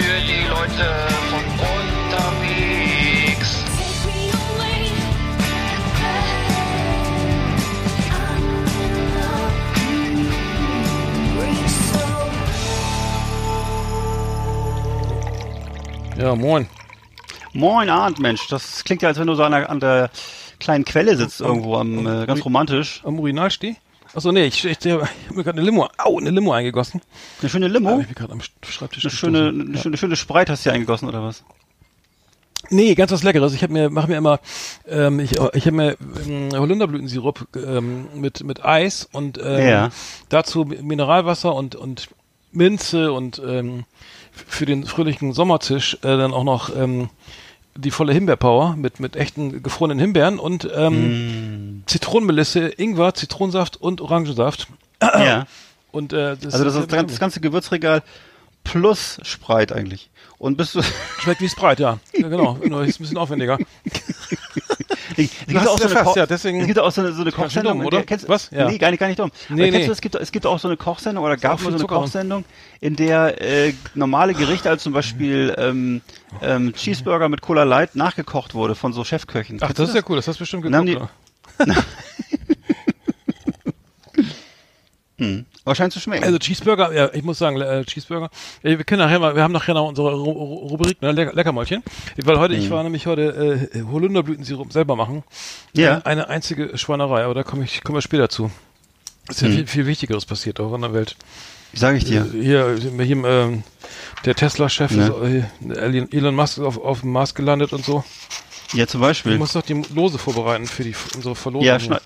für die Leute von unterwegs. Ja, moin. Moin Arndt, Mensch. Das klingt ja, als wenn du so an der, an der kleinen Quelle sitzt irgendwo, am, äh, ganz romantisch. Am Urinal steh? Achso, nee, ich, ich, ich habe mir gerade eine Limo, au, eine Limo eingegossen. Eine schöne Hab Limo? ich mir gerade am Schreibtisch Eine schöne, eine schöne, schöne Spreit hast du hier eingegossen, oder was? Nee, ganz was Leckeres. Ich habe mir, mache mir immer, ähm, ich, ich habe mir ähm, Holunderblütensirup ähm, mit mit Eis und ähm, Ja. dazu Mineralwasser und und Minze und ähm, für den fröhlichen Sommertisch äh, dann auch noch ähm, die volle Himbeerpower mit mit echten gefrorenen Himbeeren und ähm, Zitronenmelisse, Ingwer, Zitronensaft und Orangensaft. ja. Und äh, das, Also das ist das ganze Gewürzregal plus Spreit eigentlich. Und bist du... schmeckt wie Sprite, ja. ja genau, nur ist ein bisschen aufwendiger. Es gibt auch so eine, ja, deswegen- es gibt auch so eine, so eine Kochsendung, dumm, in oder? der- Kennst, Was? Ja. Nee, gar nicht, gar nicht dumm. Nee, Aber kennst nee. du, es gibt, es gibt auch so eine Kochsendung oder gab mal so eine Zucker. Kochsendung, in der äh, normale Gerichte, also zum Beispiel ähm, ähm, Cheeseburger mit Cola Light nachgekocht wurde von so Chefköchen. Ach, du das ist ja cool, das hast du bestimmt geguckt. oder? Aber scheint zu schmecken. Also Cheeseburger, ja, ich muss sagen, äh, Cheeseburger. Äh, wir können nachher mal, wir haben nachher noch unsere Ru Ru Rubrik, ne, Lecker Leckermäulchen. Weil heute, ich war nämlich heute äh, Holunderblütensirup selber machen. Ja. Eine, eine einzige Schweinerei, aber da komme ich, kommen wir später zu. Ist ja viel, viel Wichtigeres passiert auch in der Welt. Sag ich dir. Hier, hier ähm, der Tesla-Chef, Ne? äh, Elon Elon Musk ist auf, auf dem Mars gelandet und so. Ja, zum Du Beispiel. musst doch die Lose vorbereiten für die unsere Verlosung. Ja, schna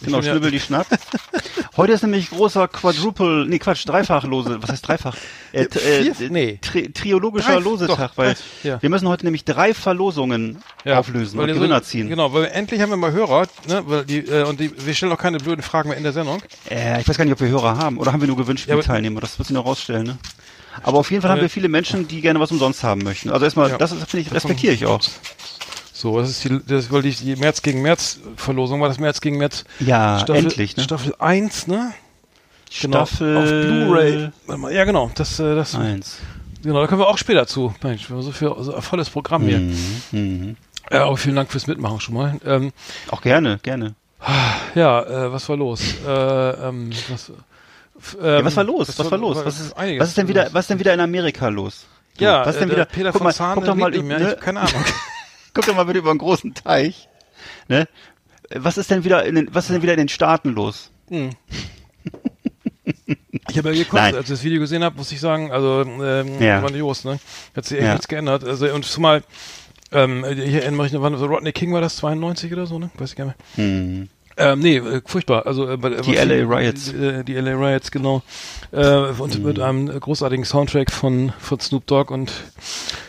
genau, bin ja- Schnibbel die Schnapp. Heute ist nämlich großer Quadruple, nee Quatsch, Dreifachlose, was heißt Dreifach? Äh, äh, nee. tri triologischer Drei- Losetag, weil ja. wir müssen heute nämlich drei Verlosungen auflösen weil und Gewinner so, ziehen. Genau, weil wir, endlich haben wir mal Hörer, ne, weil die, äh, und die, wir stellen auch keine blöden Fragen mehr in der Sendung. Äh, ich weiß gar nicht, ob wir Hörer haben oder haben wir nur Ja, Gewinnspielteilnehmer, das wird sich noch rausstellen, ne? Aber auf jeden Fall haben wir viele Menschen, die gerne was umsonst haben möchten. Also erstmal, Ja. das ist- finde ich, respektiere ich auch. So, das ist die, das, weil die, die März gegen März Verlosung war das März gegen März Ja, Staffel, endlich, ne? Staffel 1, ne? Genau, Staffel auf Blu-ray. Ja, genau, das, äh, das, Eins. genau, da können wir auch später zu. Mensch, wir haben so viel, so ein volles Programm hier. Mhm. Mhm. Ja, auch vielen Dank fürs Mitmachen schon mal. Ähm, Auch gerne, gerne. ja, äh, was war los? Äh, ähm, was, ähm, Ja, was war los? Was, war los? Was ist, einiges was ist denn wieder, was ist denn wieder in Amerika los? Du, Ja, was ist denn äh, wieder? der Peter guck von mal, Zahn guck doch mal, ne, ich hab keine Ahnung. guck doch mal bitte über einen großen Teich. Ne? Was ist denn wieder in den, was ist denn wieder in den Staaten los? Ich habe ja geguckt, Nein. als ich das Video gesehen habe, muss ich sagen, also ähm, Ja. grandios, ne? Hat sich echt Ja. nichts geändert. Also und zumal, ähm, hier erinnere ich noch, wann- so Rodney King war das 92 oder so, ne? Weiß ich gar nicht mehr. Hm. Ähm, nee, äh, furchtbar. Also äh, Die LA Riots. Die, äh, die LA Riots, genau. Äh, und mit einem großartigen Soundtrack von, von Snoop Dogg und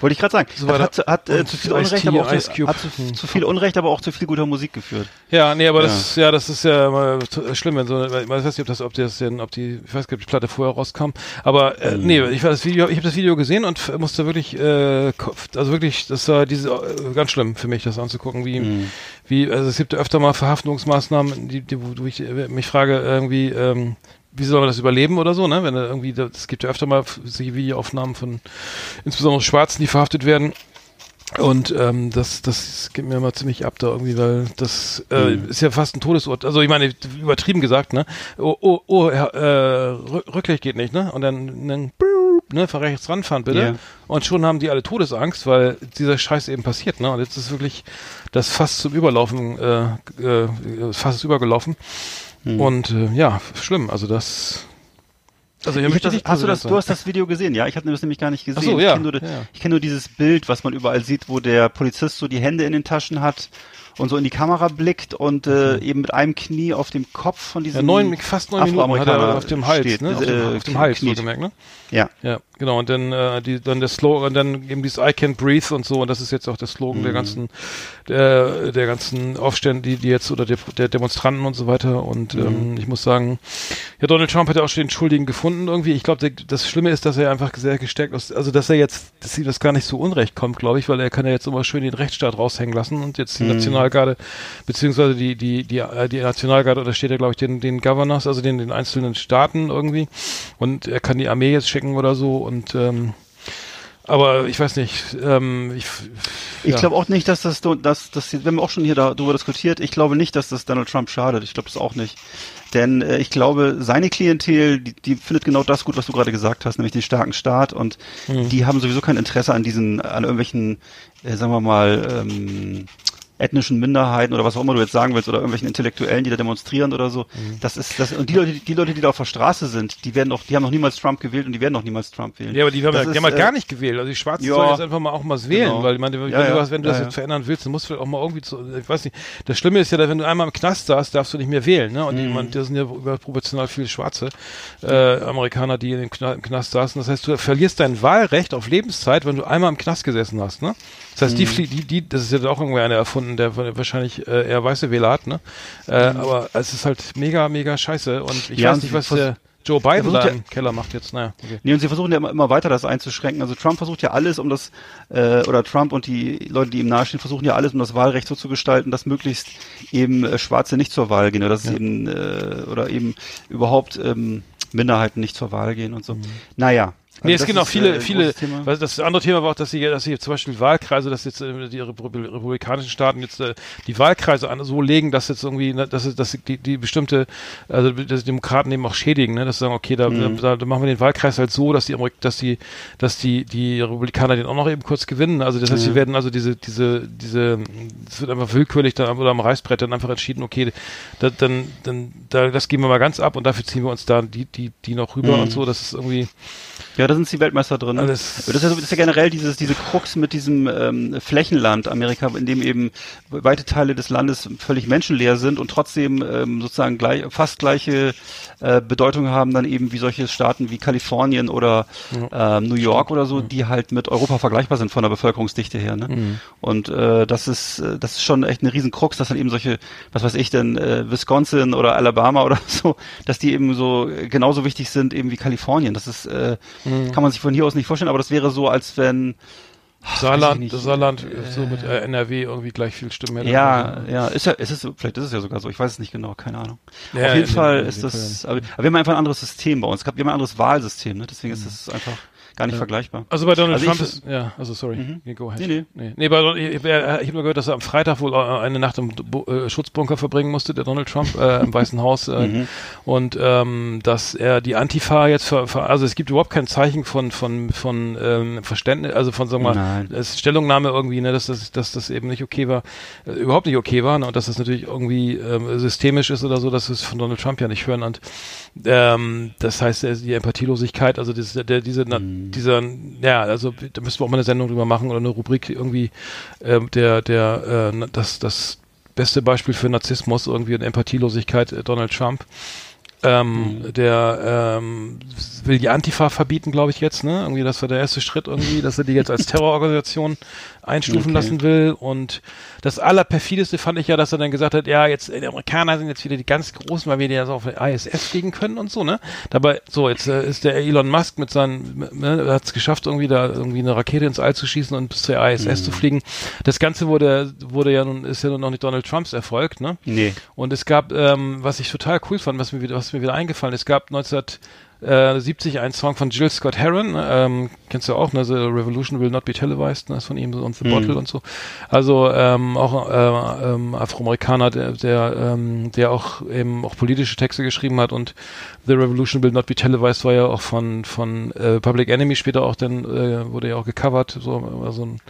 Wollte ich gerade sagen. So hat hat äh, zu viel Unrecht, aber auch zu, hat zu, Hm. zu viel Unrecht, aber auch zu viel guter Musik geführt. ja, nee, aber das ja, das ist ja mal t- schlimm, wenn so, ich weiß nicht, ob das, ob das denn, ob die, ich weiß gar nicht, ob die Platte vorher rauskam, aber äh, Hm. nee, ich war das Video, ich habe das Video gesehen und musste wirklich, äh, also wirklich, das war diese äh, ganz schlimm für mich, das anzugucken, wie, Hm. Wie, also es gibt ja öfter mal Verhaftungsmaßnahmen, die, die wo ich äh, mich frage, irgendwie, ähm, wie soll man das überleben oder so, ne? Wenn da irgendwie, es gibt ja öfter mal solche Videoaufnahmen von insbesondere Schwarzen, die verhaftet werden. Und ähm, das, das geht mir immer ziemlich ab da irgendwie, weil das äh, Mhm. ist ja fast ein Todesurteil. Also ich meine, übertrieben gesagt, ne? Oh, oh, oh äh, Rück- Rücklicht geht nicht, ne? Und dann, dann ne, rechts ranfahren bitte. Ja. Und schon haben die alle Todesangst, weil dieser Scheiß eben passiert, ne? Und jetzt ist wirklich das fast zum Überlaufen, äh, äh, fast ist übergelaufen. Hm. Und äh, ja, schlimm. Also das. Also Ich, das, hast du das, du hast das Video gesehen, ja? Ich habe das nämlich gar nicht gesehen. Ach so, ich ja, kenne nur, ja. ich kenn nur dieses Bild, was man überall sieht, wo der Polizist so die Hände in den Taschen hat und so in die Kamera blickt und äh, eben mit einem Knie auf dem Kopf von diesem ja, neun, fast neun Minuten hat er auf dem Hals, steht, ne? Auf äh, dem, auf dem Hals, kniet. wohlgemerkt, ne? Ja. Ja, genau. Und dann, äh, die, dann der Slogan, dann eben dieses I can't breathe und so. Und das ist jetzt auch der Slogan Mhm. der ganzen, der, der ganzen Aufstände, die, die jetzt, oder der, der Demonstranten und so weiter. Und Mhm. ähm, ich muss sagen, ja, Donald Trump hat ja auch schon den Schuldigen gefunden irgendwie. Ich glaube, das Schlimme ist, dass er einfach sehr gestärkt ist. Also, dass er jetzt, dass ihm das gar nicht so unrecht kommt, glaube ich, weil er kann ja jetzt immer schön den Rechtsstaat raushängen lassen und jetzt die Mhm. Nationalgarde, beziehungsweise die, die, die, äh, die Nationalgarde untersteht ja, glaube ich, den, den Governors, also den, den einzelnen Staaten irgendwie. Und er kann die Armee jetzt schicken oder so und ähm, Aber ich weiß nicht, ähm, ich, Ich ja. glaube auch nicht, dass das, dass das, wir haben auch schon hier darüber diskutiert. Ich glaube nicht, dass das Donald Trump schadet. Ich glaube das auch nicht. Denn äh, ich glaube, seine Klientel, die, die findet genau das gut, was du gerade gesagt hast, nämlich den starken Staat. Und Mhm. die haben sowieso kein Interesse an diesen, an irgendwelchen, äh, sagen wir mal, ähm, ethnischen Minderheiten oder was auch immer du jetzt sagen willst oder irgendwelchen Intellektuellen, die da demonstrieren oder so. Mhm. Das ist das und die Leute, die Leute, die da auf der Straße sind, die werden doch, die haben noch niemals Trump gewählt und die werden noch niemals Trump wählen. Ja, aber die haben, Das ja, die ist, haben ja äh, gar nicht gewählt. Also die Schwarzen ja. sollen jetzt einfach mal auch mal wählen, Genau. weil ich meine, wenn, Ja, du, was, wenn du das jetzt verändern willst, dann musst du auch mal irgendwie zu, ich weiß nicht. Das Schlimme ist ja, dass wenn du einmal im Knast saßt, darfst du nicht mehr wählen, ne? Und Mhm. die, man, das sind ja überproportional viele Schwarze äh, Amerikaner, die in im Knast saßen. Das heißt, du verlierst dein Wahlrecht auf Lebenszeit, wenn du einmal im Knast gesessen hast, ne? Das heißt, die, Mhm. flie- die, die, das ist ja auch irgendwer einer erfunden, der wahrscheinlich äh, eher weiße Wähler hat, ne? Äh, Aber es ist halt mega, mega scheiße. Und ich Mhm. Ja, weiß und nicht, was der Joe Biden da ja- im Keller macht jetzt. Naja, okay. Nee, und sie versuchen ja immer, immer weiter das einzuschränken. Also Trump versucht ja alles, um das, äh, oder Trump und die Leute, die ihm nahestehen, versuchen ja alles, um das Wahlrecht so zu gestalten, dass möglichst eben äh, Schwarze nicht zur Wahl gehen oder dass es eben, äh, oder eben überhaupt ähm, Minderheiten nicht zur Wahl gehen und so. Naja. Nee, Also es gibt ist, viele, äh, viele, weil das andere Thema war auch, dass sie, dass sie zum Beispiel Wahlkreise, dass jetzt äh, die Repu- republikanischen Staaten jetzt äh, die Wahlkreise an, so legen, dass jetzt irgendwie, ne, dass, dass die, die bestimmte, also dass die Demokraten eben auch schädigen, ne, dass sie sagen, okay, da, Mhm. da, da machen wir den Wahlkreis halt so, dass die, dass die, dass die, die Republikaner den auch noch eben kurz gewinnen. Also das heißt, sie Mhm. werden also diese, diese, diese, es wird einfach willkürlich dann oder am Reißbrett dann einfach entschieden, okay, da, dann, dann, da, das geben wir mal ganz ab und dafür ziehen wir uns da die, die, die noch rüber Mhm. und so. Das ist irgendwie, Ja, da sind die Weltmeister drin. Alles- das, ist ja, so- das ist ja generell dieses, diese Krux mit diesem ähm, Flächenland Amerika, in dem eben weite Teile des Landes völlig menschenleer sind und trotzdem ähm, sozusagen gleich, fast gleiche äh, Bedeutung haben dann eben wie solche Staaten wie Kalifornien oder ähm, New York oder so, die halt mit Europa vergleichbar sind von der Bevölkerungsdichte her. Ne? Mhm. Und äh, das ist äh, das ist schon echt eine riesen Krux, dass dann eben solche, was weiß ich denn, äh, Wisconsin oder Alabama oder so, dass die eben so äh, genauso wichtig sind eben wie Kalifornien. Das ist äh, Mhm. Kann man sich von hier aus nicht vorstellen, aber das wäre so, als wenn weiß Saarland, Saarland so mit äh, NRW irgendwie gleich viel Stimmen hätte. ja, ja, ist ja, ist es, vielleicht ist es ja sogar so, ich weiß es nicht genau, keine Ahnung. Ja, Auf jeden Fall in- ist das, aber, aber wir haben einfach ein anderes System bei uns. Wir haben ein anderes Wahlsystem, ne? deswegen ist es einfach gar nicht vergleichbar. Also bei Donald Also Trump ist, ja, also sorry, Mhm. yeah, go ahead. Nee, nee. nee. nee bei, ich, ich, ich habe nur gehört, dass er am Freitag wohl äh, eine Nacht im Bu äh, Schutzbunker verbringen musste, der Donald Trump, äh, im Weißen Haus. Äh, Mhm. Und ähm, dass er die Antifa jetzt, ver, ver, also es gibt überhaupt kein Zeichen von von von ähm, Verständnis, also von sagen wir mal, Stellungnahme irgendwie, ne, dass das, dass das eben nicht okay war, äh, überhaupt nicht okay war, ne, und dass das natürlich irgendwie ähm, systemisch ist oder so, dass wir es von Donald Trump ja nicht hören. Und ähm, das heißt, die Empathielosigkeit, also das, der, diese, Mhm. Dieser, ja, also da müssen wir auch mal eine Sendung drüber machen oder eine Rubrik irgendwie, ähm, der, der, äh, das, das beste Beispiel für Narzissmus irgendwie und Empathielosigkeit, äh, Donald Trump. Ähm, Mhm. Der ähm, will die Antifa verbieten, glaube ich jetzt, ne? Irgendwie, das war der erste Schritt irgendwie, dass er die jetzt als Terrororganisation einstufen Okay. lassen will. Und das allerperfideste fand ich ja, dass er dann gesagt hat, ja, jetzt die Amerikaner sind jetzt wieder die ganz Großen, weil wir die ja so auf ISS fliegen können und so, ne? Dabei, so, jetzt äh, ist der Elon Musk mit seinen, ne, hat es geschafft, irgendwie da irgendwie eine Rakete ins All zu schießen und bis zur ISS zu fliegen. Das Ganze wurde, wurde ja nun, ist ja nun noch nicht Donald Trumps Erfolg, ne? Nee. Und es gab, ähm, was ich total cool fand, was mir wieder, was mir wieder eingefallen ist, es gab 1970 einen Song von Jill Scott Heron, ähm, kennst du auch, ne, The Revolution Will Not Be Televised, ne, ist von ihm und The Mhm. Bottle und so. Also ähm, auch äh, ähm, Afroamerikaner, der, der, ähm, der auch eben auch politische Texte geschrieben hat und The Revolution Will Not Be Televised war ja auch von von äh, Public Enemy später auch dann äh, wurde ja auch gecovert, so also ein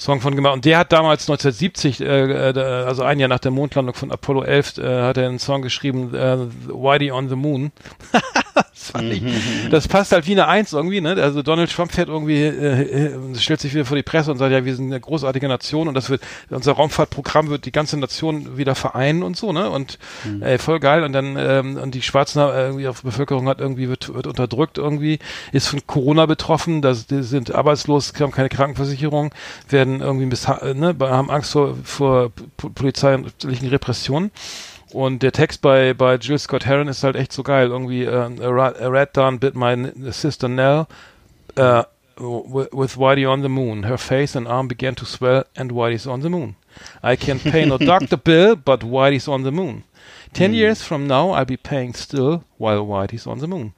Song von gemacht. Und der hat damals 1970, äh, äh, also ein Jahr nach der Mondlandung von Apollo 11, äh, hat er einen Song geschrieben, äh, Whitey on the Moon. das, fand ich, das passt halt wie eine Eins irgendwie, ne? Also Donald Trump fährt irgendwie, äh, äh, stellt sich wieder vor die Presse und sagt, ja, wir sind eine großartige Nation und das wird, unser Raumfahrtprogramm wird die ganze Nation wieder vereinen und so, ne? Und äh, voll geil. Und dann, ähm, und die Schwarzen äh, irgendwie auf Bevölkerung hat irgendwie wird, wird unterdrückt irgendwie, ist von Corona betroffen, das, die sind arbeitslos, haben keine Krankenversicherung, werden irgendwie misha- äh, ne, haben Angst vor, vor po- polizeilichen Repressionen. Und der Text bei, bei Jill Scott Heron ist halt echt so geil. Irgendwie, äh, a, rat, down bit my sister Nell, uh, with Whitey on the moon. Her face and arm began to swell and Whitey's on the moon. I can't pay no doctor bill, but Whitey's on the moon. Ten years from now, I'll be paying still while Whitey's on the moon.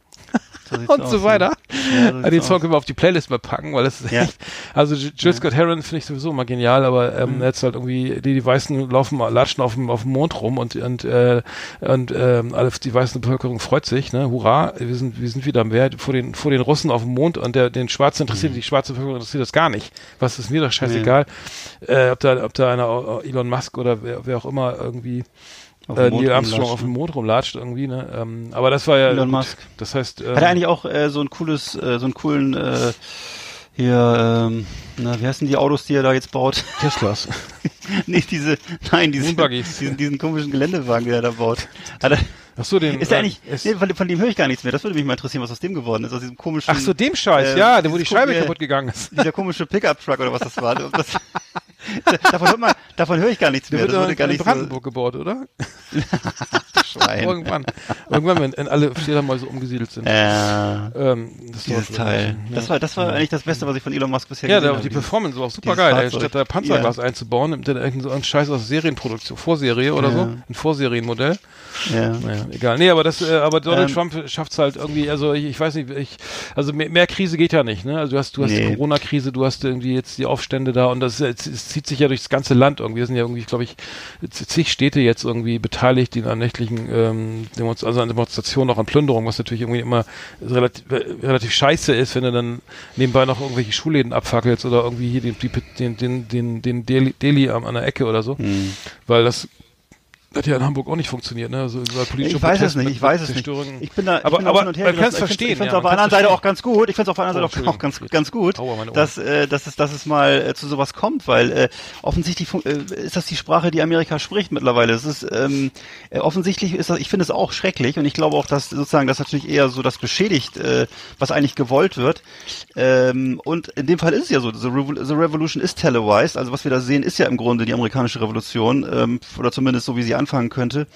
Und so weiter. Ja, so den Song können wir auf die Playlist mal packen, weil das ist ja. echt, also Jill Scott Heron finde ich sowieso immer genial, aber ähm, mhm. jetzt halt irgendwie, die, die Weißen laufen, latschen auf dem, auf dem Mond rum und, und, äh, und ähm, die weiße Bevölkerung freut sich, ne, hurra, wir sind, wir sind wieder mehr vor den, vor den Russen auf dem Mond und der, den Schwarzen interessiert, mhm. die schwarze Bevölkerung interessiert das gar nicht. Was ist mir doch scheißegal, ja. äh, ob da, ob da einer, Elon Musk oder wer, wer auch immer irgendwie äh, Neil Armstrong auf dem Mond rumlatscht irgendwie, ne? Ähm, aber das war ja Elon gut, Musk. Das heißt, ähm, hat er eigentlich auch äh, so ein cooles, äh, so einen coolen äh, hier, ähm, na, wie heißen die Autos, die er da jetzt baut? Teslas. Nicht diese, nein, diese, diesen, diesen komischen Geländewagen, den er da baut. Hat er, Ach so, den. Ist er eigentlich, nee, von, von, dem höre ich gar nichts mehr. Das würde mich mal interessieren, was aus dem geworden ist. Aus diesem komischen. Ach so, dem Scheiß, äh, ja, der, wo die Scheibe kaputt gegangen ist. Dieser komische Pickup-Truck oder was das war. Das, davon, hört man, davon höre ich gar nichts mehr. Der wird das gar in nicht Brandenburg so gebaut, oder? Schwein. irgendwann. Irgendwann, wenn, wenn alle so umgesiedelt sind. Ja. Ähm, das Dieses Teil. Ja. Das war, das war ja. eigentlich das Beste, was ich von Elon Musk bisher ja, gesehen habe. Ja, die Performance war auch super geil. Statt da Panzerglas ja. einzubauen, nimmt er irgendeinen so einen Scheiß aus Serienproduktion, Vorserie oder so. Ein Vorserienmodell. Ja. Naja, egal. Nee, aber das, äh, aber Donald ähm, Trump schafft es halt irgendwie, also ich, ich weiß nicht, ich, also mehr, mehr, Krise geht ja nicht, ne? Also du hast, du hast nee. die Corona-Krise, du hast irgendwie jetzt die Aufstände da und das, es zieht sich ja durchs ganze Land irgendwie. Wir sind ja irgendwie, glaube ich, zig Städte jetzt irgendwie beteiligt, die an nächtlichen ähm, Demonst also an Demonstrationen, auch an Plünderungen, was natürlich irgendwie immer relativ, relativ scheiße ist, wenn du dann nebenbei noch irgendwelche Schulläden abfackelst oder irgendwie hier den, den, den, den, den Deli, Deli an der Ecke oder so. Mhm. Weil das hat ja in Hamburg auch nicht funktioniert, ne? Also über politische ich weiß Protest es nicht, ich weiß es nicht. Ich bin da, ich aber, bin aber man kann es verstehen. Ich finde es ja, auf der anderen Seite auch ganz gut. Ich finde es auf der anderen Seite auch ganz, ganz gut, dass, äh, dass es, dass es mal äh, zu sowas kommt, weil äh, offensichtlich äh, ist das die Sprache, die Amerika spricht mittlerweile. Es ist ähm, äh, offensichtlich ist das, ich finde es auch schrecklich und ich glaube auch, dass sozusagen das natürlich eher so das beschädigt, äh, was eigentlich gewollt wird. Ähm, und in dem Fall ist es ja so, the, Revol the Revolution ist televised. Also was wir da sehen, ist ja im Grunde die amerikanische Revolution ähm, oder zumindest so wie sie anfangen könnte.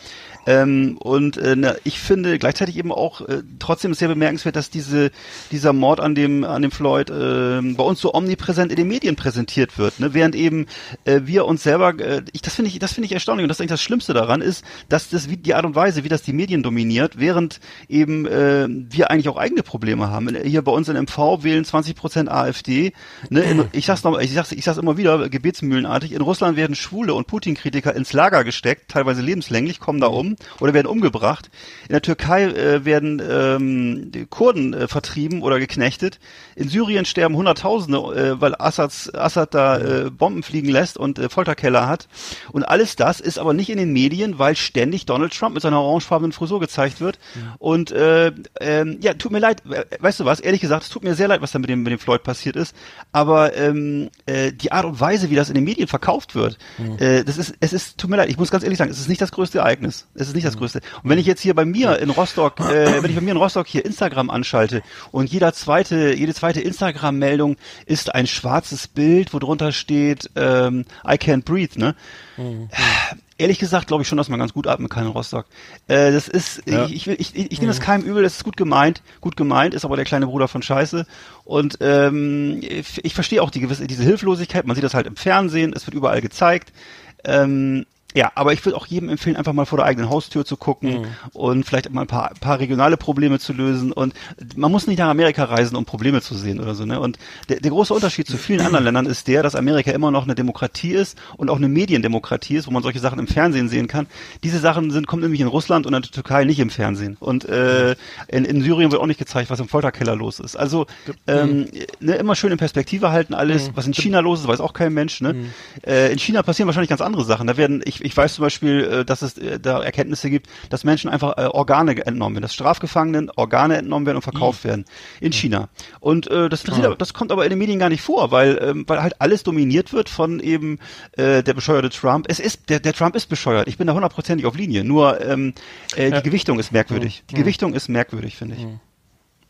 Ähm, und äh, na, ich finde gleichzeitig eben auch äh, trotzdem sehr bemerkenswert, dass diese dieser Mord an dem an dem Floyd äh, bei uns so omnipräsent in den Medien präsentiert wird, ne? während eben äh, wir uns selber, äh, ich das finde ich das finde ich erstaunlich und das ist eigentlich das Schlimmste daran ist, dass das wie die Art und Weise, wie das die Medien dominiert, während eben äh, wir eigentlich auch eigene Probleme haben. Hier bei uns in MV wählen 20 Prozent AfD. Ne? In, ich sag's noch, ich sag's, ich sag's immer wieder, gebetsmühlenartig. In Russland werden Schwule und Putin-Kritiker ins Lager gesteckt, teilweise lebenslänglich, kommen da um oder werden umgebracht. In der Türkei äh, werden ähm, Kurden äh, vertrieben oder geknechtet. In Syrien sterben Hunderttausende, äh, weil Assads, Assad da äh, Bomben fliegen lässt und äh, Folterkeller hat. Und alles das ist aber nicht in den Medien, weil ständig Donald Trump mit seiner orangefarbenen Frisur gezeigt wird. Ja. Und äh, ähm, ja, tut mir leid, weißt du was, ehrlich gesagt, es tut mir sehr leid, was da mit dem, mit dem Floyd passiert ist. Aber ähm, äh, die Art und Weise, wie das in den Medien verkauft wird, ja. äh, das ist, es ist, tut mir leid, ich muss ganz ehrlich sagen, es ist nicht das größte Ereignis. Es ist nicht das Größte. Und wenn ich jetzt hier bei mir in Rostock, äh, wenn ich bei mir in Rostock hier Instagram anschalte und jeder zweite, jede zweite Instagram-Meldung ist ein schwarzes Bild, wo drunter steht ähm, I can't breathe, ne? Mhm. Ehrlich gesagt glaube ich schon, dass man ganz gut atmen kann in Rostock. Äh, das ist, ja. ich, ich, ich, ich, ich nehme das mhm. keinem übel, das ist gut gemeint, gut gemeint, ist aber der kleine Bruder von Scheiße. Und ähm, ich, ich verstehe auch die gewisse, diese Hilflosigkeit, man sieht das halt im Fernsehen, es wird überall gezeigt. Ähm, ja, aber ich würde auch jedem empfehlen, einfach mal vor der eigenen Haustür zu gucken mhm. und vielleicht mal ein paar, paar regionale Probleme zu lösen. Und man muss nicht nach Amerika reisen, um Probleme zu sehen oder so. Ne? Und der, der große Unterschied zu vielen anderen Ländern ist der, dass Amerika immer noch eine Demokratie ist und auch eine Mediendemokratie ist, wo man solche Sachen im Fernsehen sehen kann. Diese Sachen sind kommen nämlich in Russland und in der Türkei nicht im Fernsehen. Und äh, in, in Syrien wird auch nicht gezeigt, was im Folterkeller los ist. Also ähm, mhm. ne, immer schön in Perspektive halten alles. Mhm. Was in China los ist, weiß auch kein Mensch. Ne? Mhm. Äh, in China passieren wahrscheinlich ganz andere Sachen. Da werden ich ich weiß zum Beispiel, äh, dass es äh, da Erkenntnisse gibt, dass Menschen einfach äh, Organe entnommen werden, dass Strafgefangenen Organe entnommen werden und verkauft mhm. werden in China. Und äh, das, interessiert, ah. das kommt aber in den Medien gar nicht vor, weil, ähm, weil halt alles dominiert wird von eben äh, der bescheuerte Trump. Es ist, der, der Trump ist bescheuert. Ich bin da hundertprozentig auf Linie. Nur ähm, äh, die ja. Gewichtung ist merkwürdig. Die mhm. Gewichtung ist merkwürdig, finde ich. Mhm.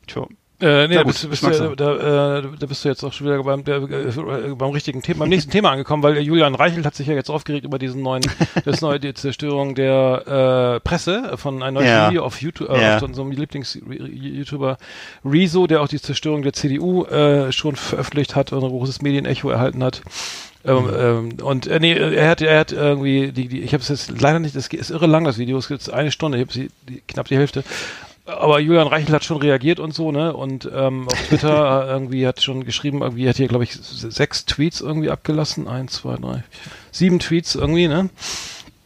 Tja. Äh, nee, da bist, bist du, da, äh, da bist du jetzt auch schon wieder beim, der, äh, beim richtigen Thema, beim nächsten Thema angekommen, weil Julian Reichelt hat sich ja jetzt aufgeregt über diesen neuen, das neue, die Zerstörung der äh, Presse von einem neuen ja. Video auf YouTube, äh, ja. auf unserem Lieblings-YouTuber Rezo, der auch die Zerstörung der CDU äh, schon veröffentlicht hat und ein großes Medienecho erhalten hat. Ähm, mhm. ähm, und äh, nee, er hat, er hat irgendwie die, die ich habe es jetzt leider nicht, das ist irre lang das Video, es gibt eine Stunde, ich habe knapp die Hälfte, aber Julian Reichel hat schon reagiert und so, ne? Und ähm, auf Twitter irgendwie hat schon geschrieben, irgendwie hat hier, glaube ich, sechs Tweets irgendwie abgelassen. Eins, zwei, drei, sieben Tweets irgendwie, ne?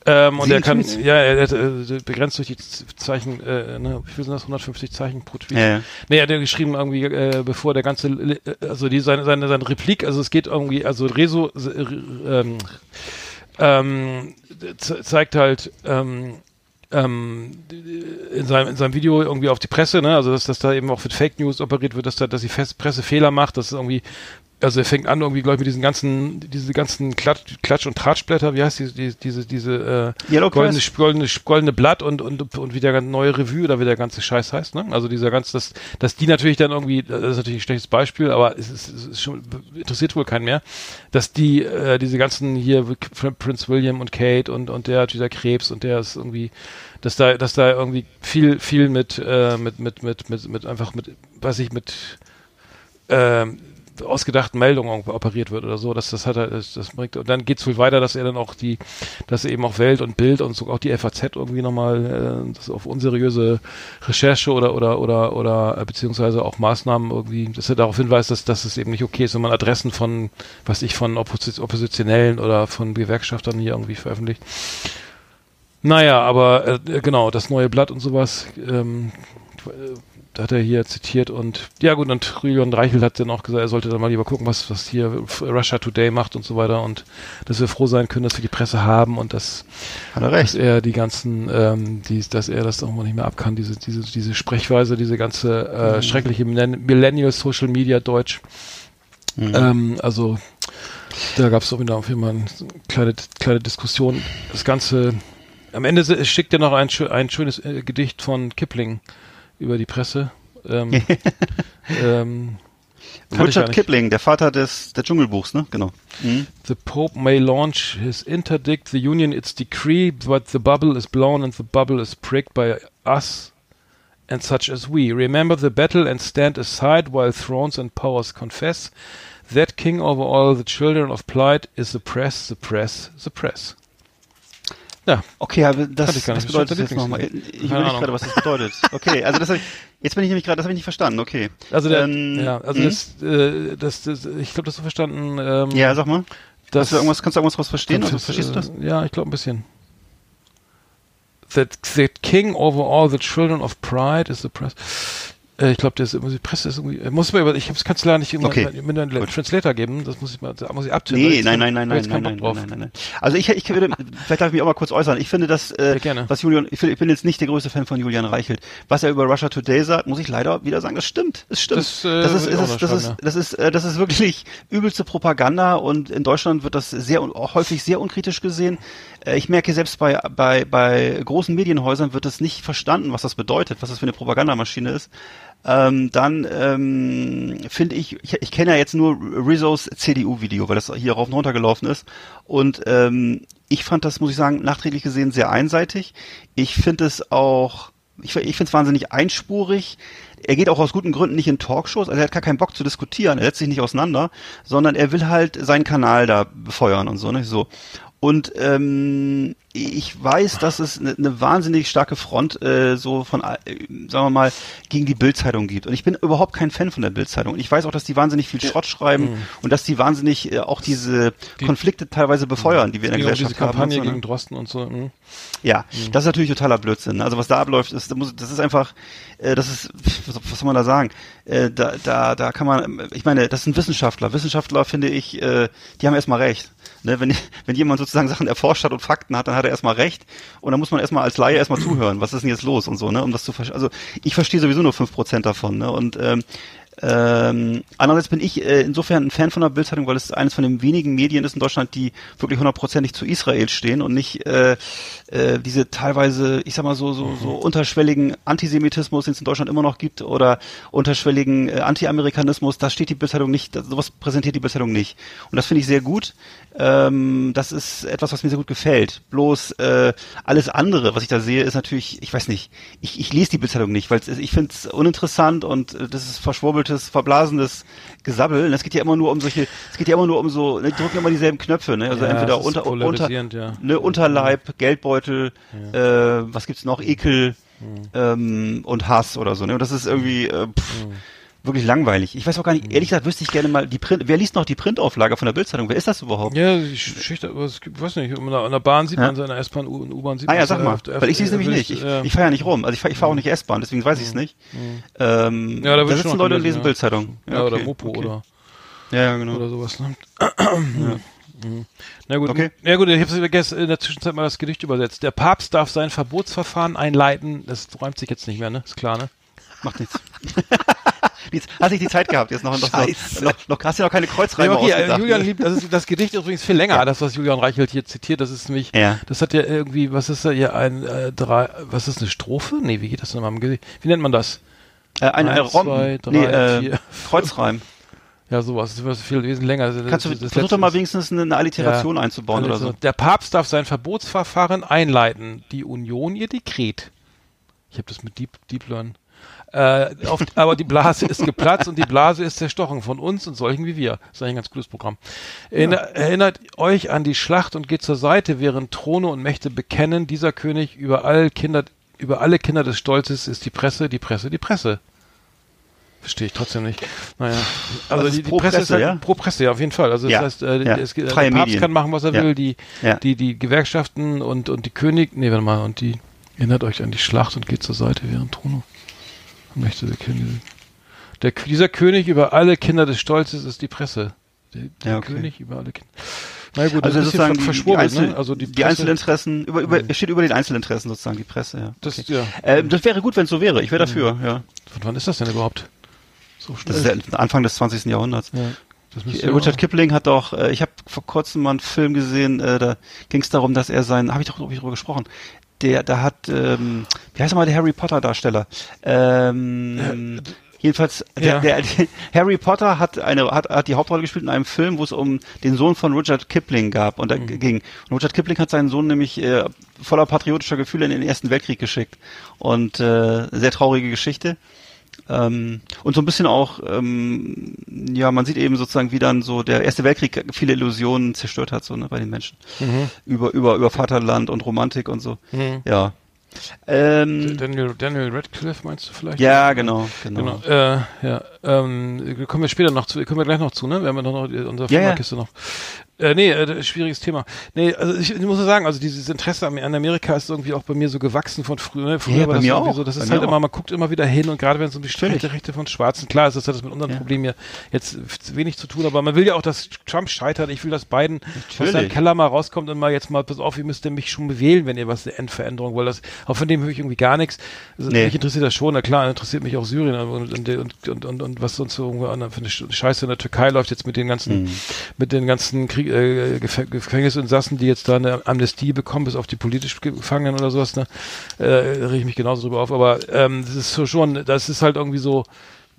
Ähm, und er kann, Tweets? ja, er, er, er, begrenzt durch die Zeichen, äh, ne, wie viel sind das, 150 Zeichen pro Tweet? Ja, ja. Nee, er hat ja geschrieben irgendwie, äh, bevor der ganze, also die, seine, seine, seine Replik, also es geht irgendwie, also Rezo, äh, ähm, ähm, zeigt halt, ähm, ähm, in, seinem, in seinem Video irgendwie auf die Presse, ne? also dass, dass da eben auch mit Fake News operiert wird, dass da, dass die Presse Fehler macht, dass irgendwie also er fängt an irgendwie, glaube ich, mit diesen ganzen, diese ganzen Klatsch, Klatsch und Tratschblätter, wie heißt die, die diese, diese äh, goldene, goldene, goldene Blatt und, und, und wie der neue Revue oder wie der ganze Scheiß heißt, ne? Also dieser ganze, dass, dass die natürlich dann irgendwie, das ist natürlich ein schlechtes Beispiel, aber es ist, es ist schon, interessiert wohl keinen mehr, dass die, äh, diese ganzen hier, Prince William und Kate und, und der, dieser Krebs und der ist irgendwie, dass da, dass da irgendwie viel, viel mit, äh, mit, mit, mit, mit, mit einfach mit, weiß ich, mit, ähm, ausgedachten Meldungen operiert wird oder so, dass das hat er, das, das bringt, und dann geht's wohl weiter, dass er dann auch die, dass eben auch Welt und Bild und so auch die FAZ irgendwie nochmal, äh, das auf unseriöse Recherche oder, oder, oder, oder, äh, beziehungsweise auch Maßnahmen irgendwie, dass er darauf hinweist, dass, dass es eben nicht okay ist, wenn man Adressen von, was ich, von Oppos Oppositionellen oder von Gewerkschaftern hier irgendwie veröffentlicht. Naja, aber äh, genau, das neue Blatt und sowas, ähm, hat er hier zitiert und ja gut, und Julian Reichel hat dann auch gesagt, er sollte dann mal lieber gucken, was, was hier Russia Today macht und so weiter und dass wir froh sein können, dass wir die Presse haben und dass, hat er, recht. dass er die ganzen, ähm, die, dass er das auch mal nicht mehr ab kann, diese, diese, diese Sprechweise, diese ganze äh, mhm. schreckliche Millennial Social Media Deutsch. Mhm. Ähm, also da gab es auch wieder auf jeden Fall eine kleine, kleine Diskussion. Das Ganze, am Ende schickt er noch ein, ein schönes äh, Gedicht von Kipling über die Presse. Ähm, ähm, Richard Kipling, der Vater des der Dschungelbuchs, ne? Genau. Mhm. The Pope may launch his interdict, the Union its decree, but the bubble is blown and the bubble is pricked by us and such as we. Remember the battle and stand aside while thrones and powers confess. That king over all the children of plight is the press, the press, the press. Ja. Okay, aber das, nicht. was bedeutet das jetzt nochmal? Ich nicht gerade, was das bedeutet. Okay, also das habe ich, jetzt bin ich nämlich gerade, das habe ich nicht verstanden, okay. Also der, ähm, ja, also das, äh, das, das, ich glaube, das so verstanden. Ähm, ja, sag mal. Das, hast du irgendwas, kannst du irgendwas draus verstehen? Also, verstehst du das? Ja, ich glaube ein bisschen. That the king over all the children of pride is the press. Äh, ich glaube, die Presse ist irgendwie. Äh, muss man über, ich habe es leider nicht okay. mit einem Translator geben. Das muss ich mal, da muss ich abtippen. Nee, nein, nein, nein, nein, nein, nein, nein, nein, nein. Also ich, ich würde, vielleicht darf ich mich auch mal kurz äußern. Ich finde, dass äh, ja, was Julian, ich, ich bin jetzt nicht der größte Fan von Julian Reichelt. Was er über Russia Today sagt, muss ich leider wieder sagen, das stimmt. Das stimmt. Das, äh, das ist, ist, das, das ist, das ist, äh, das ist wirklich übelste Propaganda und in Deutschland wird das sehr häufig sehr unkritisch gesehen. Äh, ich merke selbst bei, bei, bei großen Medienhäusern wird es nicht verstanden, was das bedeutet, was das für eine Propagandamaschine ist. Ähm, dann ähm, finde ich, ich, ich kenne ja jetzt nur Rizzos CDU-Video, weil das hier rauf und runter gelaufen ist. Und ähm, ich fand das, muss ich sagen, nachträglich gesehen sehr einseitig. Ich finde es auch, ich, ich finde es wahnsinnig einspurig. Er geht auch aus guten Gründen nicht in Talkshows, also er hat gar keinen Bock zu diskutieren, er setzt sich nicht auseinander, sondern er will halt seinen Kanal da befeuern und so, nicht so. Und ähm, ich weiß, dass es eine, eine wahnsinnig starke Front äh, so von, äh, sagen wir mal, gegen die Bildzeitung gibt. Und ich bin überhaupt kein Fan von der Bildzeitung. Ich weiß auch, dass die wahnsinnig viel Schrott schreiben mhm. und dass die wahnsinnig äh, auch diese die, Konflikte teilweise befeuern, die wir in der Gesellschaft diese Kampagne haben. So, ne? gegen Drosten und so. Mhm. Ja, mhm. das ist natürlich totaler Blödsinn. Also was da abläuft, ist, das ist einfach, äh, das ist, was soll man da sagen? Äh, da, da, da kann man, ich meine, das sind Wissenschaftler. Wissenschaftler finde ich, äh, die haben erstmal recht. Ne, wenn, wenn jemand sozusagen Sachen erforscht hat und Fakten hat, dann hat er erstmal recht. Und dann muss man erstmal als Laie erstmal zuhören. Was ist denn jetzt los und so, ne? Um das zu verstehen. Also ich verstehe sowieso nur fünf Prozent davon, ne? Und ähm, ähm, andererseits bin ich äh, insofern ein Fan von der Bildzeitung, weil es eines von den wenigen Medien ist in Deutschland, die wirklich hundertprozentig zu Israel stehen und nicht äh, äh, diese teilweise, ich sag mal so so, so unterschwelligen Antisemitismus, den es in Deutschland immer noch gibt, oder unterschwelligen äh, Anti-Amerikanismus. Da steht die Bildzeitung nicht, sowas präsentiert die Bildzeitung nicht. Und das finde ich sehr gut. Ähm, das ist etwas, was mir sehr gut gefällt. Bloß äh, alles andere, was ich da sehe, ist natürlich, ich weiß nicht, ich, ich lese die Bildzeitung nicht, weil ich finde es uninteressant und äh, das ist verschwurbeltes, verblasenes Gesabbel. Und es geht ja immer nur um solche, es geht ja immer nur um so, ne, die drücken immer dieselben Knöpfe, ne? Also ja, entweder unter, unter, ja. ne, Unterleib, Geldbeutel, ja. äh, was gibt's noch, Ekel, ähm, und Hass oder so. Ne? Und das ist irgendwie äh, pff, wirklich langweilig. Ich weiß auch gar nicht, ehrlich gesagt wüsste ich gerne mal die Print, wer liest noch die Printauflage von der Bildzeitung? Wer ist das überhaupt? Ja, die Schicht, aber es gibt, weiß nicht, in der, Bahn sieht Ja. man sie, in der S-Bahn und U-Bahn sieht Ah man ja, sag mal, weil ich sehe es nämlich nicht. Ich, ja. ich fahre ja nicht rum. Also ich fahre ich fahr auch nicht S-Bahn, deswegen weiß ich es nicht. Ähm, Ja, da wird sitzen Leute und lesen ja. Bildzeitung. ja, oder okay, Mopo okay. oder, Ja, ja, genau. oder sowas, ne? Mhm. Na gut, Okay. ja gut, ich habe in der Zwischenzeit mal das Gedicht übersetzt. Der Papst darf sein Verbotsverfahren einleiten. Das räumt sich jetzt nicht mehr, ne? Ist klar, ne? Macht nichts. Jetzt hast nicht die Zeit gehabt, jetzt noch, noch, noch, noch hast du noch keine Ja, Kreuzreime okay, äh. Julian liebt, das, ist, das Gedicht ist übrigens viel länger, das, was Julian Reichelt hier zitiert, das ist nämlich, Ja. das hat ja irgendwie, was ist da hier, ein, äh, drei, was ist eine Strophe? Nee, wie geht das nochmal im Gedicht? Wie nennt man das? äh, ein äh, Eins, Rom, zwei, drei, nee, äh, vier. Kreuzreim. Ja, sowas, das ist viel wesentlich länger. Kannst du, versuch doch mal wenigstens eine, eine Alliteration Ja. einzubauen oder so. Der Papst darf sein Verbotsverfahren einleiten, die Union ihr Dekret. Ich habe das mit Deep, Deep Learn. Äh, auf, aber die Blase ist geplatzt und die Blase ist zerstochen von uns und solchen wie wir. Das ist eigentlich ein ganz gutes Programm. Erinner, Erinnert euch an die Schlacht und geht zur Seite, während Throne und Mächte bekennen, dieser König über all Kinder, über alle Kinder des Stolzes ist die Presse, die Presse, die Presse. Verstehe ich trotzdem nicht. Naja, also ist die, die pro Presse, ist Presse, halt ja? pro Presse, ja, auf jeden Fall. Also Ja, das heißt, äh, ja. es, der Freie Papst Medien. kann machen, was er Ja. will, die, Ja. die, die Gewerkschaften und, und die König, nee, warte mal, und die, erinnert euch an die Schlacht und geht zur Seite während Throno. Möchte der König, der, dieser König über alle Kinder des Stolzes ist die Presse. Der, der Ja, okay. König über alle Kinder. Na gut, Also das ist sozusagen die, die, verschwurbelt, Einzel, ne? Also die, die, Einzelinteressen, über, über, es steht über den Einzelinteressen sozusagen, die Presse, ja. Das, Okay. ja. Ähm, das wäre gut, wenn es so wäre. Ich wäre dafür, ja. Von wann ist das denn überhaupt? So schnell. Das ist der Anfang des 20. Jahrhunderts. ja. Äh, ja Richard Kipling hat doch, äh, ich habe vor kurzem mal einen Film gesehen, äh, da ging es darum, dass er sein, habe ich doch glaub ich, drüber gesprochen, der, da hat, ähm, wie heißt er mal der Harry Potter Darsteller? Ähm, jedenfalls, der, ja. der, der, Harry Potter hat eine, hat, hat die Hauptrolle gespielt in einem Film, wo es um den Sohn von Richard Kipling gab und da Mhm. ging. Und Richard Kipling hat seinen Sohn nämlich äh, voller patriotischer Gefühle in den Ersten Weltkrieg geschickt und äh, sehr traurige Geschichte. Ähm, und so ein bisschen auch, ähm, ja, man sieht eben sozusagen, wie dann so der Erste Weltkrieg viele Illusionen zerstört hat, so ne, bei den Menschen. Über, über, über Vaterland und Romantik und so. Mhm. Ja. Ähm, Daniel, Daniel Radcliffe meinst du vielleicht? ja, genau, genau. Genau. Äh, ja. Ähm, kommen wir später noch zu, kommen wir gleich noch zu, ne? Wir haben ja noch äh, unsere Ja, ja. Firmakiste noch. Äh, nee, äh, schwieriges Thema. Nee, also ich, ich muss sagen, also dieses Interesse an, an Amerika ist irgendwie auch bei mir so gewachsen von früher. Ne? Früher Ja, war bei das mir irgendwie auch. so, das Bei ist halt auch. immer, man guckt immer wieder hin und gerade wenn es um die Natürlich. Rechte, von Schwarzen, klar ist das hat das mit unserem Ja. Problem hier jetzt wenig zu tun, aber man will ja auch, dass Trump scheitert. Ich will, dass Biden aus seinem Natürlich. Keller mal rauskommt und mal jetzt mal, pass auf, ihr müsst ihr mich schon wählen, wenn ihr was eine Endveränderung wollt. Das, auch von dem höre ich irgendwie gar nichts. Also, Nee. Mich interessiert das schon, na klar, interessiert mich auch Syrien und, und, und, und, und, was sonst so irgendwo an für eine Sch- Scheiße in der Türkei läuft jetzt mit den ganzen, Mhm. mit den ganzen Krieg, äh, Gef Gefängnisinsassen, die jetzt da eine Amnestie bekommen, bis auf die politisch Gefangenen oder sowas, ne, äh, reg ich mich genauso drüber auf. Aber ähm, das ist so schon, das ist halt irgendwie so,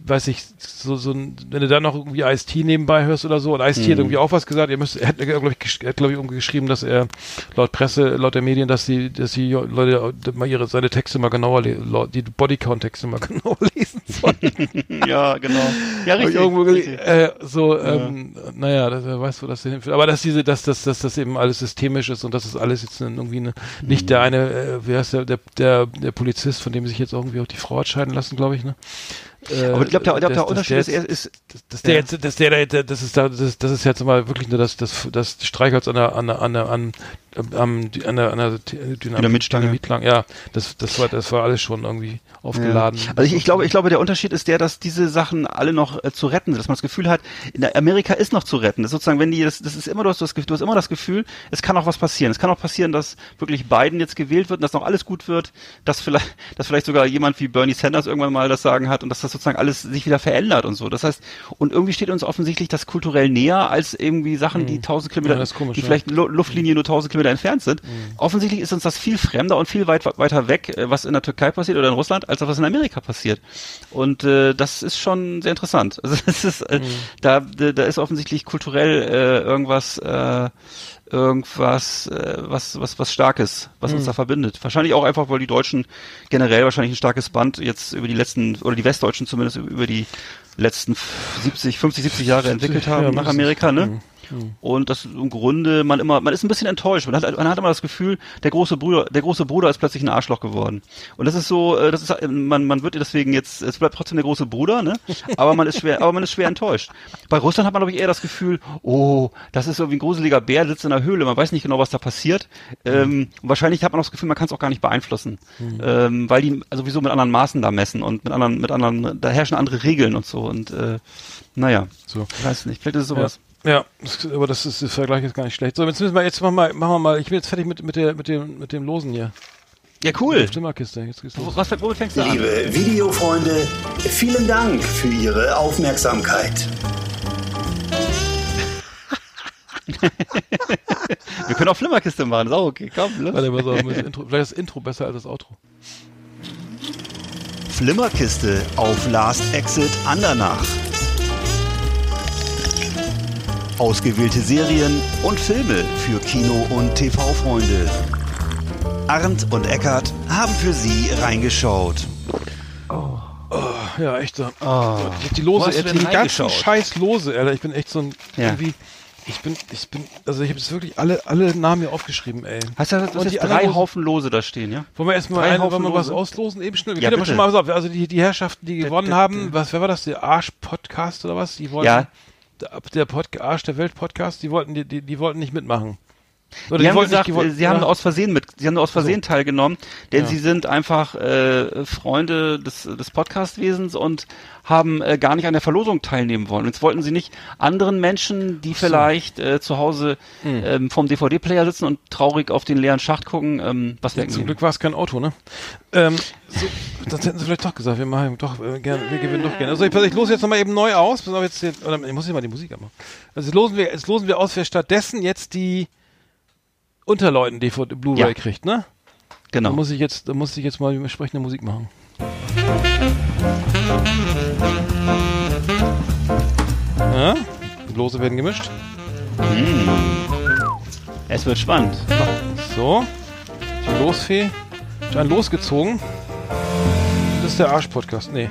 weiß ich, so, so ein, wenn du da noch irgendwie Ice-T nebenbei hörst oder so, und Ice-T Mhm. hat irgendwie auch was gesagt, ihr müsst, er hat, glaube ich, glaube ich, irgendwie geschrieben, dass er laut Presse, laut der Medien, dass die, dass die Leute mal ihre, seine Texte mal genauer, die Bodycount-Texte mal genauer lesen sollen. Ja, genau. Ja, richtig. irgendwo richtig. äh, so, ähm, naja, das, wer weiß, wo das denn hinführt. Aber dass diese, dass, dass, dass das eben alles systemisch ist und dass das alles jetzt irgendwie eine, nicht der eine, äh, wer ist der, der, der, der Polizist, von dem sich jetzt irgendwie auch die Frau hat scheiden lassen, glaube ich, ne? Äh, Aber ich glaube, der, der, dass- der Unterschied der ist, er ist, dass, dass der Ja. jetzt, dass der, jetzt- das ist da, das, das ist jetzt mal wirklich nur das, das, das Streichholz an der, an der, an der, an, am, an der, an der Dynam- Dynamitstange. Dynamitplanke. Ja, das, das war, das war alles schon irgendwie aufgeladen. Ja. Also ich, ich glaube, ich glaube, der Unterschied ist der, dass diese Sachen alle noch äh, zu retten sind, dass man das Gefühl hat, in der Amerika ist noch zu retten. Das ist sozusagen, wenn die, das, das ist immer, du hast, das, du hast immer das Gefühl, es kann auch was passieren. Es kann auch passieren, dass wirklich Biden jetzt gewählt wird und dass noch alles gut wird, dass vielleicht, dass vielleicht sogar jemand wie Bernie Sanders irgendwann mal das Sagen hat und dass das sozusagen alles sich wieder verändert und so. Das heißt, und irgendwie steht uns offensichtlich das kulturell näher als irgendwie Sachen, die tausend Kilometer, Hm. Ja, das komisch, die ja. vielleicht Lu Luftlinie nur tausend Kilometer entfernt sind. Offensichtlich ist uns das viel fremder und viel weit, weiter weg, äh, was in der Türkei passiert oder in Russland, als was in Amerika passiert. Und äh, das ist schon sehr interessant. Also das ist, äh, da, da da ist offensichtlich kulturell äh, irgendwas, äh, irgendwas, äh, was, was, was Starkes, was uns da verbindet. Wahrscheinlich auch einfach, weil die Deutschen generell wahrscheinlich ein starkes Band jetzt über die letzten, oder die Westdeutschen zumindest über die letzten 70, 50, 70 Jahre entwickelt haben ja, nach. Amerika, ne? Mhm. Und das im Grunde man immer, man ist ein bisschen enttäuscht. Man hat, man hat immer das Gefühl, der große Bruder, der große Bruder ist plötzlich ein Arschloch geworden. Und das ist so, äh, das ist, man, man wird deswegen jetzt, es bleibt trotzdem der große Bruder, ne? Aber man ist schwer, aber man ist schwer enttäuscht. Bei Russland hat man glaube ich eher das Gefühl, oh, das ist irgendwie ein gruseliger Bär, sitzt in der Höhle, man weiß nicht genau, was da passiert. Mhm. Ähm, wahrscheinlich hat man auch das Gefühl, man kann es auch gar nicht beeinflussen, mhm. ähm, weil die sowieso mit anderen Maßen da messen und mit anderen, mit anderen, da herrschen andere Regeln und so und äh, naja, so. Ich weiß nicht, vielleicht ist es sowas. Ja. Ja, das, aber das ist, der Vergleich ist gar nicht schlecht. So, jetzt müssen wir, jetzt machen wir, machen wir mal, ich bin jetzt fertig mit, mit der, mit dem, mit dem Losen hier. Ja, cool. Stimmerkiste. Jetzt geht's los. Was, womit fängst du Liebe an? Liebe Videofreunde, vielen Dank für Ihre Aufmerksamkeit. wir können auch Flimmerkiste machen, ist auch okay. Komm, los. Warte, pass auf, Intro, vielleicht ist das Intro besser als das Outro. Flimmerkiste auf Last Exit Andernach. Ausgewählte Serien und Filme für Kino- und TV-Freunde. Arndt und Eckart haben für Sie reingeschaut. Oh. Oh, ja, echt so. Oh. Die Lose, die ganzen scheiß Lose, Alter. Ich bin echt so ein, ja. irgendwie, ich bin, ich bin, also ich habe jetzt wirklich alle, alle Namen hier aufgeschrieben, ey. Hast du das, das jetzt drei Haufen Lose da stehen, ja? Wollen wir erstmal eine, wollen wir was auslosen? Eben schnell. Wir ja, schon mal, also die, die Herrschaften, die gewonnen bitte, haben, was, wer war das? Der Arsch-Podcast oder was? Die wollten, ja. Der, Pod, Arsch der Welt-Podcast, die wollten, die, die, die wollten nicht mitmachen. Oder die, haben gesagt, nicht, sie haben aus Versehen mit, sie haben aus Versehen so. teilgenommen, denn ja. sie sind einfach äh, Freunde des, des Podcastwesens und haben äh, gar nicht an der Verlosung teilnehmen wollen. Jetzt wollten sie nicht anderen Menschen, die vielleicht äh, zu Hause hm. ähm, vom DVD-Player sitzen und traurig auf den leeren Schacht gucken, ähm, was ja, Zum Glück war es kein Auto, ne? Ähm, so, das hätten sie vielleicht doch gesagt, wir machen doch äh, gerne, wir gewinnen doch gerne. Also ich, ich lose jetzt nochmal eben neu aus, jetzt, oder ich muss jetzt mal die Musik anmachen. Also jetzt losen wir, jetzt losen wir aus, wer stattdessen jetzt die Unterleuten DVD Blu-ray ja. kriegt, ne? Genau. Da muss ich jetzt, da muss ich jetzt mal entsprechende Musik machen. Ja, die Lose werden gemischt. Hm. Es wird spannend. So, die Losfee hat einen losgezogen. Das ist der Arsch-Podcast. Nee.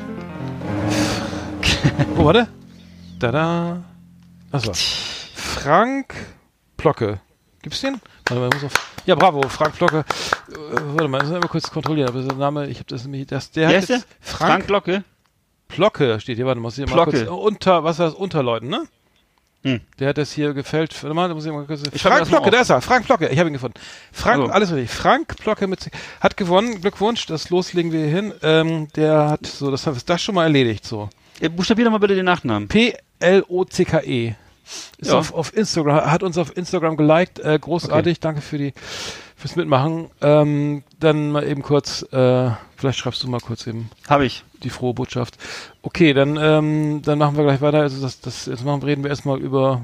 oh, warte. Da da. Achso. Frank Plocke. Gibt's den? Warte mal, muss auf, ja, bravo, Frank Glocke. Äh, warte mal, muss ich mal kurz kontrollieren, aber der Name, ich habe das nämlich, das, der, der hat Frank, Frank Glocke? Plocke steht hier, warte, muss ich mal Plocke. kurz, unter, was das, Unterleuten, ne? Hm. Der hat das hier gefällt. Warte mal, da muss ich mal kurz. Ich Frank Plocke, da ist er. Frank Plocke, ich habe ihn gefunden. Frank, also. alles richtig. Frank Plocke mit, hat gewonnen. Glückwunsch, das loslegen wir hier hin. Ähm, der hat so, das ist das schon mal erledigt, so. Buchstabier doch mal bitte den Nachnamen. P L O C K E. Ist ja. auf, auf Instagram, hat uns auf Instagram geliked. Äh, großartig, okay. danke für die fürs Mitmachen. Ähm, dann mal eben kurz, äh, vielleicht schreibst du mal kurz eben. Habe ich. Die frohe Botschaft. Okay, dann, ähm, dann machen wir gleich weiter. Also das, das, jetzt machen, reden wir erstmal über,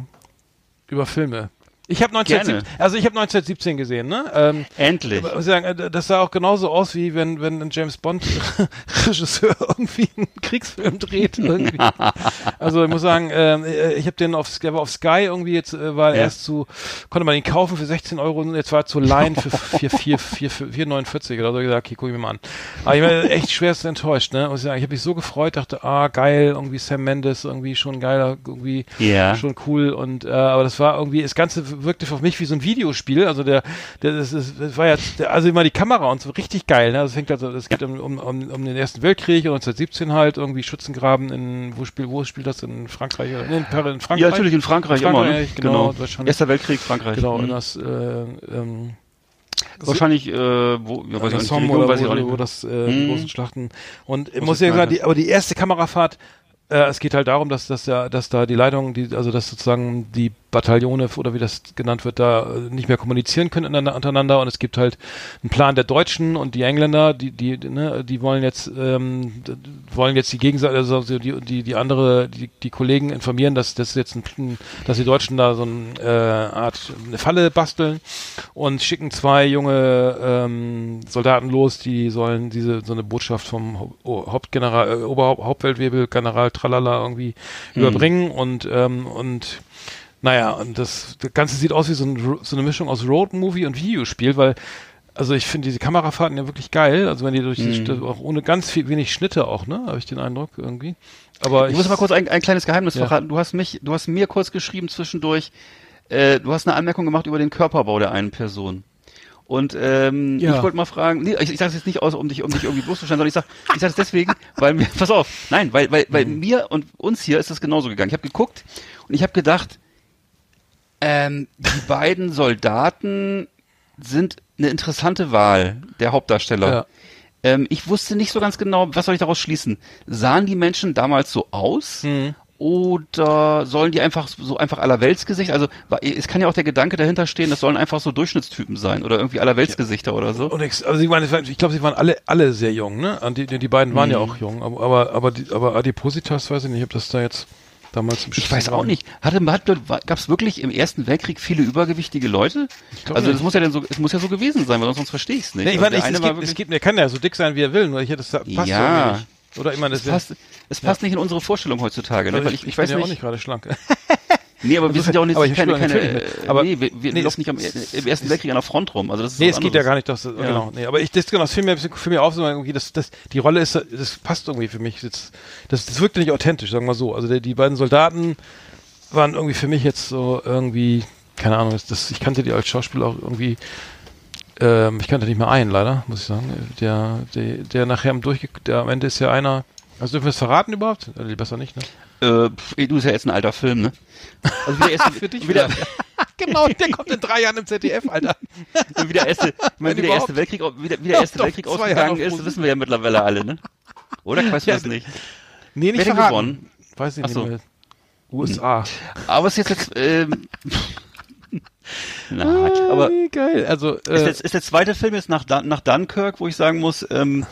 über Filme. Ich habe 1917, also ich habe 1917 gesehen, ne? Ähm, Endlich. Sagen, äh, das sah auch genauso aus wie wenn wenn ein James Bond Regisseur irgendwie einen Kriegsfilm dreht irgendwie. also ich muss sagen, äh, ich habe den auf, der war auf Sky irgendwie jetzt äh, war ja. erst zu konnte man ihn kaufen für 16 Euro und jetzt war er zu leihen für 4,49 oder so. Ich gesagt, okay, guck ich mir mal an. Aber ich war echt schwerst enttäuscht, ne? Muss ich sagen, ich habe mich so gefreut, dachte, ah geil, irgendwie Sam Mendes, irgendwie schon geiler, irgendwie ja. schon cool und äh, aber das war irgendwie das ganze wirkte auf mich wie so ein Videospiel. Also der, der das, ist, das war ja, der, also immer die Kamera und so richtig geil. Ne? Das fängt also, es geht um, um, um, um den Ersten Weltkrieg 1917 halt irgendwie Schützengraben in wo spielt wo spielt das in Frankreich oder in, in Frankreich? Ja natürlich in Frankreich, in Frankreich immer. Ne? Genau, genau. Erster Weltkrieg Frankreich. Genau, mhm. das äh, ähm, Wahrscheinlich, äh, wo, ja, weiß ich nicht, oder weiß wo, ich auch nicht. wo das, äh, die hm. großen Schlachten. Und ich muss ja sagen, die, aber die erste Kamerafahrt, äh, es geht halt darum, dass, dass, ja, dass da die Leitung, die, also dass sozusagen die Bataillone oder wie das genannt wird, da äh, nicht mehr kommunizieren können untereinander und es gibt halt einen Plan der Deutschen und die Engländer, die die ne, die wollen jetzt ähm, wollen jetzt die Gegenseite, also die die die andere die die Kollegen informieren, dass das jetzt ein, dass die Deutschen da so eine äh, Art eine Falle basteln und schicken zwei junge ähm, Soldaten los, die sollen diese so eine Botschaft vom Hauptgeneral äh, Oberhaupt Hauptfeldwebel General Tralala irgendwie mhm. überbringen und ähm, und naja, und das, das Ganze sieht aus wie so, ein, so eine Mischung aus Roadmovie und Videospiel, weil also ich finde diese Kamerafahrten ja wirklich geil. Also wenn die durch mhm. auch ohne ganz viel wenig Schnitte auch, ne? Habe ich den Eindruck irgendwie. Aber ich, ich muss mal kurz ein, ein kleines Geheimnis ja. verraten. Du hast mich, du hast mir kurz geschrieben zwischendurch, Äh, du hast eine Anmerkung gemacht über den Körperbau der einen Person. Und ähm, Ja. ich wollte mal fragen, nee, ich, ich sage es jetzt nicht aus, um dich, um dich irgendwie bloßzustellen, sondern ich sage ich sag es deswegen, weil mir, pass auf, nein, weil, weil, weil Mhm. mir und uns hier ist das genauso gegangen. Ich habe geguckt und ich habe gedacht, ähm, die beiden Soldaten sind eine interessante Wahl der Hauptdarsteller. Ja. Ähm, ich wusste nicht so ganz genau, was soll ich daraus schließen? Sahen die Menschen damals so aus? Mhm. Oder sollen die einfach so einfach Allerweltsgesicht? Also es kann ja auch der Gedanke dahinter stehen, das sollen einfach so Durchschnittstypen sein oder irgendwie Allerweltsgesichter oder so. Und ex also ich meine, ich glaube, sie waren alle alle sehr jung, ne? Die, die, die beiden waren ja Mhm. auch jung, aber aber aber, die, aber Adipositas weiß ich nicht, ob das da jetzt damals Ich weiß auch nicht. Hatte, hat, gab es wirklich im Ersten Weltkrieg viele übergewichtige Leute? Also das muss ja dann so, es muss ja so gewesen sein, weil sonst verstehe ich es nicht. Nee, ich Also meine, eine es, gibt, es gibt, der kann ja so dick sein, wie er will, nur ich das passt Ja. nicht. Oder ich meine, das es passt, es passt nicht in unsere Vorstellung heutzutage, ne? also weil ich, ich, ich, bin weiß ja nicht. auch nicht gerade schlank. Nee, aber wir sind ja auch nicht Aber keine, keine, Aber- nee, wir, wir nee, laufen nicht am, es- im Ersten Weltkrieg an der Front rum. Also das ist Nee, es geht ja gar nicht, das, genau, nee, aber ich, das, genau, das fiel mir, ein bisschen- fiel mir auf, so irgendwie, das, das, die Rolle ist, das passt irgendwie für mich, das, das, das wirkte nicht authentisch, sagen wir mal so, also die, die beiden Soldaten waren irgendwie für mich jetzt so irgendwie, keine Ahnung, das, das, ich kannte die als Schauspieler auch irgendwie, ähm, ich kannte nicht mehr einen, leider, muss ich sagen, der, der, der nachher am Durchge, der am Ende ist ja einer, also dürfen wir es verraten überhaupt? Äh, Besser nicht, ne? Äh, ey, du ist ja jetzt ein alter Film, ne? Also wie der erste, Für dich wieder, genau, der kommt in drei Jahren im ZDF, Alter. wie der erste, meine, wie der erste. Weltkrieg, wie der, wie der erste Doch, Weltkrieg ausgegangen ist, wissen wir ja mittlerweile alle, ne? Oder weißt du Ja, das nicht? Nee, nicht Wer verraten. gewonnen? Weiß ich Ach nicht so. mehr. USA. Aber es ist jetzt, jetzt ähm, na, aber Wie geil. Also, ist, äh, jetzt, ist der zweite Film jetzt nach, nach Dunkirk, wo ich sagen muss, ähm, äh,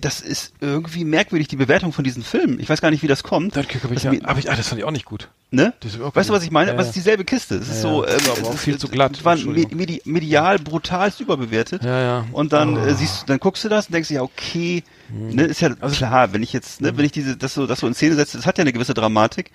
das ist irgendwie merkwürdig, die Bewertung von diesen Filmen. Ich weiß gar nicht, wie das kommt. Dunkirk habe ich, ja, hab ich, ah, das fand ich auch nicht gut. Ne? Weißt du, was ich meine? Ja, Was ist dieselbe Kiste? Es ist Ja, so, ähm, Ist aber auch es viel ist- zu glatt. War medi medial brutalst überbewertet. Ja, ja. Und dann Oh. äh, siehst du, dann guckst du das und denkst dir, ja, okay, ne, ist ja Also klar, wenn ich jetzt, ne, wenn ich diese, das so, das so in Szene setze, das hat ja eine gewisse Dramatik.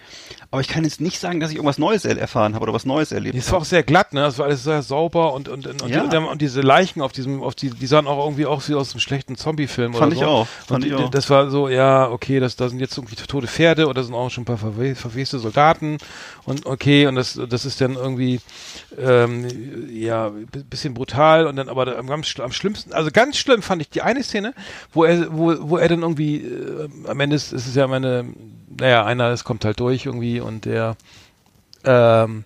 Aber ich kann jetzt nicht sagen, dass ich irgendwas Neues er erfahren habe oder was Neues erlebt Es war auch sehr glatt, ne? Es war alles sehr sauber und und und, Ja. und, die, und diese Leichen auf diesem, auf die, die sahen auch irgendwie auch wie aus einem schlechten Zombie-Film Fand oder ich so. auch, fand und ich auch. Das war so, ja, okay, das, da sind jetzt irgendwie tote Pferde oder sind auch schon ein paar verwe verweste Soldaten und okay, und das, das ist dann irgendwie, ähm, ja, bi- bisschen brutal und dann aber am, ganz am schlimmsten, also ganz schlimm fand ich die eine Szene, wo er, wo, wo er dann irgendwie, äh, am Ende ist, ist es ja meine, naja, einer, es kommt halt durch irgendwie und der, ähm,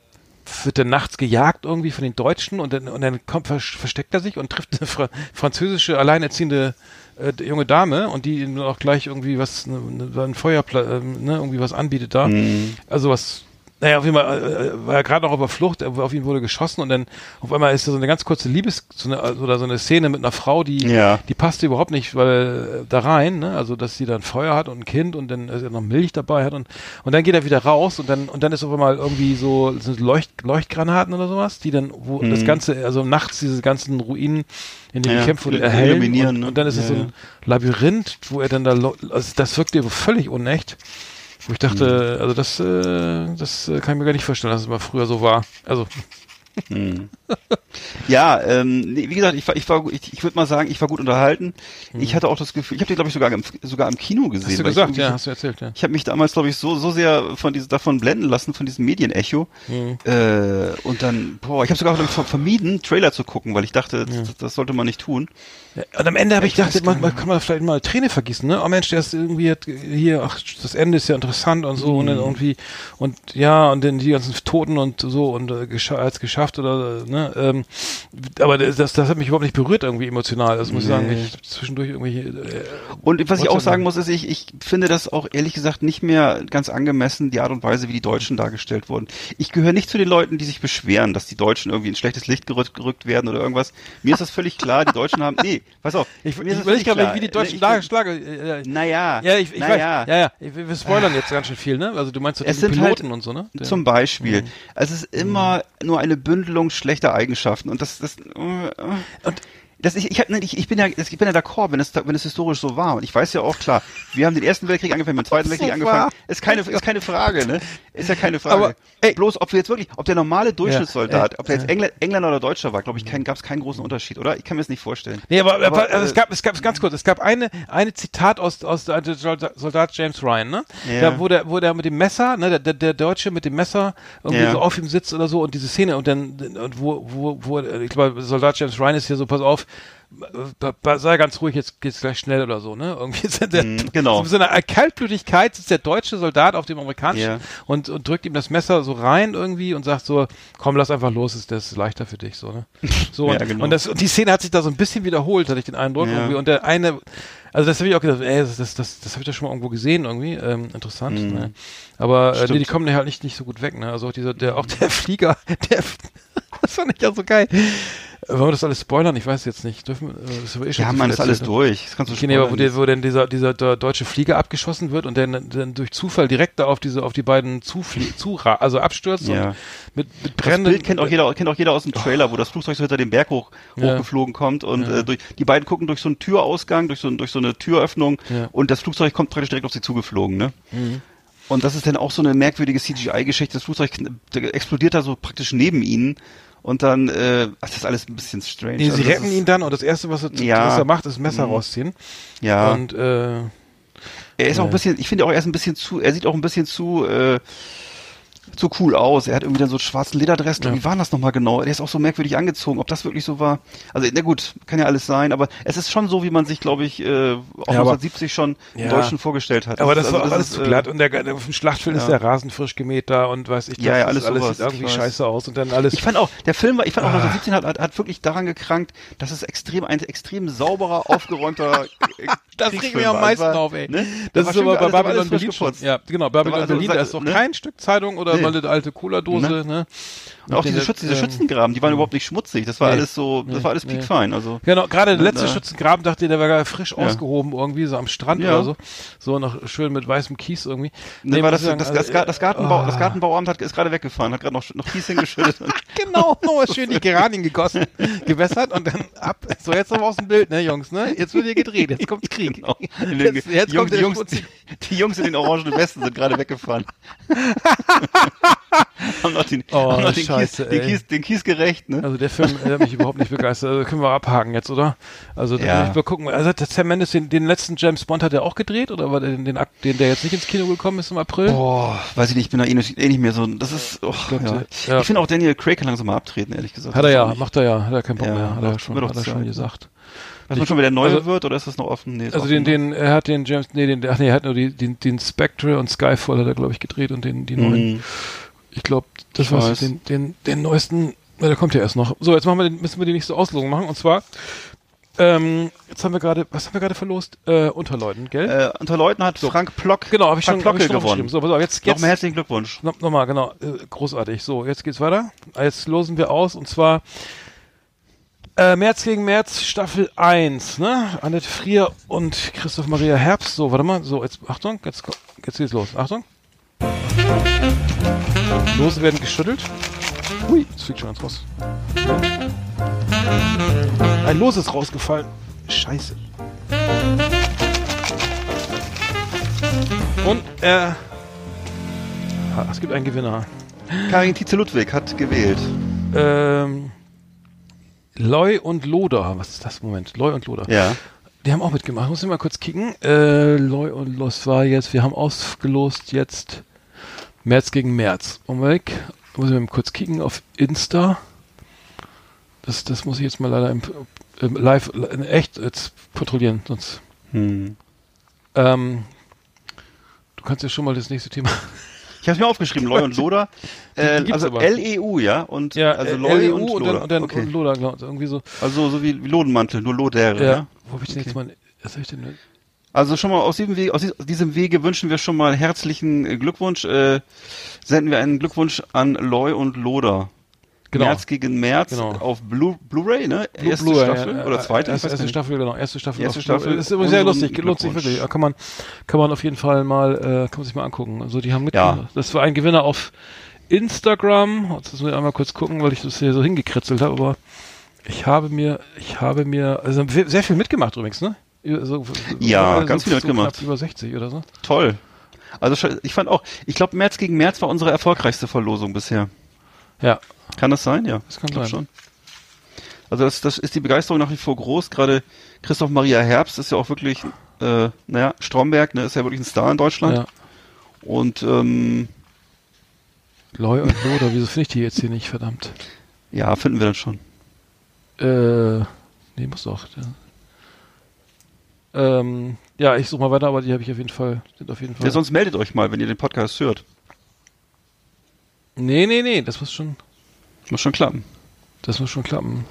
wird dann nachts gejagt irgendwie von den Deutschen und dann, und dann kommt, vers- versteckt er sich und trifft eine Fra französische alleinerziehende äh, junge Dame und die ihm auch gleich irgendwie was, ne, ne, ein Feuerpla ähm, ne, irgendwie was anbietet da. Mhm. Also was, naja, auf jeden Fall äh, äh, war er gerade noch auf der Flucht, er- auf ihn wurde geschossen und dann auf einmal ist da so eine ganz kurze Liebes, so eine, also, oder so eine Szene mit einer Frau, die, Ja. die passte überhaupt nicht, weil äh, da rein, ne? Also dass sie dann Feuer hat und ein Kind und dann äh, noch Milch dabei hat und und dann geht er wieder raus und dann und dann ist auf einmal irgendwie so sind Leucht, Leuchtgranaten oder sowas, die dann wo das ganze also nachts diese ganzen Ruinen in denen Mhm. Ja, gekämpft wurde erhellen und, ne? und dann ist es Ja, so ein Labyrinth, wo er dann da also das wirkte völlig unecht. Wo ich dachte, Mhm. also das, äh, das äh, kann ich mir gar nicht vorstellen, dass es mal früher so war. Also, Ja, ähm, nee, wie gesagt, ich war, ich war, ich, ich würde mal sagen, ich war gut unterhalten. Ich hatte auch das Gefühl, ich habe den glaube ich sogar im, sogar im Kino gesehen. Mhm. hast du ich gesagt, ja, hast du erzählt, ja. Ich habe mich damals, glaube ich, so so sehr von diesem davon blenden lassen von diesem Medienecho Mhm. äh, und dann, boah, ich habe sogar vermieden, Trailer zu gucken, weil ich dachte, das, das sollte man nicht tun. Ja, Und am Ende habe ich Ich gedacht, man, man kann man vielleicht mal Träne vergießen, ne? Oh Mensch, der ist irgendwie hat hier, ach, das Ende ist ja interessant und so und dann irgendwie und ja und dann die ganzen Toten und so und äh, als geschafft oder äh, ne? Ähm, aber das, das hat mich überhaupt nicht berührt irgendwie emotional. Das muss ich sagen. Nee. Ich zwischendurch irgendwie äh, Und was ich auch sagen muss, ist, ich, ich finde das auch ehrlich gesagt nicht mehr ganz angemessen, die Art und Weise, wie die Deutschen dargestellt wurden. Ich gehöre nicht zu den Leuten, die sich beschweren, dass die Deutschen irgendwie in schlechtes Licht gerückt, gerückt werden oder irgendwas. Mir ist das völlig klar, die Deutschen haben, nee, pass auf. ich, mir ich ist das überlege völlig gerade, klar. wie die deutschen Ich- Lagerschlager äh, äh, Naja, ja, ich, ich naja. weiß. Ja, ja. Ich, wir spoilern jetzt ganz schön viel, ne? Also du meinst so Es diese sind Piloten halt und so, ne? Zum Beispiel. Mhm. Es ist immer nur eine Bündelung schlechter Eigenschaften. Und das, das, äh, Und das, ich, ich, hab, ich, ich bin ja, ich bin ja d'accord, wenn es, wenn es historisch so war. Und ich weiß ja auch klar, wir haben den ersten Weltkrieg angefangen, wir haben den zweiten Weltkrieg angefangen. Ist keine, ist keine Frage, ne? Ist ja keine Frage. Aber, ey. bloß, ob wir jetzt wirklich, ob der normale Durchschnittssoldat, Ja, ob der jetzt Engl Engländer oder Deutscher war, glaube ich, kein, gab es keinen großen Unterschied, oder? Ich kann mir das nicht vorstellen. Nee, aber, aber, Aber, äh, es gab, es gab, ganz kurz, es gab eine, eine Zitat aus, aus der der Soldat James Ryan, ne? Ja. Da, wo der, wo der mit dem Messer, ne, der, der, der Deutsche mit dem Messer irgendwie Ja. so auf ihm sitzt oder so und diese Szene und dann, und wo, wo, wo, ich glaube, Soldat James Ryan ist hier so, pass auf, äh, äh, sei ganz ruhig, jetzt geht's gleich schnell oder so, ne? Irgendwie ist der, Mhm, genau. so einer Kaltblütigkeit sitzt der deutsche Soldat auf dem amerikanischen Ja. und, und drückt ihm das Messer so rein irgendwie und sagt so, komm, lass einfach los, ist das ist leichter für dich, so, ne? So, Ja, und, genau. und das, und die Szene hat sich da so ein bisschen wiederholt, hatte ich den Eindruck. Ja. Irgendwie. Und der eine, also das habe ich auch gedacht, ey, das, das, das, das habe ich doch schon mal irgendwo gesehen irgendwie. Ähm, interessant. Mhm. Ne? Aber äh, Stimmt. nee, die kommen halt nicht, nicht so gut weg. Ne? Also auch dieser, der, auch der Flieger, der, das fand ich ja so geil. Wollen wir das alles spoilern? Ich weiß jetzt nicht. Dürfen, wir- äh, das eh Ja, zu man, ist alles ne? durch. Das kannst du Okay, aber wo, der, wo denn dieser, dieser deutsche Flieger abgeschossen wird und dann, dann durch Zufall direkt da auf diese, auf die beiden Zuflie Zura, also abstürzt Ja. und mit, mit Das brennenden. Bild kennt auch jeder, kennt auch jeder aus dem Trailer, wo das Flugzeug so hinter dem Berg hoch, Ja. hochgeflogen kommt und äh, durch, die beiden gucken durch so einen Türausgang, durch so, durch so eine Türöffnung Ja. Mhm. und das Flugzeug kommt praktisch direkt auf sie zugeflogen, ne? Und das ist dann auch so eine merkwürdige CGI-Geschichte. Das Flugzeug explodiert da so praktisch neben ihnen und dann, äh, ach, das ist alles ein bisschen strange. Nee, Also sie das retten ist- ihn dann und das erste, was er, Ja. was er macht, ist Messer Mhm. rausziehen. Ja, Und äh, er ist auch ein bisschen, ich finde auch, er ist ein bisschen zu, er sieht auch ein bisschen zu, äh, zu cool aus. Er hat irgendwie dann so einen schwarzen Lederdress. Ja. Wie war das nochmal genau? Der ist auch so merkwürdig angezogen. Ob das wirklich so war? Also, na gut, kann ja alles sein, aber es ist schon so, wie man sich, glaube ich, äh, auch Ja, aber- 1970 schon Ja. im Deutschen vorgestellt hat. aber das, also, war alles ist, zu äh, glatt und der, auf dem Schlachtfeld ist ja. der Rasen frisch gemäht da und weiß ich, das Ja, ja, ist alles alles sowas, sieht irgendwie scheiße aus und dann alles. Ich fand auch, der Film war, ich fand auch Ah. 1917 hat, hat, hat wirklich daran gekrankt, dass es extrem, ein extrem sauberer, aufgeräumter das regt mich am meisten war, auf, ey. Ne? Das war ist aber bei alles- Babylon alles Berlin schon. Ja, genau, Babylon also, Berlin, da ist doch ne? kein Stück Zeitung oder Nee. mal eine alte Cola-Dose, ne? Und auch diese, Schütz, diese ähm, Schützengraben, die waren überhaupt nicht schmutzig. Das war alles so, das war alles piekfein. Also Genau, gerade der letzte Schützengraben dachte ich, der war frisch ausgehoben irgendwie, so am Strand oder so. So noch schön mit weißem Kies irgendwie. Ne, Nee, war das, das, das, also, das, Gartenbau, das ah. Gartenbauamt hat, ist gerade weggefahren, hat gerade noch, noch Kies hingeschüttet. Genau, nur schön die Geranien gegossen, gewässert und dann ab. So, jetzt aber aus dem Bild, ne, Jungs, ne? Jetzt wird hier gedreht, jetzt kommt's Krieg. Genau. Jetzt, jetzt Jungs, kommt die, der Jungs, die, die Jungs in den orangenen Westen sind gerade weggefahren. Haben noch den, Oh, haben noch den, Scheiße, Kies, den. Kies, den Kies gerecht, ne? Also der Film der hat mich überhaupt nicht begeistert. Also können wir abhaken jetzt, oder? Also da Ja. ich mal gucken. Also hat der Sam Mendes den, den letzten James Bond hat er auch gedreht oder war der den, den, Akt- den der jetzt nicht ins Kino gekommen ist im April? Boah, weiß ich nicht, ich bin da eh nicht, eh nicht mehr so, das ist, oh, glaub, ja. ja. Ich finde auch Daniel Craig kann langsam mal abtreten, ehrlich gesagt. Hat er ja, macht er ja, hat er keinen Bock mehr, hat er schon, hat er schon gesagt. Weiß man schon, wer der Neue Also- wird, oder ist das noch offen? Nee, Also den, ne? den, er hat den James, nee, den, ach nee, er hat nur die, den, den Spectre und Skyfall hat er, glaube ich, gedreht und den, die neuen. Mhm. Ich glaube, das weiß. Den, den, den neuesten, na, der kommt ja erst noch. So, jetzt machen wir den, müssen wir die nächste Auslosung machen und zwar, ähm, jetzt haben wir gerade, was haben wir gerade verlost? Äh, Unterleuten, gell? Äh, unter Leuten hat Frank Plock, genau, habe ich schon, Frank hab ich schon gewonnen. So, pass auf, jetzt, jetzt, Nochmal herzlichen Glückwunsch. No, Nochmal, genau. Äh, großartig. So, jetzt geht's weiter. Jetzt losen wir aus und zwar äh, März gegen März Staffel 1, ne? Annette Frier und Christoph Maria Herbst. So, warte mal. So, jetzt, Achtung, jetzt, jetzt geht's los. Achtung. Lose werden geschüttelt. Hui, jetzt fliegt schon eins raus. Ein Los ist rausgefallen. Scheiße. Und, äh, es gibt einen Gewinner. Karin Tietze-Ludwig hat gewählt. Ähm, Loy und Loder. Was ist das? Moment. Loy und Loder. Ja. Die haben auch mitgemacht. Muss ich mal kurz kicken. Äh, Loy und Los war jetzt, wir haben ausgelost jetzt März gegen März. Moment. Muss ich mal kurz kicken auf Insta. Das, das muss ich jetzt mal leider im, im live, in echt jetzt kontrollieren, sonst. Hm. Ähm, du kannst ja schon mal das nächste Thema. Ich habe es mir aufgeschrieben, Loy und Loder. Äh, also. L-E-U, ja? Und Ja, also Loy LEU und und, Loder. dann, und dann okay. und Loder, genau, irgendwie so. Also so wie, wie Lodenmantel, nur Loder, Ja. ja? Wo hab ich denn jetzt mal, was hab ich denn? Also schon mal aus diesem Wege, aus diesem Wege wünschen wir schon mal herzlichen Glückwunsch. Äh, senden wir einen Glückwunsch an Loy und Loder. Genau. März gegen März Genau. auf Blu- Blu-ray, ne? Blue- erste Blu-ray, Staffel ja, oder äh, zweite? Erste, erste. Staffel, genau. Erste Staffel. Erste Staffel. Ist übrigens sehr lustig. Lohnt sich wirklich. Kann man, kann man auf jeden Fall mal, äh, kann man sich mal angucken. Also die haben mit, Ja. das war ein Gewinner auf Instagram. Jetzt müssen wir einmal kurz gucken, weil ich das hier so hingekritzelt habe, aber Ich habe mir, ich habe mir, also sehr viel mitgemacht übrigens, ne? So, ja, ganz viel mitgemacht. Über 60 oder so. Toll. Also ich fand auch, ich glaube, März gegen März war unsere erfolgreichste Verlosung bisher. Ja. Kann das sein? Ja. Das kann sein. Schon. Also das, das ist die Begeisterung nach wie vor groß. Gerade Christoph Maria Herbst ist ja auch wirklich, äh, naja, Stromberg, ne, ist ja wirklich ein Star in Deutschland. Ja. Und ähm, Loy und Loder, wieso finde ich die jetzt hier nicht, verdammt? Ja, finden wir dann schon. Äh, nee, muss doch. Ja, ähm, ja ich suche mal weiter, aber die habe ich auf jeden Fall, sind auf jeden Fall. Ja, sonst meldet euch mal, wenn ihr den Podcast hört. Nee, nee, nee, das muss schon. Muss schon klappen. Das muss schon klappen.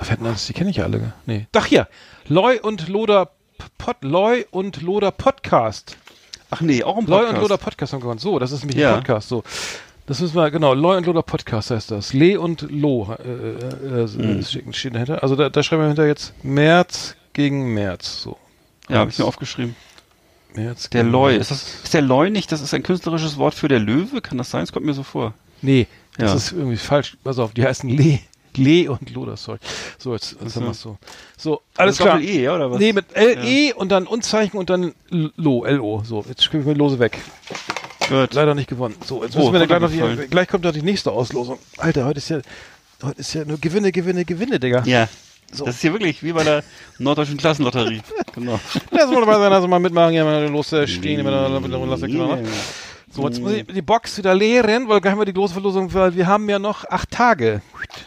Fettnanz, die kenne ich ja alle. Nee. Doch hier. Loy und Loder Pod, Loy und Loder Podcast. Ach nee, auch ein Podcast. Loy und Loder Podcast haben gewonnen. So, das ist nämlich ja. ein Podcast. So. Das müssen wir, genau, Loy und Loder Podcast heißt das. Le und Lo äh, äh, mhm. stehen dahinter. Also da, da schreiben wir hinter jetzt März gegen März. So. Ja, habe ich mir aufgeschrieben. März der Loy. Ist, das, ist der Loy nicht, das ist ein künstlerisches Wort für der Löwe? Kann das sein? Das kommt mir so vor. Nee, das ja. ist irgendwie falsch. Pass auf, die heißen Le. Le und sorry. So, jetzt, jetzt haben wir so. So, alles also klar. E, ja, oder was? Nee, mit L-E ja. und dann Unzeichen und dann Lo, L-O. So, jetzt spielen wir Lose weg. Gut. Leider nicht gewonnen. So, jetzt müssen oh, wir gleich noch die, gleich kommt noch die nächste Auslosung. Alter, heute ist ja, heute ist ja nur Gewinne, Gewinne, Gewinne, Digga. Ja. So. Das ist hier wirklich wie bei der norddeutschen Klassenlotterie. genau. Lass mal dabei sein, also mal mitmachen, ja, mal losstehen, wenn er, lass ja. So, jetzt muss ich die Box wieder leeren, weil gleich haben wir die große Verlosung, weil wir haben ja noch acht Tage.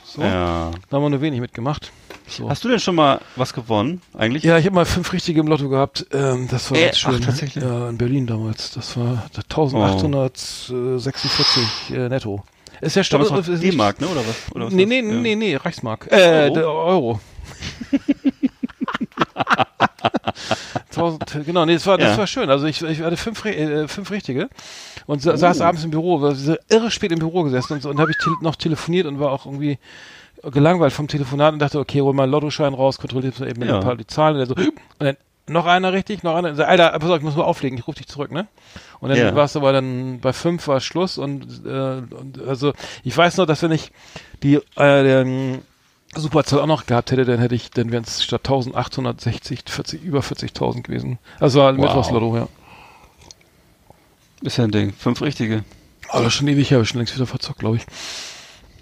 So. Ja. Da haben wir nur wenig mitgemacht. So. Hast du denn schon mal was gewonnen, eigentlich? Ja, ich habe mal fünf richtige im Lotto gehabt. Ähm, das war äh, ganz schön. Ach, tatsächlich? Ja, in Berlin damals. Das war 1846 oh. äh, netto. Ist ja Stamm, D-Mark, ne, oder was? Oder was nee, nee, ja. nee, nee, Reichsmark. Äh, Euro. Euro. 1000, genau, nee, das war, das ja. war schön. Also ich, ich hatte fünf, äh, fünf richtige und sa oh. saß abends im Büro, war irre spät im Büro gesessen und, so, und habe ich te noch telefoniert und war auch irgendwie gelangweilt vom Telefonat und dachte, okay, hol mal einen Lottoschein raus, kontrolliert eben ja. ein paar die Zahlen und, so, und dann noch einer richtig, noch einer. Alter, pass auf, ich muss mal auflegen, ich rufe dich zurück, ne? Und dann ja. war es aber dann bei fünf war Schluss und, äh, und also ich weiß noch, dass wenn ich die äh, den Superzahl auch noch gehabt hätte, dann hätte ich, dann wären es statt 1860 40, über 40.000 gewesen. Also war wow. Mittwochslotto, ja. Ist ja ein Ding. Fünf richtige. Aber schon ewig, habe ich schon längst wieder verzockt, glaube ich.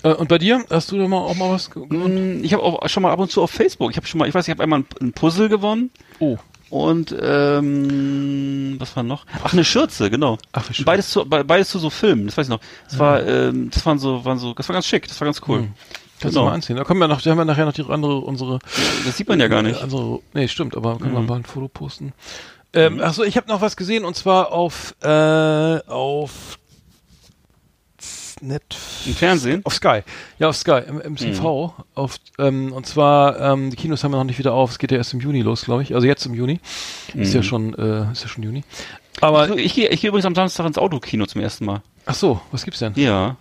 Äh, und bei dir? Hast du da mal auch mal was gewonnen? Mm, ich habe auch schon mal ab und zu auf Facebook. Ich habe schon mal, ich weiß, ich habe einmal ein, Puzzle gewonnen. Oh. Und ähm, was war noch? Ach, eine Schürze, genau. Ach, Schürze. Beides zu, beides zu so Filmen, das weiß ich noch. Das war, ähm, das waren so, waren so, das war ganz schick, das war ganz cool. Mhm. Kannst genau. du mal anziehen. Da kommen wir noch, da haben wir nachher noch die andere, unsere. Das sieht man ja gar nicht. Andere, nee, stimmt, aber können mhm. wir mal ein Foto posten. Ähm, mhm. Achso, ich habe noch was gesehen und zwar auf, äh, auf Net Im Fernsehen? Auf Sky. Ja, auf Sky, im, im. Mhm. Auf, ähm, und zwar, ähm, die Kinos haben wir noch nicht wieder auf. Es geht ja erst im Juni los, glaube ich. Also jetzt im Juni. Mhm. Ist ja mhm. schon, äh, ist ja schon Juni. Aber ich, ich gehe ich geh übrigens am Samstag ins Autokino zum ersten Mal. Ach so, was gibt's denn? Ja.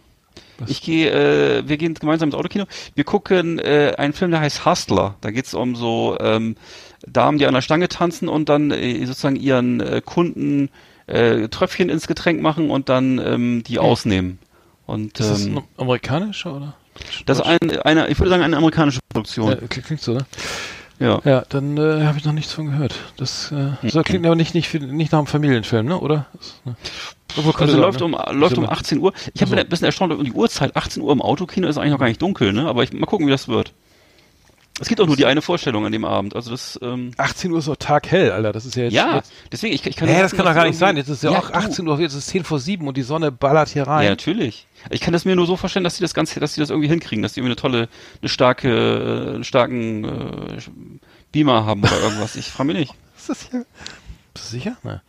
Was? Ich gehe, äh, wir gehen gemeinsam ins Autokino. Wir gucken äh, einen Film, der heißt Hustler. Da geht's um so ähm, Damen, die an der Stange tanzen und dann äh, sozusagen ihren äh, Kunden äh, Tröpfchen ins Getränk machen und dann ähm, die hm. ausnehmen. Und, ist das ähm, ein amerikanischer oder? Das ist ein, eine, ich würde sagen, eine amerikanische Produktion. Ja, klingt so, ne? Ja. Ja, dann äh, habe ich noch nichts von gehört. Das, äh, mhm. das klingt aber nicht, nicht, nicht nach einem Familienfilm, ne? Oder? Das, ne? Also läuft, ne? um, läuft um 18 Uhr. Ich habe also. ein bisschen erstaunt, um die Uhrzeit, 18 Uhr im Autokino ist eigentlich noch gar nicht dunkel, ne? Aber ich, mal gucken, wie das wird. Es gibt auch nur die eine Vorstellung an dem Abend. Also das. Ähm 18 Uhr ist doch taghell, Alter. Das ist ja jetzt. Ja, jetzt deswegen ich, ich kann. Ja, das kann doch gar nicht sein. Jetzt ist ja, ja auch 18 Uhr, jetzt ist es 10 vor 7 und die Sonne ballert hier rein. Ja, natürlich. Ich kann das mir nur so vorstellen, dass sie das Ganze, dass sie das irgendwie hinkriegen, dass die irgendwie eine tolle, eine starke, äh, einen starken äh, Beamer haben oder irgendwas. Ich frage mich nicht. Das ist ja bist du sicher? Ne.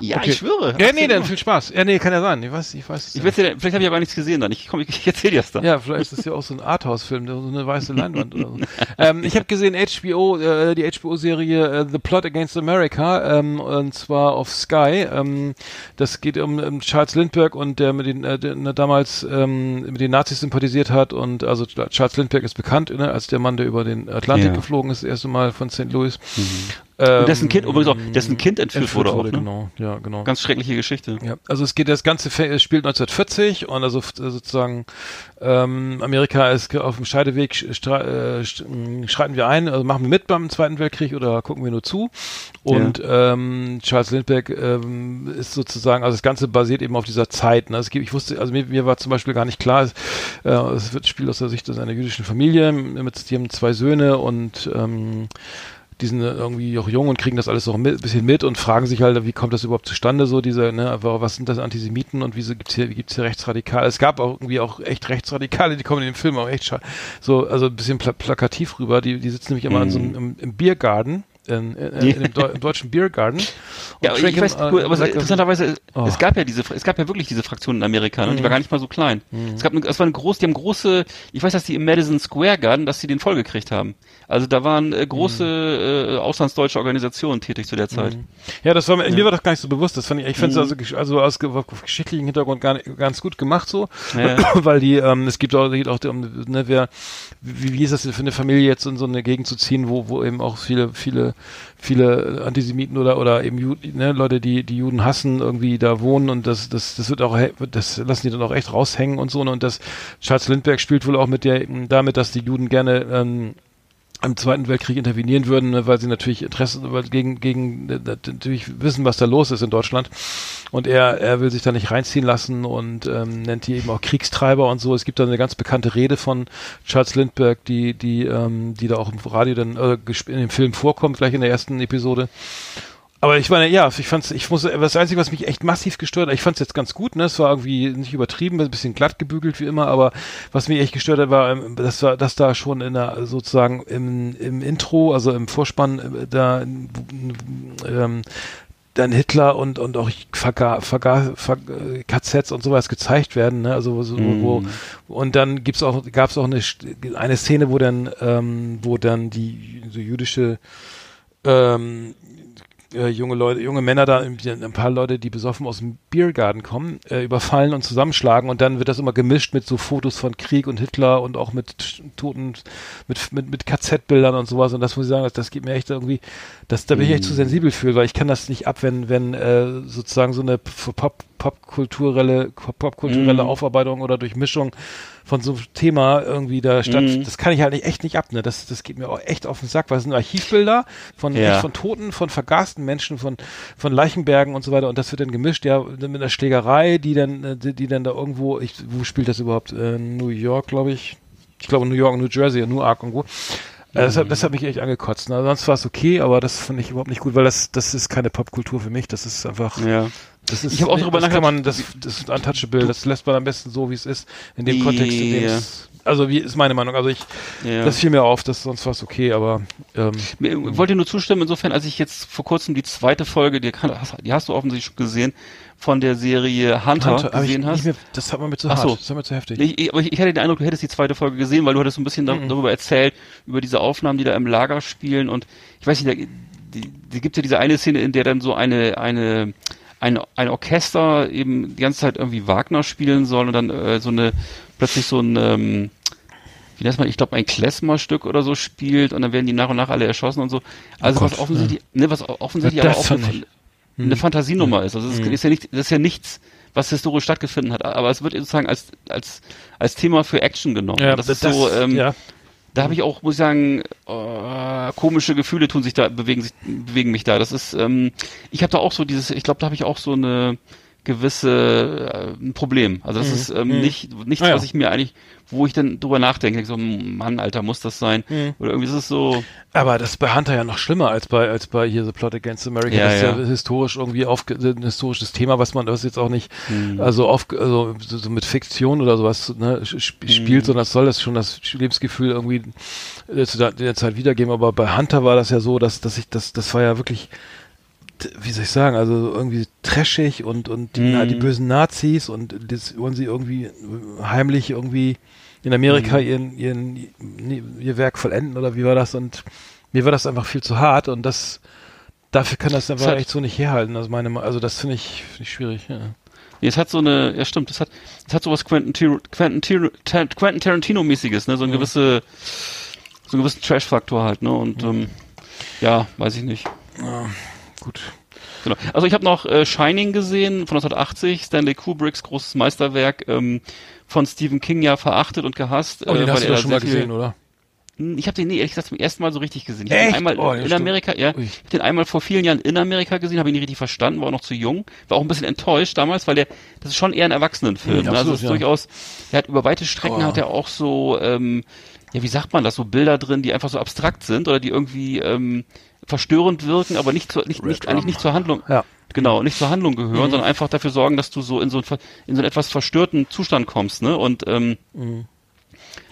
Ja, okay. ich schwöre. Ja, nee, dann viel Spaß. Ja, nee, kann ja sein. Ich weiß, ich weiß. Ich ja. dir, vielleicht habe ich aber nichts gesehen dann. Ich, komm, ich, ich erzähle dir das dann. Ja, vielleicht ist das ja auch so ein Arthouse-Film, so eine weiße Leinwand oder so. ähm, ich habe gesehen HBO, äh, die HBO-Serie äh, The Plot Against America, ähm, und zwar auf Sky. Ähm, das geht um, um Charles Lindbergh und der mit den äh, der, der damals ähm, mit den Nazis sympathisiert hat und also Charles Lindbergh ist bekannt ne, als der Mann, der über den Atlantik ja. geflogen ist, das erste Mal von St. Louis. Mhm Und dessen Kind, übrigens auch, dessen Kind entführt, entführt wurde, wurde, auch, ne? genau, ja, genau. Ganz schreckliche Geschichte. Ja, also es geht, das ganze spielt 1940 und also sozusagen ähm, Amerika ist auf dem Scheideweg, äh, mh, schreiten wir ein, also machen wir mit beim Zweiten Weltkrieg oder gucken wir nur zu. Und ähm, Charles Lindbergh ähm, ist sozusagen, also das Ganze basiert eben auf dieser Zeit. Ne? Es gibt, ich wusste, also mir, mir war zum Beispiel gar nicht klar, es, äh, es wird spielt aus der Sicht einer jüdischen Familie mit die haben zwei Söhne und ähm, die sind irgendwie auch jung und kriegen das alles so ein bisschen mit und fragen sich halt, wie kommt das überhaupt zustande, so diese, ne, was sind das Antisemiten und wieso gibt's hier, wie gibt's hier Rechtsradikale? Es gab auch irgendwie auch echt Rechtsradikale, die kommen in dem Film auch echt so, also ein bisschen pla plakativ rüber, die, die sitzen nämlich immer in so einem, im, im Biergarten, in, in, in, dem Deu im deutschen Biergarten. Ja, ich weiß, äh, gut, aber lecker- interessanterweise, Oh. es gab ja diese, es gab ja wirklich diese Fraktion in Amerika, ne? und die war gar nicht mal so klein. Es gab, eine, es war eine große, die haben große, ich weiß, dass die im Madison Square Garden, dass sie den vollgekriegt haben. Also da waren äh, große äh, auslandsdeutsche Organisationen tätig zu der Zeit. Ja, das war mir, mir war das gar nicht so bewusst. Das fand ich, ich finde es Mhm. also, also aus, ge- auf geschichtlichem Hintergrund gar ganz gut gemacht so, Ja. weil die, ähm, es gibt auch, geht auch um, ne, wer, wie, wie ist das denn für eine Familie jetzt in so eine Gegend zu ziehen, wo, wo eben auch viele, viele, viele Antisemiten oder oder eben Ju, ne, Leute, die die Juden hassen, irgendwie da wohnen und das, das, das wird auch, das lassen die dann auch echt raushängen und so. Und das Charles Lindbergh spielt wohl auch mit der, damit, dass die Juden gerne ähm, im Zweiten Weltkrieg intervenieren würden, ne, weil sie natürlich Interesse weil gegen gegen äh, natürlich wissen, was da los ist in Deutschland. Und er er will sich da nicht reinziehen lassen und ähm, nennt die eben auch Kriegstreiber und so. Es gibt da eine ganz bekannte Rede von Charles Lindbergh, die die ähm, die da auch im Radio dann äh, in dem Film vorkommt, gleich in der ersten Episode. Aber ich meine, ja, ich fand's, ich muss, das Einzige, was mich echt massiv gestört hat, ich fand's jetzt ganz gut, ne, es war irgendwie nicht übertrieben, ein bisschen glatt gebügelt wie immer, aber was mich echt gestört hat, war, ähm, das war, dass da schon in der, sozusagen im, im Intro, also im Vorspann, äh, da, ähm, dann Hitler und und auch Verga, Verga, Ver, äh, KZs und sowas gezeigt werden, ne? Also so, wo, wo und dann gibt's auch gab's auch eine eine Szene, wo dann ähm, wo dann die so jüdische ähm, äh, junge Leute, junge Männer da, ein paar Leute, die besoffen aus dem Biergarten kommen, äh, überfallen und zusammenschlagen und dann wird das immer gemischt mit so Fotos von Krieg und Hitler und auch mit Toten, mit, mit, mit KZ-Bildern und sowas und das muss ich sagen, das, das geht mir echt irgendwie, das, da bin ich echt zu sensibel für, weil ich kann das nicht ab, wenn, wenn äh, sozusagen so eine Pop, popkulturelle, popkulturelle Mhm. Aufarbeitung oder Durchmischung von so einem Thema irgendwie da statt, Mhm. das kann ich halt nicht, echt nicht ab, ne? Das, das geht mir auch echt auf den Sack, weil es sind Archivbilder von, Ja. von Toten, von vergasten Menschen, von, von Leichenbergen und so weiter und das wird dann gemischt, ja, mit einer Schlägerei, die dann, äh, die, die dann da irgendwo, ich, wo spielt das überhaupt? Äh, New York, glaube ich. Ich glaube New York, New Jersey, Newark irgendwo. Das, hat, das hat mich echt angekotzt. Ne? Sonst war es okay, aber das fand ich überhaupt nicht gut, weil das, das ist keine Popkultur für mich. Das ist einfach, Ja. das ist, Ich hab auch darüber nachgedacht- man, das, das ist untouchable. Das lässt man am besten so, wie es ist, in dem Kontext, in dem es, also wie ist meine Meinung. Also ich, Ja. das fiel mir auf, dass sonst war es okay, aber ähm, Ich wollte nur zustimmen, insofern, als ich jetzt vor kurzem die zweite Folge, die, kann- die hast du offensichtlich schon gesehen, von der Serie Hunter, Hunter, ich gesehen nicht hast. mehr, das hat man mir zu Ach hart, so. das hat mir zu heftig. Ich, ich, aber ich, ich hatte den Eindruck, du hättest die zweite Folge gesehen, weil du hattest so ein bisschen Mhm. darüber erzählt, über diese Aufnahmen, die da im Lager spielen und ich weiß nicht, da, die, die gibt ja diese eine Szene, in der dann so eine, eine, ein, ein Orchester eben die ganze Zeit irgendwie Wagner spielen soll und dann äh, so eine, plötzlich so ein, ähm, wie nennt man, ich glaube ein Klezmer-Stück oder so spielt und dann werden die nach und nach alle erschossen und so. Also Oh was Gott, offensichtlich, ne, was offensichtlich Ja, aber das auch eine, eine Fantasienummer ist. Also es ist, Mhm. ist ja nicht, das ist ja nichts, was historisch stattgefunden hat, aber es wird sozusagen als als als Thema für Action genommen. Und das, ist so, ähm, ja. da habe ich auch, muss ich sagen, äh, komische Gefühle tun sich da, bewegen sich, bewegen mich da. Das ist, ähm, ich habe da auch so dieses, ich glaube, da habe ich auch so eine gewisse äh, ein Problem. Also das Mhm. ist ähm, Mhm. nicht nichts, Ah, ja. was ich mir eigentlich, wo ich dann drüber nachdenke, denk so, Mann, Alter, muss das sein? Mhm. Oder irgendwie ist es so, Aber das ist bei Hunter ja noch schlimmer als bei als bei hier The Plot Against America. Ja, das ist ja, ja. historisch irgendwie auf ein historisches Thema, was man das jetzt auch nicht Mhm. also auf also so, mit Fiktion oder sowas ne, sp- spielt, sondern es soll das schon das Lebensgefühl irgendwie äh, zu der, Zeit wiedergeben. Aber bei Hunter war das ja so, dass dass ich das das war ja wirklich wie soll ich sagen, also irgendwie trashig und und die, Mhm. die bösen Nazis und das wollen sie irgendwie heimlich irgendwie in Amerika Mhm. ihren, ihren, ihr Werk vollenden oder wie war das? Und mir war das einfach viel zu hart und das, dafür kann das einfach hat- echt so nicht herhalten. Also meine, also das finde ich, finde ich schwierig. Ja. Nee, es hat so eine, ja stimmt, es hat, es hat sowas Quentin, Quentin, Tar Quentin Tarantino-mäßiges, ne, so ein gewisse, so einen gewissen Trash-Faktor halt, ne, und, ähm, ja, weiß ich nicht. Gut. Genau. Also ich habe noch äh, Shining gesehen von 1980, Stanley Kubricks großes Meisterwerk, ähm, von Stephen King ja verachtet und gehasst. Oh, den äh, hast du doch schon mal sehr viel- gesehen, oder? Hm, Ich habe den nee, ehrlich gesagt zum ersten Mal so richtig gesehen. Ich habe einmal Oh, in stimmt. Amerika, ja, Ui. ich hab den einmal vor vielen Jahren in Amerika gesehen, habe ihn nicht richtig verstanden, war auch noch zu jung, war auch ein bisschen enttäuscht damals, weil der das ist schon eher ein Erwachsenenfilm. Mhm, also absolut, es ist ja. durchaus, er hat über weite Strecken Oh. hat er auch so, ähm, ja, wie sagt man das, so Bilder drin, die einfach so abstrakt sind oder die irgendwie ähm, verstörend wirken, aber nicht zur, nicht, nicht eigentlich nicht zur Handlung. Ja. Genau, nicht zur Handlung gehören, Mhm. sondern einfach dafür sorgen, dass du so in so, ein, in so einen etwas verstörten Zustand kommst, ne? Und ähm,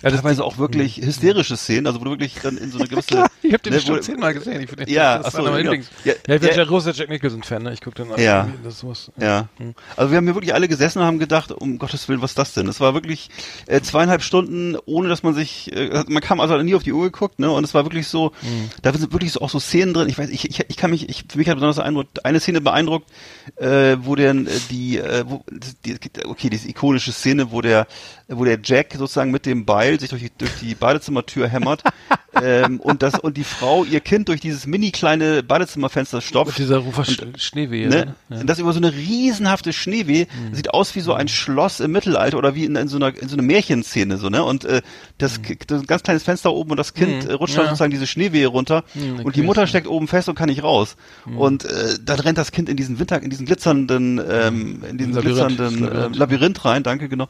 Ja, das, teilweise auch wirklich hysterische Szenen, also wo du wirklich dann in so eine gewisse. ich habe den ne, wo- zehnmal gesehen. Ich find den- Ja, das ist ach so, einer meiner genau. Lieblings. Ja, Ja, ich bin ja. ja großer Jack Nicholson-Fan, ne? Ich gucke den an. Ja. Das muss, Ja. Also wir haben hier wirklich alle gesessen und haben gedacht, um Gottes Willen, was ist das denn? Es war wirklich äh, zweieinhalb Stunden, ohne dass man sich, äh, man kam also nie auf die Uhr geguckt, ne? Und es war wirklich so, Mhm. da sind wirklich so auch so Szenen drin. Ich weiß, ich, ich, ich kann mich, ich, für mich hat besonders eine Szene beeindruckt, äh, wo der äh, die, äh, wo, die, okay, diese ikonische Szene, wo der, wo der Jack sozusagen mit dem Beil sich durch die, durch die Badezimmertür hämmert ähm, und das und die Frau ihr Kind durch dieses mini kleine Badezimmerfenster stopft. Mit dieser Rufer Sch- Schneewehe. Ne? Ne? Und Das über so eine riesenhafte Schneewehe sieht aus wie so ein Schloss im Mittelalter oder wie in, in so einer in so einer Märchenszene so ne und äh, das, das ist ein ganz kleines Fenster oben und das Kind äh, rutscht dann Ja. sozusagen diese Schneewehe runter Mhm, und die okay. Mutter steckt oben fest und kann nicht raus und äh, dann rennt das Kind in diesen Winter in diesen glitzernden ähm, in diesen Labyrinth, glitzernden das Labyrinth. Äh, Labyrinth rein danke genau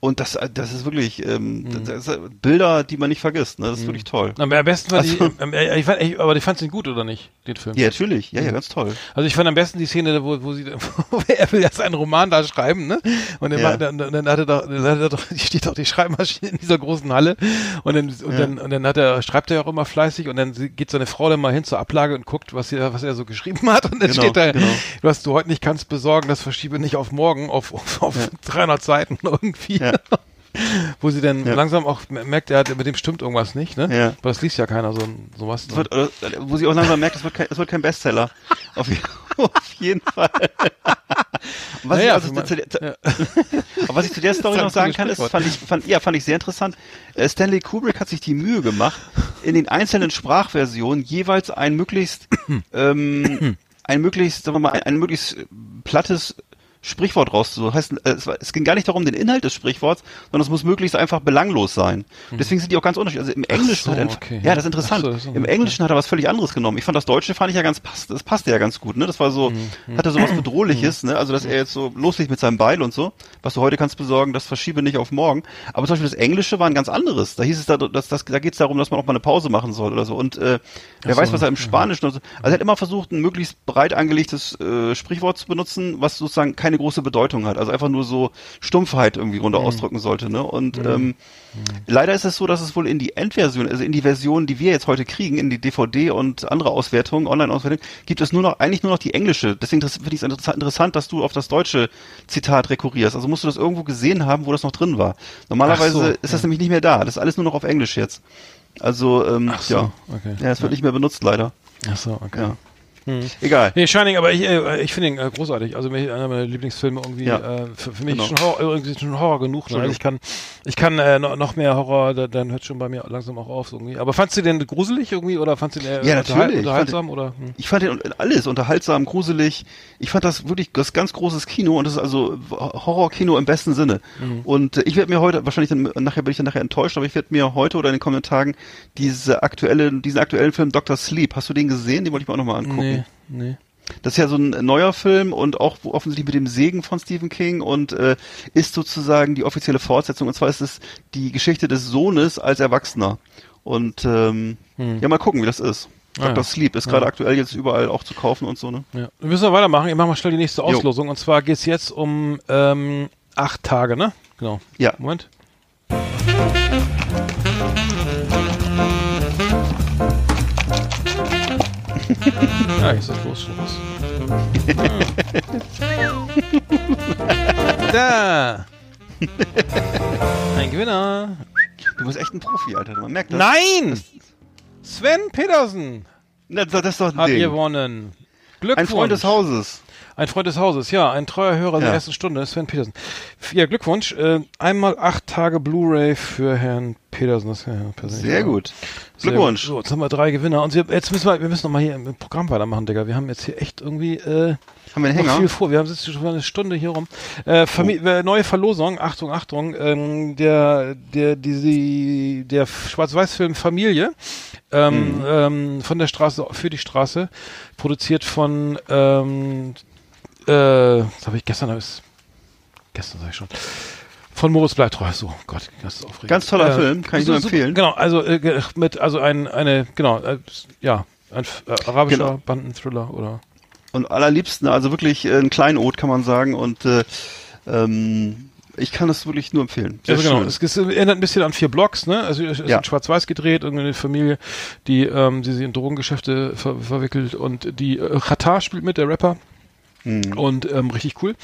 und das das ist wirklich ähm, das ist Bilder die man nicht vergisst ne das ist wirklich toll Aber am besten war die, Also- ähm, äh, ich fand, ich, aber die fandst ihn gut oder nicht, den Film? ja natürlich ja ja ganz toll Also ich fand am besten die Szene, wo, wo sie, wo er will jetzt einen Roman da schreiben, ne? Und dann, Ja. macht- dann, dann hat er doch, dann hat er doch, steht doch die Schreibmaschine in dieser großen Halle und dann, und Ja. dann, und dann hat er, schreibt er ja auch immer fleißig und dann geht seine Frau dann mal hin zur Ablage und guckt, was er, was er so geschrieben hat und dann Genau, steht da, genau. was du heute nicht kannst besorgen, das verschiebe nicht auf morgen, auf, auf, auf 300 Seiten irgendwie. Ja. Wo sie dann Ja. langsam auch merkt, er hat, mit dem stimmt irgendwas nicht, ne? Ja. Aber das liest ja keiner so, sowas. Es wird, oder, wo sie auch langsam merkt, es wird kein, es wird kein Bestseller. Auf, auf jeden Fall. Was, Naja, ich, also, zu, der- zu, ja. aber was ich zu der Story Das noch sagen kann, ist, fand ich, fand, ja, fand ich sehr interessant. Äh, Stanley Kubrick hat sich die Mühe gemacht, in den einzelnen Sprachversionen jeweils ein möglichst, ähm, ein möglichst, sagen wir mal, ein, ein möglichst plattes Sprichwort rauszusuchen. Heißt, äh, es, es ging gar nicht darum, den Inhalt des Sprichworts, sondern es muss möglichst einfach belanglos sein. Deswegen sind die auch ganz unterschiedlich. Also im Englischen so, hat er, okay. ja, das ist interessant. So, das ist- Im Englischen hat er was völlig anderes genommen. Ich fand das Deutsche fand ich ja ganz passt, das passte ja ganz gut, ne? Das war so, Mhm, hatte so was Bedrohliches, ne? Also dass er jetzt so loslegt mit seinem Beil und so, was du heute kannst besorgen, das verschiebe nicht auf morgen. Aber zum Beispiel das Englische war ein ganz anderes. Da hieß es da, dass, das, da geht es darum, dass man auch mal eine Pause machen soll oder so. Und äh, wer so, weiß, was er im Spanischen und so. Also er hat immer versucht, ein möglichst breit angelegtes äh, Sprichwort zu benutzen, was sozusagen keine große Bedeutung hat. Also einfach nur so Stumpfheit irgendwie runter ausdrücken sollte. Ne? Und ähm, leider ist es so, dass es wohl in die Endversion, also in die Version, die wir jetzt heute kriegen, in die DVD und andere Auswertungen, Online-Auswertungen, gibt es nur noch, eigentlich nur noch die englische. Deswegen finde ich es interessa- interessant, dass du auf das deutsche Zitat rekurrierst. Also musst du das irgendwo gesehen haben, wo das noch drin war. Normalerweise so, ist das nämlich nicht mehr da. Das ist alles nur noch auf Englisch jetzt. Also, ähm, so, ja. okay. Ja, es wird nicht mehr benutzt, leider. Ach so, okay. Ja. Egal. Nee, Shining, aber ich, äh, ich finde ihn äh, großartig. Also mich, einer meiner Lieblingsfilme irgendwie. Ja. Äh, für, für mich Genau. schon Horror, irgendwie schon Horror genug. Ne? Also ich kann, ich kann äh, noch, mehr Horror. Da, dann hört schon bei mir langsam auch auf irgendwie. Aber fandst du den gruselig irgendwie oder fandst du den eher Ja, unterhal- natürlich. unterhaltsam oder? Hm? Ich fand den alles unterhaltsam, gruselig. Ich fand das wirklich das ganz großes Kino und das ist also Horrorkino im besten Sinne. Mhm. Und äh, ich werde mir heute wahrscheinlich dann nachher bin ich dann nachher enttäuscht, aber ich werde mir heute oder in den kommenden Tagen diese aktuelle diesen aktuellen Film Dr. Sleep, hast du den gesehen? Den wollte ich mir auch nochmal angucken. Nee, nee. Das ist ja so ein neuer Film und auch offensichtlich mit dem Segen von Stephen King und äh, ist sozusagen die offizielle Fortsetzung. Und zwar ist es die Geschichte des Sohnes als Erwachsener. Und ähm, ja, mal gucken, wie das ist. Hm. Ah, Dr. ja. Sleep ist gerade aktuell jetzt überall auch zu kaufen und so, ne? Ja. Wir müssen weitermachen. Ich mache mal schnell die nächste Jo. Auslosung. Und zwar geht's jetzt um ähm, acht Tage, ne? Genau. Ja. Moment. Ja, jetzt ist los schon was. Da! Ein Gewinner! Du bist echt ein Profi, Alter. Man merkt das. Nein! Sven Petersen das, das ist doch ein hat Ding. gewonnen. Glückwunsch. Ein Freund des Hauses. Ein Freund des Hauses, ja, ein treuer Hörer der Ja. ersten Stunde, Sven Petersen. Ja, Glückwunsch. Äh, einmal acht Tage Blu-ray für Herrn Petersen. Das, ist ja persönlich Sehr gut. Sehr Glückwunsch. gut. So, jetzt haben wir drei Gewinner. Und jetzt müssen wir, wir müssen noch mal hier im Programm weitermachen, Digga. Wir haben jetzt hier echt irgendwie äh, Haben wir einen Hänger? viel vor. Wir haben jetzt schon eine Stunde hier rum. Äh, Famili äh, neue Verlosung, Achtung, Achtung, ähm, der, der, die, der Schwarz-Weiß-Film Familie ähm, ähm, von der Straße für die Straße, produziert von ähm, äh, das habe ich gestern, ich's- gestern sag ich schon, von Moritz Bleibtreu. So, Gott, das ist aufregend. Ganz toller Film, kann ich nur empfehlen. Genau, also äh, mit, also ein, eine, genau, äh, ja, ein äh, arabischer Genau. Bandenthriller oder Und allerliebsten, also wirklich äh, ein Kleinod, kann man sagen. Und äh, ähm, ich kann das wirklich nur empfehlen. Sehr also genau, es, es erinnert ein bisschen an vier Blocks, ne? Also es ist Ja. in Schwarz-Weiß gedreht, irgendeine Familie, die, ähm, die sich in Drogengeschäfte ver verwickelt und die äh, spielt mit, der Rapper. Mhm. Und ähm, richtig cool.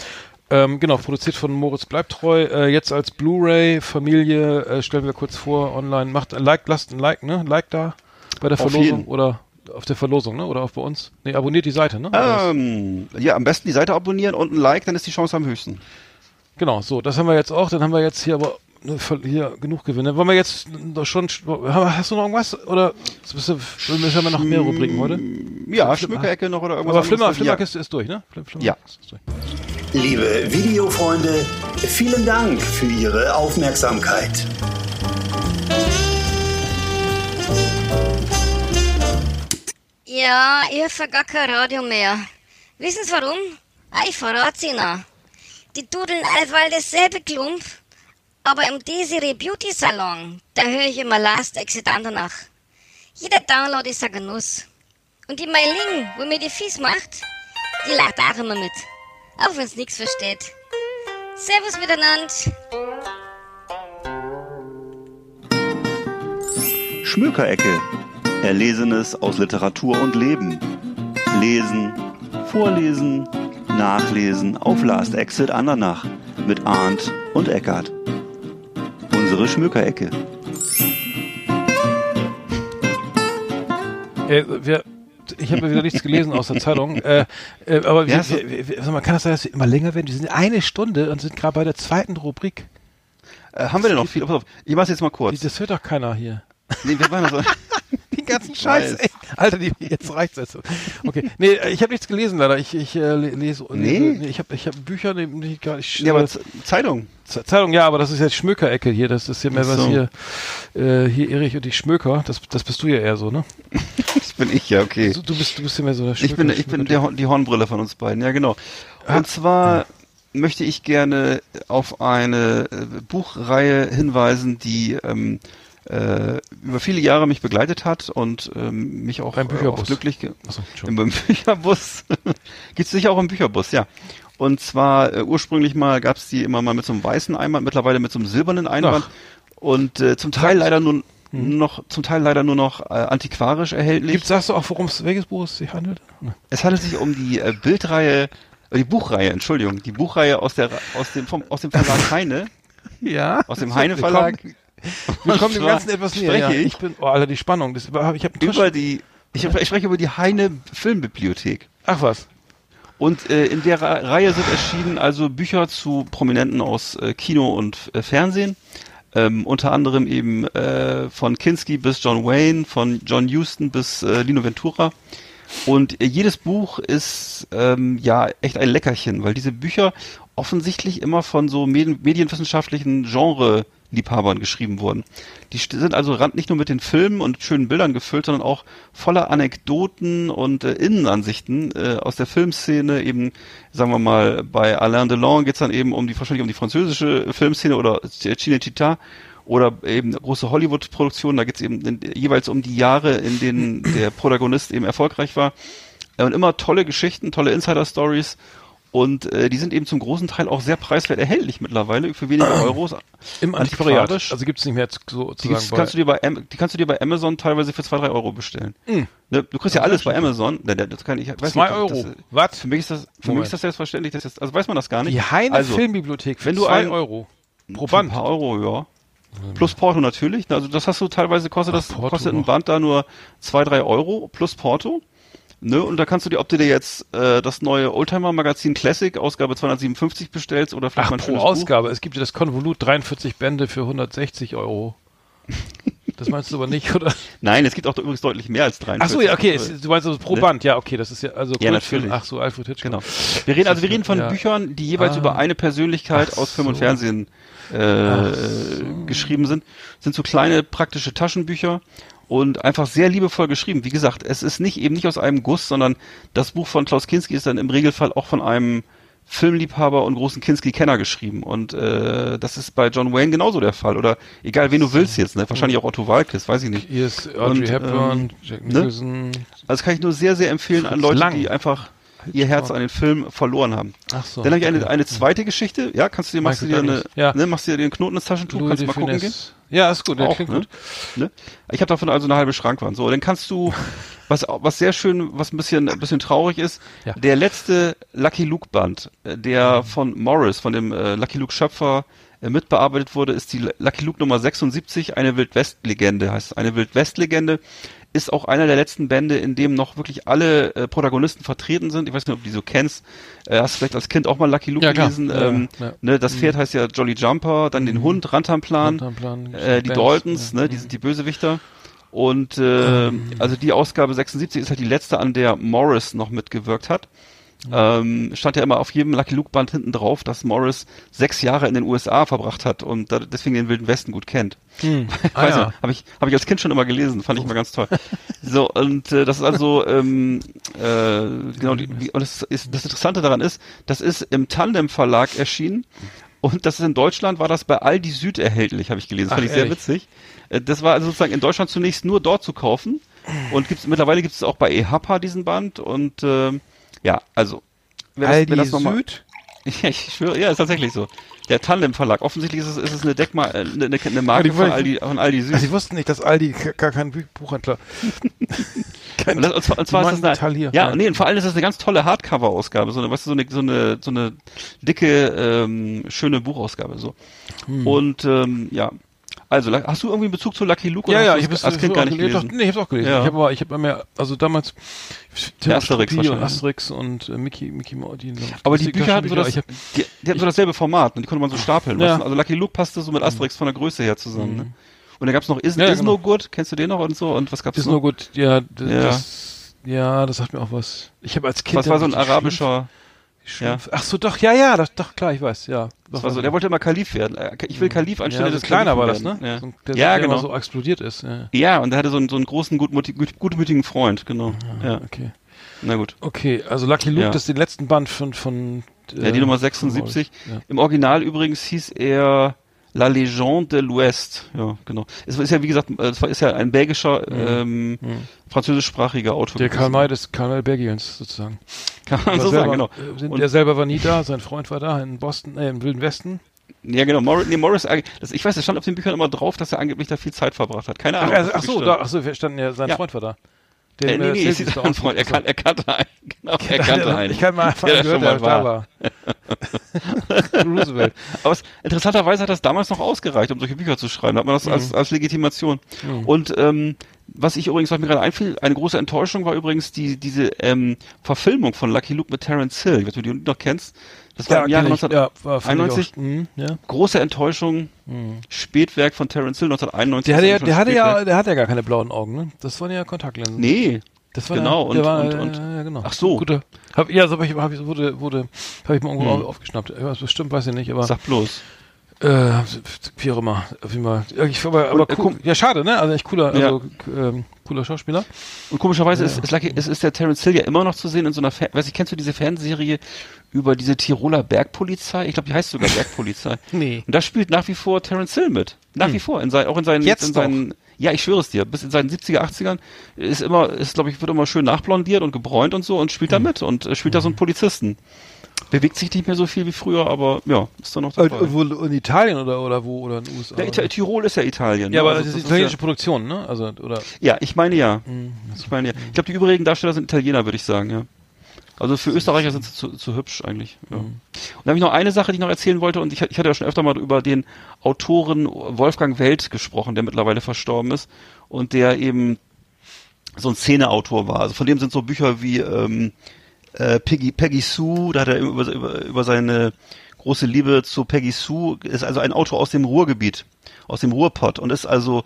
Ähm, genau, produziert von Moritz Bleibtreu. Äh, jetzt als Blu-ray, Familie, äh, stellen wir kurz vor, online. Macht ein Like, lasst ein Like, ne? Like da bei der Auf Verlosung jeden. oder auf der Verlosung, ne? Oder auch bei uns. Nee, abonniert die Seite, ne? Ähm, ja, am besten die Seite abonnieren und ein Like, dann ist die Chance am höchsten. Genau, so, das haben wir jetzt auch. Dann haben wir jetzt hier aber ne, hier genug Gewinne. Wollen wir jetzt doch schon, hast du noch irgendwas? Oder müssen wir noch mehr Rubriken heute? Ja, Schmückerecke noch oder irgendwas Aber Flimmer, anderes? Flimmerkiste ist durch, ne? Flim, Flimmer Ja. ist durch. Liebe Videofreunde, vielen Dank für Ihre Aufmerksamkeit. Ja, ich höre gar kein Radio mehr. Wissen Sie warum? Ich verrat's Ihnen. Die dudeln allweil dasselbe Klump, aber im Desiree Beauty Salon, da höre ich immer Last Exit Andernach. Jeder Download ist ein Genuss. Und die Meiling, wo mir die Fies macht, die lacht auch immer mit. Auch wenn's nix versteht. Servus miteinander. Schmökerecke. Erlesenes aus Literatur und Leben. Lesen, vorlesen, nachlesen auf Last Exit Andernach mit Arndt und Eckart. Unsere Schmökerecke. Äh, wir, ich habe wieder nichts gelesen aus der Zeitung. Äh, äh, aber Ja, wir, so- wir, wir, sag mal, kann das sein, dass wir immer länger werden? Wir sind eine Stunde und sind gerade bei der zweiten Rubrik. Äh, haben wir denn noch viel? Pass auf, ich mach's jetzt mal kurz. das hört doch keiner hier. Nee, wir machen das. Den ganzen Scheiß, ey. Alter, die, jetzt reicht's jetzt. Okay. Nee, äh, ich habe nichts gelesen, leider. Ich, ich äh, le- lese. Nee? lese- ich habe ich hab Bücher, die, die ich gar nicht. ja, äh, aber Z- Zeitung. Ze- Zeitung, ja, aber das ist jetzt Schmökerecke hier. Das ist hier mehr Ach was so. hier. Äh, hier Erich und die Schmöker. Das, das bist du ja eher so, ne? Das bin ich, ja, okay. Du, du bist, du bist ja mehr so der Schmöker. Ich bin, ich bin der, die Hornbrille von uns beiden, ja genau. Und zwar möchte ich gerne auf eine äh, Buchreihe hinweisen, die ähm, äh, über viele Jahre mich begleitet hat und ähm, mich auch, Beim äh, Bücherbus. auch glücklich Achso, im beim Bücherbus. Gibt's sicher auch im Bücherbus, ja. Und zwar äh, ursprünglich mal gab's die immer mal mit so einem weißen Einband, mittlerweile mit so einem silbernen Einband. Ach. Und äh, zum Teil leider nur Mhm. noch, zum Teil leider nur noch äh, antiquarisch erhältlich. Gibt, sagst du auch, worum es, welches Buch es sich handelt? Ne. Es handelt sich um die äh, Bildreihe, äh, die Buchreihe, Entschuldigung, die Buchreihe aus der aus dem vom, aus dem Verlag Heine, Ja. aus dem Heine Verlag. Wir kommen dem Ganzen etwas näher. Ja. ich bin, oh, Alter, die Spannung. Das, war- ich habe über die ich, ich spreche über die Heine Filmbibliothek. Ach was. Und äh, in der Reihe sind erschienen also Bücher zu Prominenten aus äh, Kino und äh, Fernsehen. Ähm, unter anderem eben äh, von Kinski bis John Wayne, von John Huston bis äh, Lino Ventura. Und äh, jedes Buch ist ähm, ja echt ein Leckerchen, weil diese Bücher offensichtlich immer von so medien medienwissenschaftlichen Genre-Liebhabern geschrieben wurden. Die sind also nicht nur mit den Filmen und schönen Bildern gefüllt, sondern auch voller Anekdoten und äh, Innenansichten äh, aus der Filmszene. Eben, sagen wir mal, bei Alain Delon geht's dann eben um die wahrscheinlich um die französische Filmszene oder Cinecittà oder eben große Hollywood-Produktionen. Da geht's eben in, jeweils um die Jahre, in denen der Protagonist eben erfolgreich war. Äh, Und immer tolle Geschichten, tolle Insider-Stories. Und äh, die sind eben zum großen Teil auch sehr preiswert erhältlich mittlerweile für wenige Euros. Im Antiquariat. Also gibt es nicht mehr Die, sozusagen gibt's- bei- kannst du dir bei, Am- die kannst du dir bei Amazon teilweise für zwei drei Euro bestellen. Mm. Ne, du kriegst ja alles bei Amazon. Ne, ne, Das kann ich, weiß Zwei nicht, Euro. Das, Was? für mich ist das, für mich ist das selbstverständlich. Das ist, also weiß man das gar nicht. Die Heine also, Filmbibliothek für wenn du zwei ein- Euro pro Für ein Band. paar Euro, ja. Plus Porto natürlich. Also das hast du teilweise kostet Ach, das Porto kostet ein. Band da nur zwei drei Euro plus Porto. Ne, und da kannst du dir, ob du dir jetzt äh, das neue Oldtimer Magazin Classic Ausgabe 257 bestellst oder vielleicht Ach, mal ein pro Ausgabe. Es gibt ja das Konvolut 43 Bände für 160 Euro. Das meinst du aber nicht, oder? Buch. Nein, es gibt auch übrigens deutlich mehr als 43. Ach so, ja, okay. Du meinst also pro Ne? Band. Ja, okay. Das ist ja also Ja, natürlich. Ach so, Alfred Hitchcock. Genau. Wir reden also wir reden von Ja. Büchern, die jeweils Ah. über eine Persönlichkeit Ach aus Film und so. Fernsehen äh, Ach geschrieben sind. Sind so kleine praktische Taschenbücher und einfach sehr liebevoll geschrieben. Wie gesagt, es ist nicht eben nicht aus einem Guss, sondern das Buch von Klaus Kinski ist dann im Regelfall auch von einem Filmliebhaber und großen Kinski-Kenner geschrieben. Und äh, das ist bei John Wayne genauso der Fall. Oder egal, wen du willst jetzt. Ne? Wahrscheinlich auch Otto Walkes, weiß ich nicht. Hier ist Audrey Und, Hepburn, ähm, Jack ne? Nicholson. Also das kann ich nur sehr, sehr empfehlen an Leute, Lang. die einfach ihr Herz an den Film verloren haben. Ach so. Dann habe ich eine, eine zweite Geschichte. Ja, kannst du dir, machst du dir eine. Ja. ne, machst du dir den Knoten ins Taschentuch, Louis kannst du mal gucken gehen. Ja, ist gut. Der Auch, ne? gut. Ne? Ich habe davon also eine halbe Schrankwand. So, dann kannst du, was, was sehr schön, was ein bisschen, ein bisschen traurig ist, Ja. der letzte Lucky Luke Band, äh, der von Morris, von dem äh, Lucky Luke Schöpfer, äh, mitbearbeitet wurde, ist die Lucky Luke Nummer 76, eine Wildwest-Legende, heißt eine Wildwest-Legende, ist auch einer der letzten Bände, in dem noch wirklich alle äh, Protagonisten vertreten sind. Ich weiß nicht, ob du die so kennst. Äh, hast du vielleicht als Kind auch mal Lucky Luke Ja, gelesen? Ja, ähm, ja. Ne, das Pferd heißt ja Jolly Jumper, dann den Hund, Rantanplan, Rantanplan, äh, die Banks, Daltons, ja. ne, die sind die Bösewichter. Und äh, Ähm. also die Ausgabe 76 ist halt die letzte, an der Morris noch mitgewirkt hat. Ähm, stand ja immer auf jedem Lucky Luke Band hinten drauf, dass Morris sechs Jahre in den USA verbracht hat und da, deswegen den Wilden Westen gut kennt. Hm. Ah, ja. Habe ich, hab ich als Kind schon immer gelesen, fand ich immer ganz toll. So, und äh, das ist also, ähm, äh, genau, die, und das, ist, das Interessante daran ist, das ist im Tandem Verlag erschienen und das ist in Deutschland, war das bei Aldi Süd erhältlich, habe ich gelesen. Das Ach, fand ich sehr ehrlich? witzig. Äh, Das war also sozusagen in Deutschland zunächst nur dort zu kaufen und gibt's, mittlerweile gibt es auch bei EHPA diesen Band und ähm, ja, also wer das, wer Aldi das noch mal- Süd? ja, ich schwöre, ja, ist tatsächlich so. Der Tandem Verlag. Offensichtlich ist es, ist es eine Deckma äh, eine, eine- eine Marke von Aldi, von Aldi Süd. Also ich wusste nicht, dass Aldi gar kein Buch- Buchhändler. kein Und, das, und zwar, und zwar ist das eine, ja, Ja. nee, und vor allem ist das eine ganz tolle Hardcover-Ausgabe, so eine, weißt du, so eine, so eine, so eine dicke, ähm, schöne Buchausgabe, so. Hm. Und, ähm, ja. Also, hast du irgendwie einen Bezug zu Lucky Luke ja, oder ja, ich habe es als Kind gar nicht gelesen? Nee, ich habe auch gelesen. Ja. Ich habe aber, ich habe mir, also damals Tim Ja, Asterix und wahrscheinlich. Asterix und äh, Mickey, Mickey. Die, Aber die Bücher hatten so das, hab, die, die hatten so dasselbe Format, und die konnte man so stapeln. Ja. Also Lucky Luke passte so mit Asterix von der Größe her zusammen, ne? Und dann gab's noch Is, Ja, Is genau. No Good, kennst du den noch und so? Und was gab's ist noch? nur gut. Ja, d- Ja. das, ja, das sagt mir auch was. Ich habe als Kind. Was war so ein arabischer, Schlumpf- Schlumpf- Ach so, doch, ja, ja, das, doch, klar, ich weiß, ja. das war so, der wollte immer Kalif werden. Äh, Ich will Kalif anstelle ja, so des kleiner war das, ne? Ja, So, der, ja der genau. so explodiert ist. Ja. Ja, und er hatte so einen, so einen großen, gutmütig, gut, gutmütigen Freund, genau. Ja, Okay. na gut. Okay, also Lucky Luke, Ja. das ist den letzten Band von, von Ja, die äh, Nummer 76. Ja. Im Original übrigens hieß er La Légende de l'Ouest. Ja, genau. Es ist ja, wie gesagt, es ist ja ein belgischer, ähm, französischsprachiger Autor. Der. Karl May des Karl May Belgiens sozusagen. Kann man so selber, sagen, genau. äh, Und- Der selber war nie da, sein Freund war da in Boston, äh, im Wilden Westen. Ja, genau. Morris, nee, Morris, das, ich weiß, es stand auf den Büchern immer drauf, dass er angeblich da viel Zeit verbracht hat. Keine Ach, Ahnung. also, ach das so, da, ach so, wir standen ja, sein Ja. Freund war da. Äh, Der nee, nee, es ist ein Freund. Er, kan er kannte einen. Genau, er kannte einen. Ich kann mal einfach der gehört, der da war. Roosevelt. Aber es, interessanterweise hat das damals noch ausgereicht, um solche Bücher zu schreiben. Da hat man das als, als Legitimation. Und ähm, was ich übrigens, was mir gerade einfiel, eine große Enttäuschung war übrigens die diese ähm, Verfilmung von Lucky Luke mit Terence Hill. Ich weiß nicht, ob du die noch kennst. Das war im Jahr kenn ich. 19... ja, war fand ich 91? auch. Mhm, ja. Große Enttäuschung. Spätwerk von Terence Hill 1991. Der hatte ja, der hatte ja, der hatte ja gar keine blauen Augen, ne? Das waren ja Kontaktlinsen. Nee. Das war genau, Der, der und- war, und- und- ja, ja, genau. Ach so. Gute, hab, ja, so hab ich, hab ich, wurde, wurde, hab ich mal irgendwo Hm. aufgeschnappt. Ja, bestimmt weiß ich nicht, aber Sag bloß. äh, wie auch immer, Fall. Ja, Ich, aber, aber Und, äh, cool, ja, schade, ne? Also echt cooler, Ja. also ähm, cooler Schauspieler. Und komischerweise Ja. ist, ist, Lucky, ist, ist der Terence Hill ja immer noch zu sehen in so einer, Fan weiß ich, kennst du diese Fanserie über diese Tiroler Bergpolizei? Ich glaube, die heißt sogar Bergpolizei. Nee. Und da spielt nach wie vor Terence Hill mit. Nach wie vor. In sein, auch in seinen, Jetzt in seinen, ja, ich schwöre es dir, bis in seinen 70er, 80ern ist immer, ist, glaube ich, wird immer schön nachblondiert und gebräunt und so und spielt da mit und äh, spielt da so einen Polizisten. Bewegt sich nicht mehr so viel wie früher, aber ja, ist da noch dabei. Äh, wo, in Italien oder, oder wo, oder in den USA? Ja, Tirol ist ja Italien. ja, ne? aber Also das ist italienische ja, Produktion, ne? Also, oder, ja, ich meine ja. Ich meine ja. Ich glaube, die übrigen Darsteller sind Italiener, würde ich sagen, ja. Also für Österreicher sind sie zu, zu hübsch eigentlich. Ja. Und dann habe ich noch eine Sache, die ich noch erzählen wollte, und ich, ich hatte ja schon öfter mal über den Autoren Wolfgang Welt gesprochen, der mittlerweile verstorben ist und der eben so ein Szeneautor war. Also von dem sind so Bücher wie ähm, äh, Peggy, Peggy Sue, da hat er über, über, über seine große Liebe zu Peggy Sue, ist also ein Autor aus dem Ruhrgebiet, aus dem Ruhrpott und ist also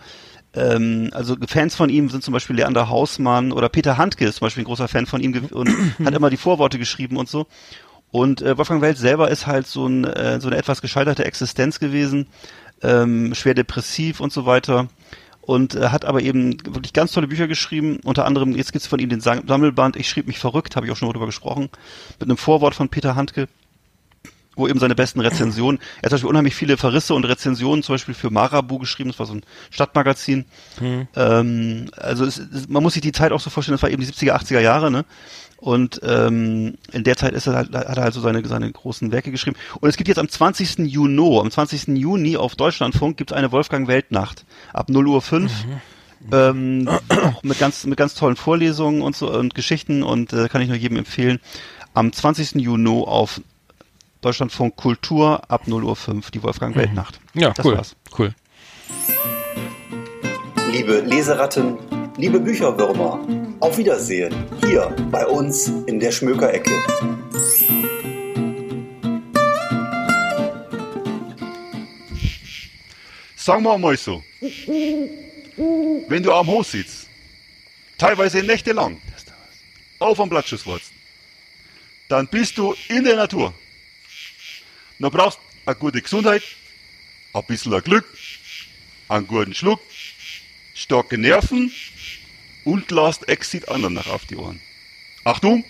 ähm, also Fans von ihm sind zum Beispiel Leander Hausmann oder Peter Handke ist zum Beispiel ein großer Fan von ihm und hat immer die Vorworte geschrieben und so. Und äh, Wolfgang Welt selber ist halt so, ein, äh, so eine etwas gescheiterte Existenz gewesen, ähm, schwer depressiv und so weiter. Und äh, hat aber eben wirklich ganz tolle Bücher geschrieben. Unter anderem, jetzt gibt's von ihm den Sam- Sammelband Ich schrieb mich verrückt, habe ich auch schon mal drüber gesprochen, mit einem Vorwort von Peter Handke wo eben seine besten Rezensionen, er hat zum Beispiel unheimlich viele Verrisse und Rezensionen zum Beispiel für Marabu geschrieben, das war so ein Stadtmagazin. Ähm, also es, es, man muss sich die Zeit auch so vorstellen, das war eben die 70er, 80er Jahre, ne? Und ähm, in der Zeit ist er halt, hat er halt so seine, seine großen Werke geschrieben. Und es gibt jetzt am 20. Juni, am 20. Juni auf Deutschlandfunk gibt es eine Wolfgang Weltnacht ab 0 Uhr 5. Ähm, auch mit ganz mit ganz tollen Vorlesungen und so und Geschichten und äh, kann ich nur jedem empfehlen. Am 20. Juni auf Deutschlandfunk Kultur ab 0 Uhr 5, die Wolfgang Weltnacht. Ja, das cool. war's. Cool. Liebe Leseratten, liebe Bücherwürmer, auf Wiedersehen hier bei uns in der Schmökerecke. Sagen wir mal so. Wenn du am Hof sitzt, teilweise nächtelang, auf am Blattschusswurzeln, dann bist du in der Natur. Du brauchst eine gute Gesundheit, ein bisschen Glück, einen guten Schluck, starke Nerven und lasst Exit anderen nach auf die Ohren. Achtung!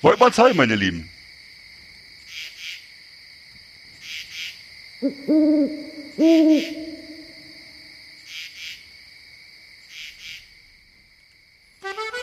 Wollt mal sein, meine Lieben.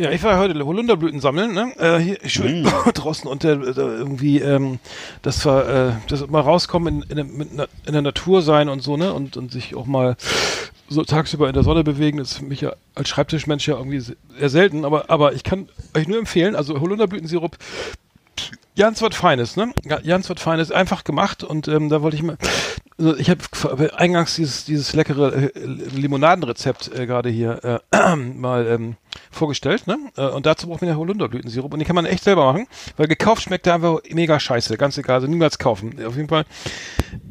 Ja, ich war heute Holunderblüten sammeln, ne? Äh, hier schön draußen und äh, irgendwie, ähm, das war, äh, das mal rauskommen in, in, na- in der Natur sein und so, ne? Und, und sich auch mal so tagsüber in der Sonne bewegen, das ist für mich ja als Schreibtischmensch ja irgendwie se- sehr selten, aber, aber ich kann euch nur empfehlen, also Holunderblütensirup, ganz was Feines, ne? Ja, Ganz was Feines, einfach gemacht und ähm, da wollte ich mal, also ich habe eingangs dieses, dieses leckere äh, Limonadenrezept äh, gerade hier äh, mal ähm, vorgestellt, ne? Äh, und dazu braucht man ja Holunderblütensirup und den kann man echt selber machen, weil gekauft schmeckt der einfach mega scheiße, ganz egal, also niemals kaufen. Auf jeden Fall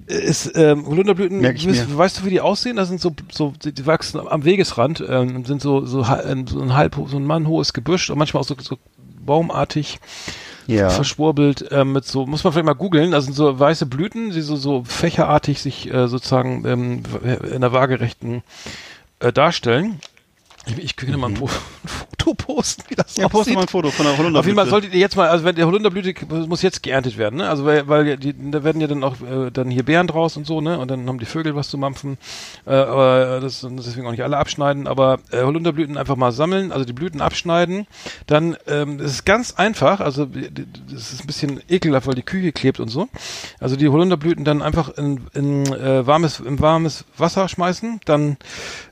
ist ähm, Holunderblüten, weißt, weißt du, wie die aussehen? Das sind so, so die, die wachsen am Wegesrand, ähm, sind so so, ähm, so ein halb so ein Mann hohes Gebüsch und manchmal auch so, so baumartig Ja. verschwurbelt ähm, mit so, muss man vielleicht mal googeln, das sind so weiße Blüten, die so, so fächerartig sich äh, sozusagen ähm, in der waagerechten äh, darstellen. Ich, ich könnte mal ein, Fo- ein Foto posten, wie das Mhm. Ja, poste aussieht. mal ein Foto von der Holunderblüte. Auf jeden Fall solltet ihr jetzt mal, also wenn der Holunderblüte muss jetzt geerntet werden, ne? Also weil, weil die, da werden ja dann auch äh, dann hier Beeren draus und so, ne? Und dann haben die Vögel was zu mampfen. Äh, aber das deswegen auch nicht alle abschneiden, aber äh, Holunderblüten einfach mal sammeln, also die Blüten abschneiden. Dann ähm, das ist ganz einfach, also die- die- das ist ein bisschen ekelhaft, weil die Küche klebt und so. Also die Holunderblüten dann einfach in, in äh, warmes in warmes Wasser schmeißen, dann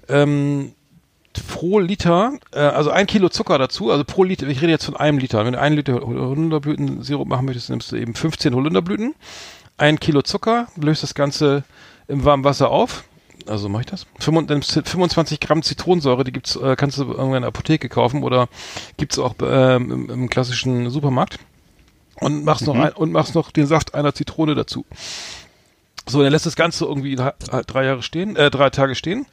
ähm, pro Liter, äh, also ein Kilo Zucker dazu, also pro Liter, ich rede jetzt von einem Liter. Wenn du einen Liter Holunderblütensirup machen möchtest, nimmst du eben 15 Holunderblüten, ein Kilo Zucker, löst das Ganze im warmen Wasser auf. Also mache ich das. 25 25 Gramm Zitronensäure, die gibt's, äh, kannst du in der Apotheke kaufen oder gibt's auch ähm, im, im klassischen Supermarkt. Und machst noch ein, und machst noch den Saft einer Zitrone dazu. So, dann lässt das Ganze irgendwie drei Jahre stehen, äh, drei Tage stehen.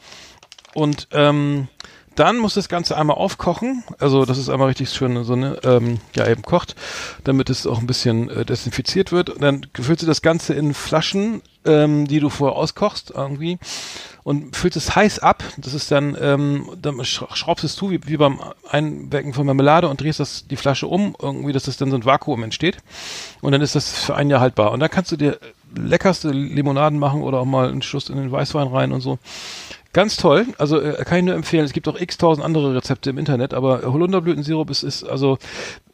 Und ähm, dann muss das Ganze einmal aufkochen, also dass es einmal richtig schön so ne, ähm, ja eben kocht, damit es auch ein bisschen äh, desinfiziert wird. Und dann füllst du das Ganze in Flaschen, ähm, die du vorher auskochst irgendwie und füllst es heiß ab. Das ist dann, ähm, dann sch- schraubst es zu wie, wie beim Einwecken von Marmelade und drehst das die Flasche um, irgendwie, dass das dann so ein Vakuum entsteht. Und dann ist das für ein Jahr haltbar. Und dann kannst du dir leckerste Limonaden machen oder auch mal einen Schuss in den Weißwein rein und so. Ganz toll, also äh, kann ich nur empfehlen. Es gibt auch x tausend andere Rezepte im Internet, aber Holunderblütensirup ist, ist also,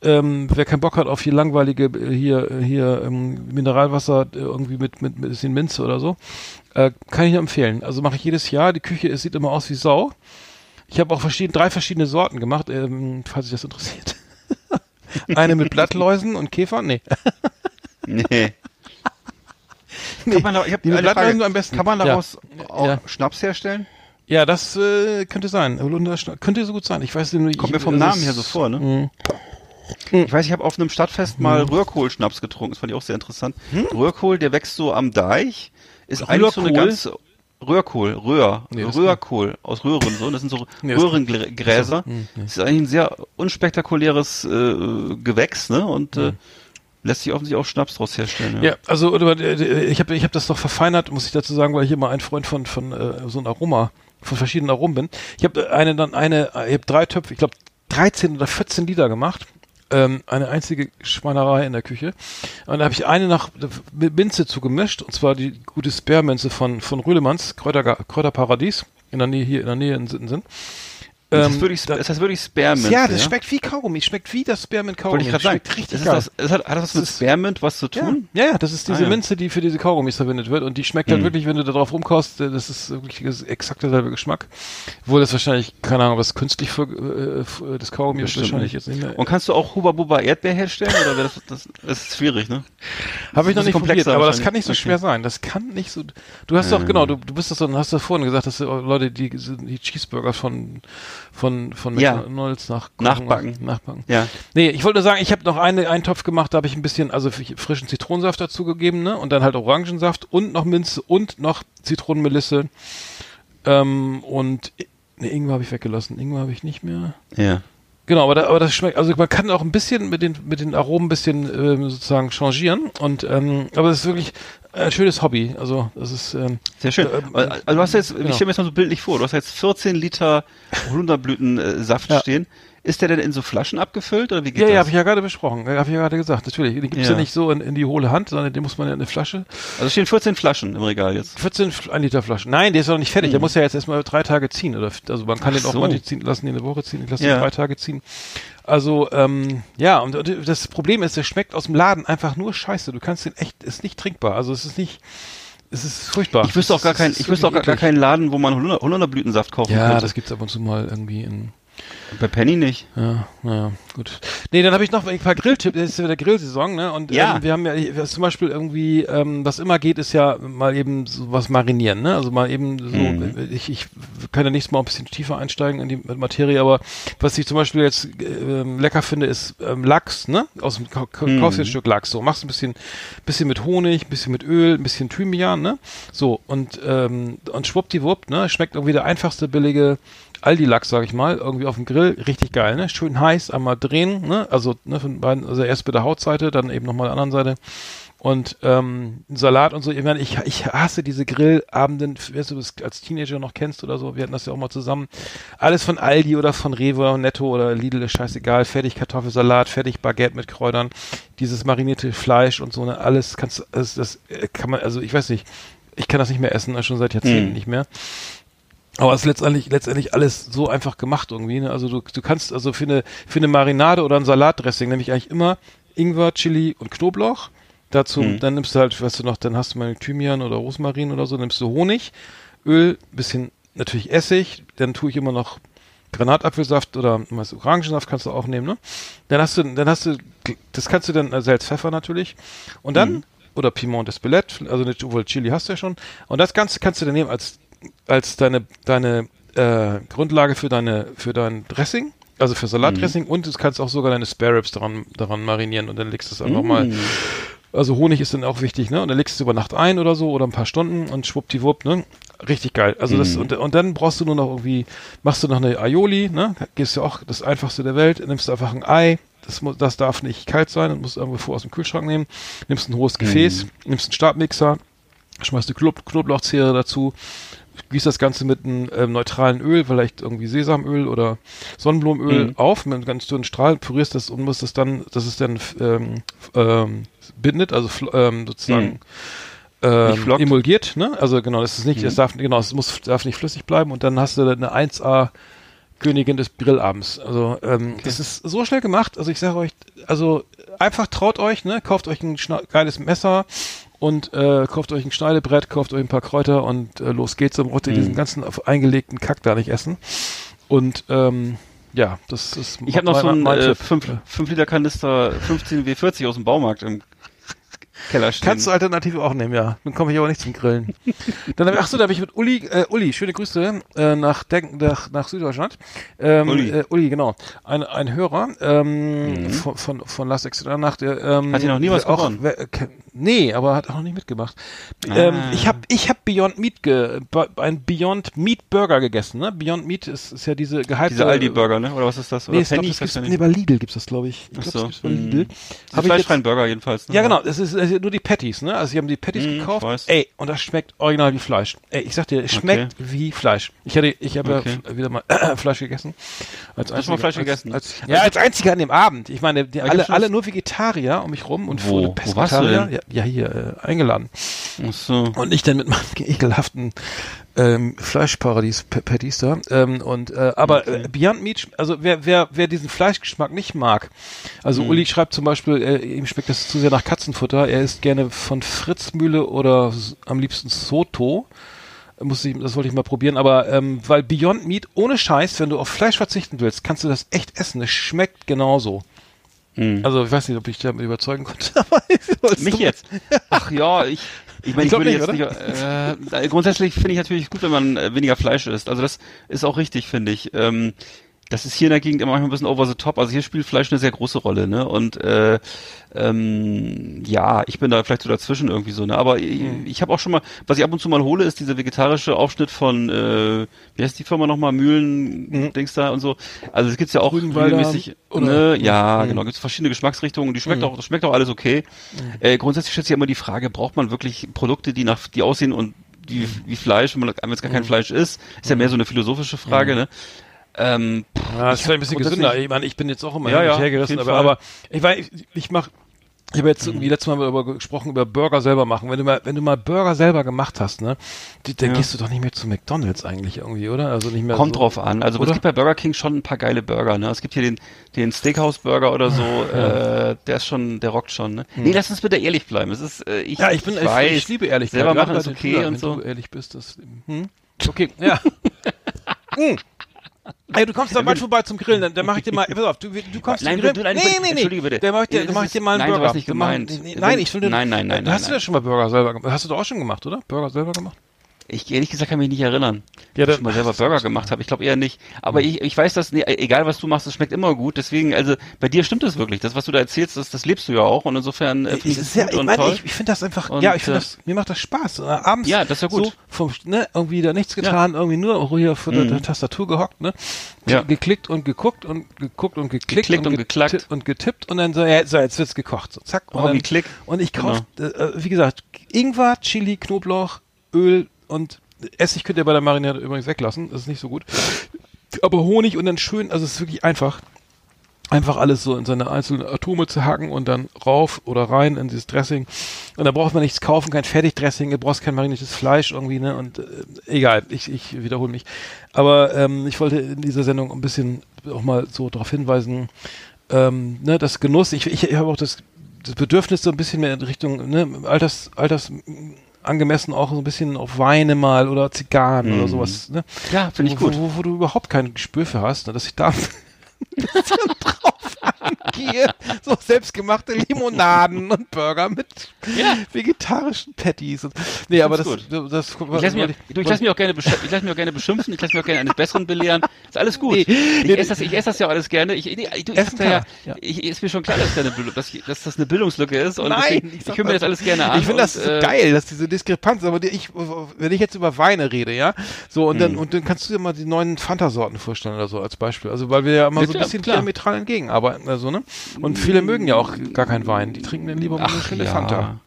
ähm, wer keinen Bock hat auf hier langweilige, äh, hier, äh, hier ähm, Mineralwasser äh, irgendwie mit, mit, mit bisschen Minze oder so, äh, kann ich nur empfehlen. Also mache ich jedes Jahr. Die Küche es sieht immer aus wie Sau. Ich habe auch verschieden, drei verschiedene Sorten gemacht, ähm, falls sich das interessiert. Eine mit Blattläusen und Käfern? Nee. Nee. nee. Kann man, da, ich hab Die am besten. Kann man daraus Ja. auch Ja. Schnaps herstellen? Ja, das äh, könnte sein. Holunder könnte so gut sein. Ich weiß nicht. Kommt mir vom das Namen ist- her so vor, ne? Mhm. Ich weiß, ich habe auf einem Stadtfest mal Röhrkohlschnaps getrunken. Das fand ich auch sehr interessant. Röhrkohl, der wächst so am Deich, ist eigentlich so eine ganz Röhrkohl, Röhr, Nee, Röhrkohl aus Röhren so. Das sind so Nee, das- Röhrengräser. Hm. Das ist eigentlich ein sehr unspektakuläres äh, Gewächs, ne? Und äh, lässt sich offensichtlich auch Schnaps draus herstellen. Ja, also oder, äh, ich habe ich hab das doch verfeinert, muss ich dazu sagen, weil ich immer ein Freund von von äh, so einem Aroma, von verschiedenen Aromen bin. Ich habe eine dann eine, ich habe drei Töpfe, ich glaube 13 oder 14 Liter gemacht. Ähm, eine einzige Schweinerei in der Küche. Und da habe ich eine nach Minze zugemischt, und zwar die gute Sperrminze von von Rühlemanns Kräuter, Kräuterparadies in der Nähe hier in der Nähe in Sitten. Das Ähm, ist wirklich, da- das heißt wirklich Spearmint. ja, das schmeckt wie Kaugummi, schmeckt wie das Spearmint Kaugummi. Wollte ich gerade sagen. schmeckt richtig Das ist das, das hat, hat das mit Das ist- Spearmint was zu tun? Ja, ja, das ist diese Ah, ja. Minze, die für diese Kaugummis verwendet wird und die schmeckt halt Mhm. wirklich, wenn du da drauf rumkaust, äh, das ist wirklich das exakt derselbe Geschmack. Obwohl das wahrscheinlich, keine Ahnung, was künstlich für, äh, für das Kaugummi ist wahrscheinlich jetzt nicht mehr. Und kannst du auch Huba Buba Erdbeer herstellen? Oder wäre das, das, das ist schwierig, ne? Habe ich noch das nicht probiert, aber das kann nicht so Okay. schwer sein. Das kann nicht so. Du hast doch, genau, du, du bist das so, hast du vorhin gesagt, dass Leute, die, die Cheeseburger von, von, von Ja. McDonalds nach Nachbacken. Nachbacken. Ja. Nee, ich wollte nur sagen, ich habe noch eine, einen Topf gemacht, da habe ich ein bisschen, also frischen Zitronensaft dazu gegeben, ne? Und dann halt Orangensaft und noch Minze und noch Zitronenmelisse. Ähm, und ne, Ingwer habe ich weggelassen. Ingwer habe ich nicht mehr. Ja. Genau, aber, da, aber das schmeckt, also man kann auch ein bisschen mit den, mit den Aromen ein bisschen ähm, sozusagen changieren. Und ähm, aber es ist wirklich ein schönes Hobby. Also das ist ähm, Sehr schön. Ähm, Also du hast jetzt, genau. ich stelle mir das mal so bildlich vor, du hast jetzt 14 Liter Holunderblütensaft Ja. stehen. Ist der denn in so Flaschen abgefüllt oder wie geht Ja, ja, das? habe ich ja gerade besprochen. Habe ich ja gerade gesagt. Natürlich. Den gibt's ja. Ja. nicht so in, in die hohle Hand, sondern den muss man ja in eine Flasche. Also stehen 14 Flaschen im Regal jetzt. 14 F- 1 Liter Flaschen. Nein, der ist noch nicht fertig. Der muss ja jetzt erstmal drei Tage ziehen. Oder, also man kann Hm. Ach den auch so. manche ziehen, lassen, die eine Woche ziehen, ich lasse Ja. den drei Tage ziehen. Also, ähm, ja, und und das Problem ist, der schmeckt aus dem Laden einfach nur scheiße. Du kannst den echt, ist nicht trinkbar. Also es ist nicht, es ist furchtbar. Ich wüsste auch gar keinen, ich wüsste auch gar, keinen Laden, wo man Holunder, Holunderblütensaft kaufen. Ja, könnte. das gibt's ab und zu mal irgendwie in, Bei Penny nicht. Ja, naja, gut. Nee, dann habe ich noch ein paar Grilltipps. Jetzt ist ja wieder Grillsaison, ne? Und Ja. ähm, wir haben ja zum Beispiel irgendwie, ähm, was immer geht, ist ja mal eben so was marinieren, ne? Also mal eben so, Mhm. ich, ich kann ja nächstes Mal ein bisschen tiefer einsteigen in die Materie, aber was ich zum Beispiel jetzt ähm, lecker finde, ist ähm, Lachs, ne? Aus dem Ka Ka- Mhm. kaufst dir ein Stück Lachs. So, machst ein bisschen, bisschen mit Honig, ein bisschen mit Öl, ein bisschen Thymian, ne? So, und, ähm, und schwuppdiwupp, ne? Schmeckt irgendwie der einfachste, billige Aldi-Lachs, sag ich mal, irgendwie auf dem Grill, richtig geil, ne? Schön heiß, einmal drehen, ne? Also, ne, von beiden, also erst mit der Hautseite, dann eben nochmal der anderen Seite. Und ähm, Salat und so. Ich, meine, ich, ich hasse diese Grillabenden, weißt du, das als Teenager noch kennst oder so. Wir hatten das ja auch mal zusammen. Alles von Aldi oder von Rewe oder Netto oder Lidl ist scheißegal. Fertig Kartoffelsalat, fertig Baguette mit Kräutern, dieses marinierte Fleisch und so. Ne, alles kannst das, das äh, kann man, also ich weiß nicht, ich kann das nicht mehr essen, schon seit Jahrzehnten Hm. nicht mehr. Aber es ist letztendlich, letztendlich alles so einfach gemacht irgendwie. Ne? Also du, du kannst also für eine, für eine Marinade oder ein Salatdressing nämlich eigentlich immer Ingwer, Chili und Knoblauch. Dazu, Mhm. dann nimmst du halt, weißt du noch, dann hast du mal Thymian oder Rosmarin oder so, nimmst du Honig, Öl, bisschen natürlich Essig, dann tue ich immer noch Granatapfelsaft oder was, Orangensaft kannst du auch nehmen, ne? Dann hast du, dann hast du, das kannst du dann, Salz, Pfeffer natürlich. Und dann, Mhm. oder Piment d'Espelette, also nicht, obwohl Chili hast du ja schon. Und das Ganze kannst du dann nehmen als, als deine, deine, äh, Grundlage für deine, für dein Dressing. Also für Salatdressing und du kannst auch sogar deine Spare Ribs daran, daran marinieren und dann legst du es einfach mal Mm. also Honig ist dann auch wichtig, ne? Und dann legst du es über Nacht ein oder so oder ein paar Stunden und schwuppdiwupp, ne? Richtig geil. Also das Mhm. und, und dann brauchst du nur noch irgendwie, machst du noch eine Aioli, ne? Gehst du auch das einfachste der Welt, nimmst du einfach ein Ei, das muss, das darf nicht kalt sein, und musst irgendwo vor aus dem Kühlschrank nehmen, nimmst ein hohes Gefäß, nimmst einen Stabmixer, schmeißt eine Knob Knoblauchzehre dazu, gießt das Ganze mit einem ähm, neutralen Öl, vielleicht irgendwie Sesamöl oder Sonnenblumenöl Mhm. auf, mit einem ganz dünnen Strahl, pürierst das und musst das dann, dass es dann ähm, ähm, bindet, also ähm, sozusagen ähm, Nicht flockt. emulgiert, ne? Also genau, das ist nicht, Mhm. es darf genau, es muss darf nicht flüssig bleiben und dann hast du eine 1A Königin des Grillabends. Also ähm, das ist so schnell gemacht. Also ich sage euch, also einfach traut euch, ne? Kauft euch ein geiles Messer und äh, kauft euch ein Schneidebrett, kauft euch ein paar Kräuter und äh, los geht's. Dann braucht ihr Mhm. diesen ganzen eingelegten Kack da nicht essen. Und ähm, ja, das ist Ich habe noch so einen mein äh, Tipp. 5, Liter Kanister 15 W40 aus dem Baumarkt im Keller stehen. Kannst du Alternative auch nehmen, ja. Dann komme ich aber nicht zum Grillen. Dann hab ich, ach so, da habe ich mit Uli, äh, Uli, schöne Grüße äh, nach, Denk, nach, nach Süddeutschland. Ähm, Uli. Äh, Uli, genau. Ein, ein Hörer ähm, von, von, von Last Exit nach der ähm, Mhm. Hat hier noch nie was auch, gewonnen? wer- ke- Nee, aber hat auch noch nicht mitgemacht. Ah. Ähm, ich habe ich hab Beyond Meat ge, ein Beyond Meat Burger gegessen, ne? Beyond Meat ist, ist ja diese gehypte Diese Aldi-Burger, ne? Oder was ist das? Oder Nee, ich glaub, Penny? das gibt's, nee, bei Lidl gibt's das, glaube ich. Ich Ach glaub, so. das Mhm. Lidl. Jetzt- fleischfreien Burger jedenfalls. Ne? ja, genau. Es ist äh, nur die Patties, ne? Also sie haben die Patties Mhm, gekauft. Ey, und das schmeckt original wie Fleisch. Ey, ich sag dir, es schmeckt wie Fleisch. Ich hatte, ich habe Okay. ja wieder mal Fleisch gegessen. Als mal Fleisch als, gegessen? Als, ja, als einziger an dem Abend. Ich meine, die, alle, alle nur Vegetarier um mich rum und Wo? Wo warst du denn? Ja, ja, hier äh, eingeladen. Ach so. Und ich dann mit meinem ekelhaften ähm, Fleischparadies Patties da. Ähm, und äh, aber Okay. äh, Beyond Meat, also wer wer wer diesen Fleischgeschmack nicht mag, also Mhm. Uli schreibt zum Beispiel, äh, ihm schmeckt das zu sehr nach Katzenfutter. Er isst gerne von Fritzmühle oder am liebsten Soto. Muss ich, das wollte ich mal probieren, aber ähm, weil Beyond Meat ohne Scheiß, wenn du auf Fleisch verzichten willst, kannst du das echt essen. Es schmeckt genauso. Mhm. Also ich weiß nicht, ob ich damit überzeugen konnte. Mich jetzt? Ach ja, ich. Ich meine, Ich ich, würde nicht, jetzt nicht. Äh, grundsätzlich finde ich natürlich gut, wenn man äh, weniger Fleisch isst. Also das ist auch richtig, finde ich. Ähm, das ist hier in der Gegend immer manchmal ein bisschen over the top. Also hier spielt Fleisch eine sehr große Rolle, ne? Und äh, ähm, ja, ich bin da vielleicht so dazwischen irgendwie so, ne? Aber ich, Mhm. ich habe auch schon mal, was ich ab und zu mal hole, ist dieser vegetarische Aufschnitt von, äh, wie heißt die Firma nochmal, Mühlen, Dings da und so. Also es gibt's ja auch Mhm. Regelmäßig, ne? Ja, Mhm. genau, gibt's verschiedene Geschmacksrichtungen die schmeckt Mhm. auch, das schmeckt auch alles okay. Äh, grundsätzlich stellt sich ja immer die Frage, braucht man wirklich Produkte, die nach, die aussehen und die, wie Fleisch, wenn es gar kein Fleisch ist, ist ja mehr so eine philosophische Frage, ne? Ähm, Ja, das ist ich vielleicht ein bisschen gesünder. Ich meine, ich bin jetzt auch immer Ja, ja, her auf gerissen, jeden aber, aber ich weiß, ich, ich mach, ich habe jetzt irgendwie letztes Mal darüber gesprochen, über Burger selber machen. Wenn du mal, wenn du mal Burger selber gemacht hast, ne, die, dann Ja. gehst du doch nicht mehr zu McDonalds eigentlich irgendwie, oder? Also nicht mehr Kommt so, drauf an. Also oder? es gibt bei Burger King schon ein paar geile Burger. Ne? Es gibt hier den, den Steakhouse Burger oder so. Äh, der ist schon, der rockt schon. Ne? Nee, lass uns bitte ehrlich bleiben. Es ist, äh, ich, Ja, ich bin, ich, weiß, ich liebe Ehrlichkeit. Selber machen ist okay Schülern, und wenn so. du ehrlich bist, das, hm? Okay, ja. hm. Ey, du kommst da bald vorbei zum Grillen, dann, dann mach ich dir mal, pass auf, du, du kommst Nein, zum Grillen. du- nein, nee, nee, nee. entschuldige bitte. Dann mach ich dir, dann das mach ich dir mal einen nein, Burger. war's nicht Dann mach- gemeint. Nee, nein, ich will den, nein, nein, nein, Hast nein, du nein. ja schon mal Burger selber gemacht? Hast du doch auch schon gemacht, oder? Burger selber gemacht? Ich ehrlich gesagt kann mich nicht erinnern. Ja, Ja, dann- ich schon mal selber Burger gemacht habe. Ich glaube eher nicht. Aber ich, ich weiß, dass nee, egal was du machst, es schmeckt immer gut. Deswegen, also bei dir stimmt es wirklich. Das, was du da erzählst, das, das lebst du ja auch. Und insofern äh, finde ich Es ja, gut ich und toll. ich, ich finde das einfach, Und, ja, ich finde äh, das, mir macht das Spaß. Äh, abends Ja, das ist ja gut. so vom, ne, irgendwie da nichts getan, irgendwie nur hier vor der, Mhm. der Tastatur gehockt, ne, Ja. geklickt und geguckt und geguckt und geklickt Geklickt und geti- geklackt. und getippt und dann so, ja, so jetzt wird's gekocht, so zack. Und, Oh, dann, Klick. und ich kaufe, äh, wie gesagt, Ingwer, Chili, Knoblauch, Öl und Essig könnt ihr bei der Marinade übrigens weglassen, das ist nicht so gut. Aber Honig und dann schön, also es ist wirklich einfach einfach alles so in seine einzelnen Atome zu hacken und dann rauf oder rein in dieses Dressing. Und da braucht man nichts kaufen, kein Fertigdressing, du brauchst kein mariniertes Fleisch irgendwie, ne? Und äh, egal, ich, ich wiederhole mich. Aber ähm, ich wollte in dieser Sendung ein bisschen auch mal so darauf hinweisen, ähm, ne, das Genuss, ich, ich, ich habe auch das, das Bedürfnis so ein bisschen mehr in Richtung, ne, Alters, Alters angemessen auch so ein bisschen auf Weine mal oder Zigarren oder sowas, ne? Ja, finde ich wo, gut. Wo, wo du überhaupt kein Gespür für hast, ne, dass ich da drauf angehe. So selbstgemachte Limonaden und Burger mit Ja. vegetarischen Patties. Und, nee, aber das, das, das Ich lasse mich, du, ich lass mich auch gerne beschimpfen, ich lass mich auch gerne beschimpfen, ich lasse mich auch gerne eines Besseren belehren. Ist alles gut. Nee, ich nee, esse das, ich esse das ja alles gerne. Ich, nee, du, ich, Essen sag ja, ja. ich, ist mir schon klar, dass, da eine, dass, dass das eine Bildungslücke ist. Und Nein, deswegen, ich ich, höre mir das alles gerne an. Ich finde das und, äh, geil, dass diese Diskrepanz, aber die, ich, wenn ich jetzt über Weine rede, ja, so und Hm. dann und dann kannst du dir mal die neuen Fanta-Sorten vorstellen oder so als Beispiel. Also weil wir ja immer Ja, so ein bisschen klar. diametral entgegenarbeiten, also ne. Und viele mögen ja auch gar keinen Wein, die trinken dann lieber mal eine schöne ja. Fanta.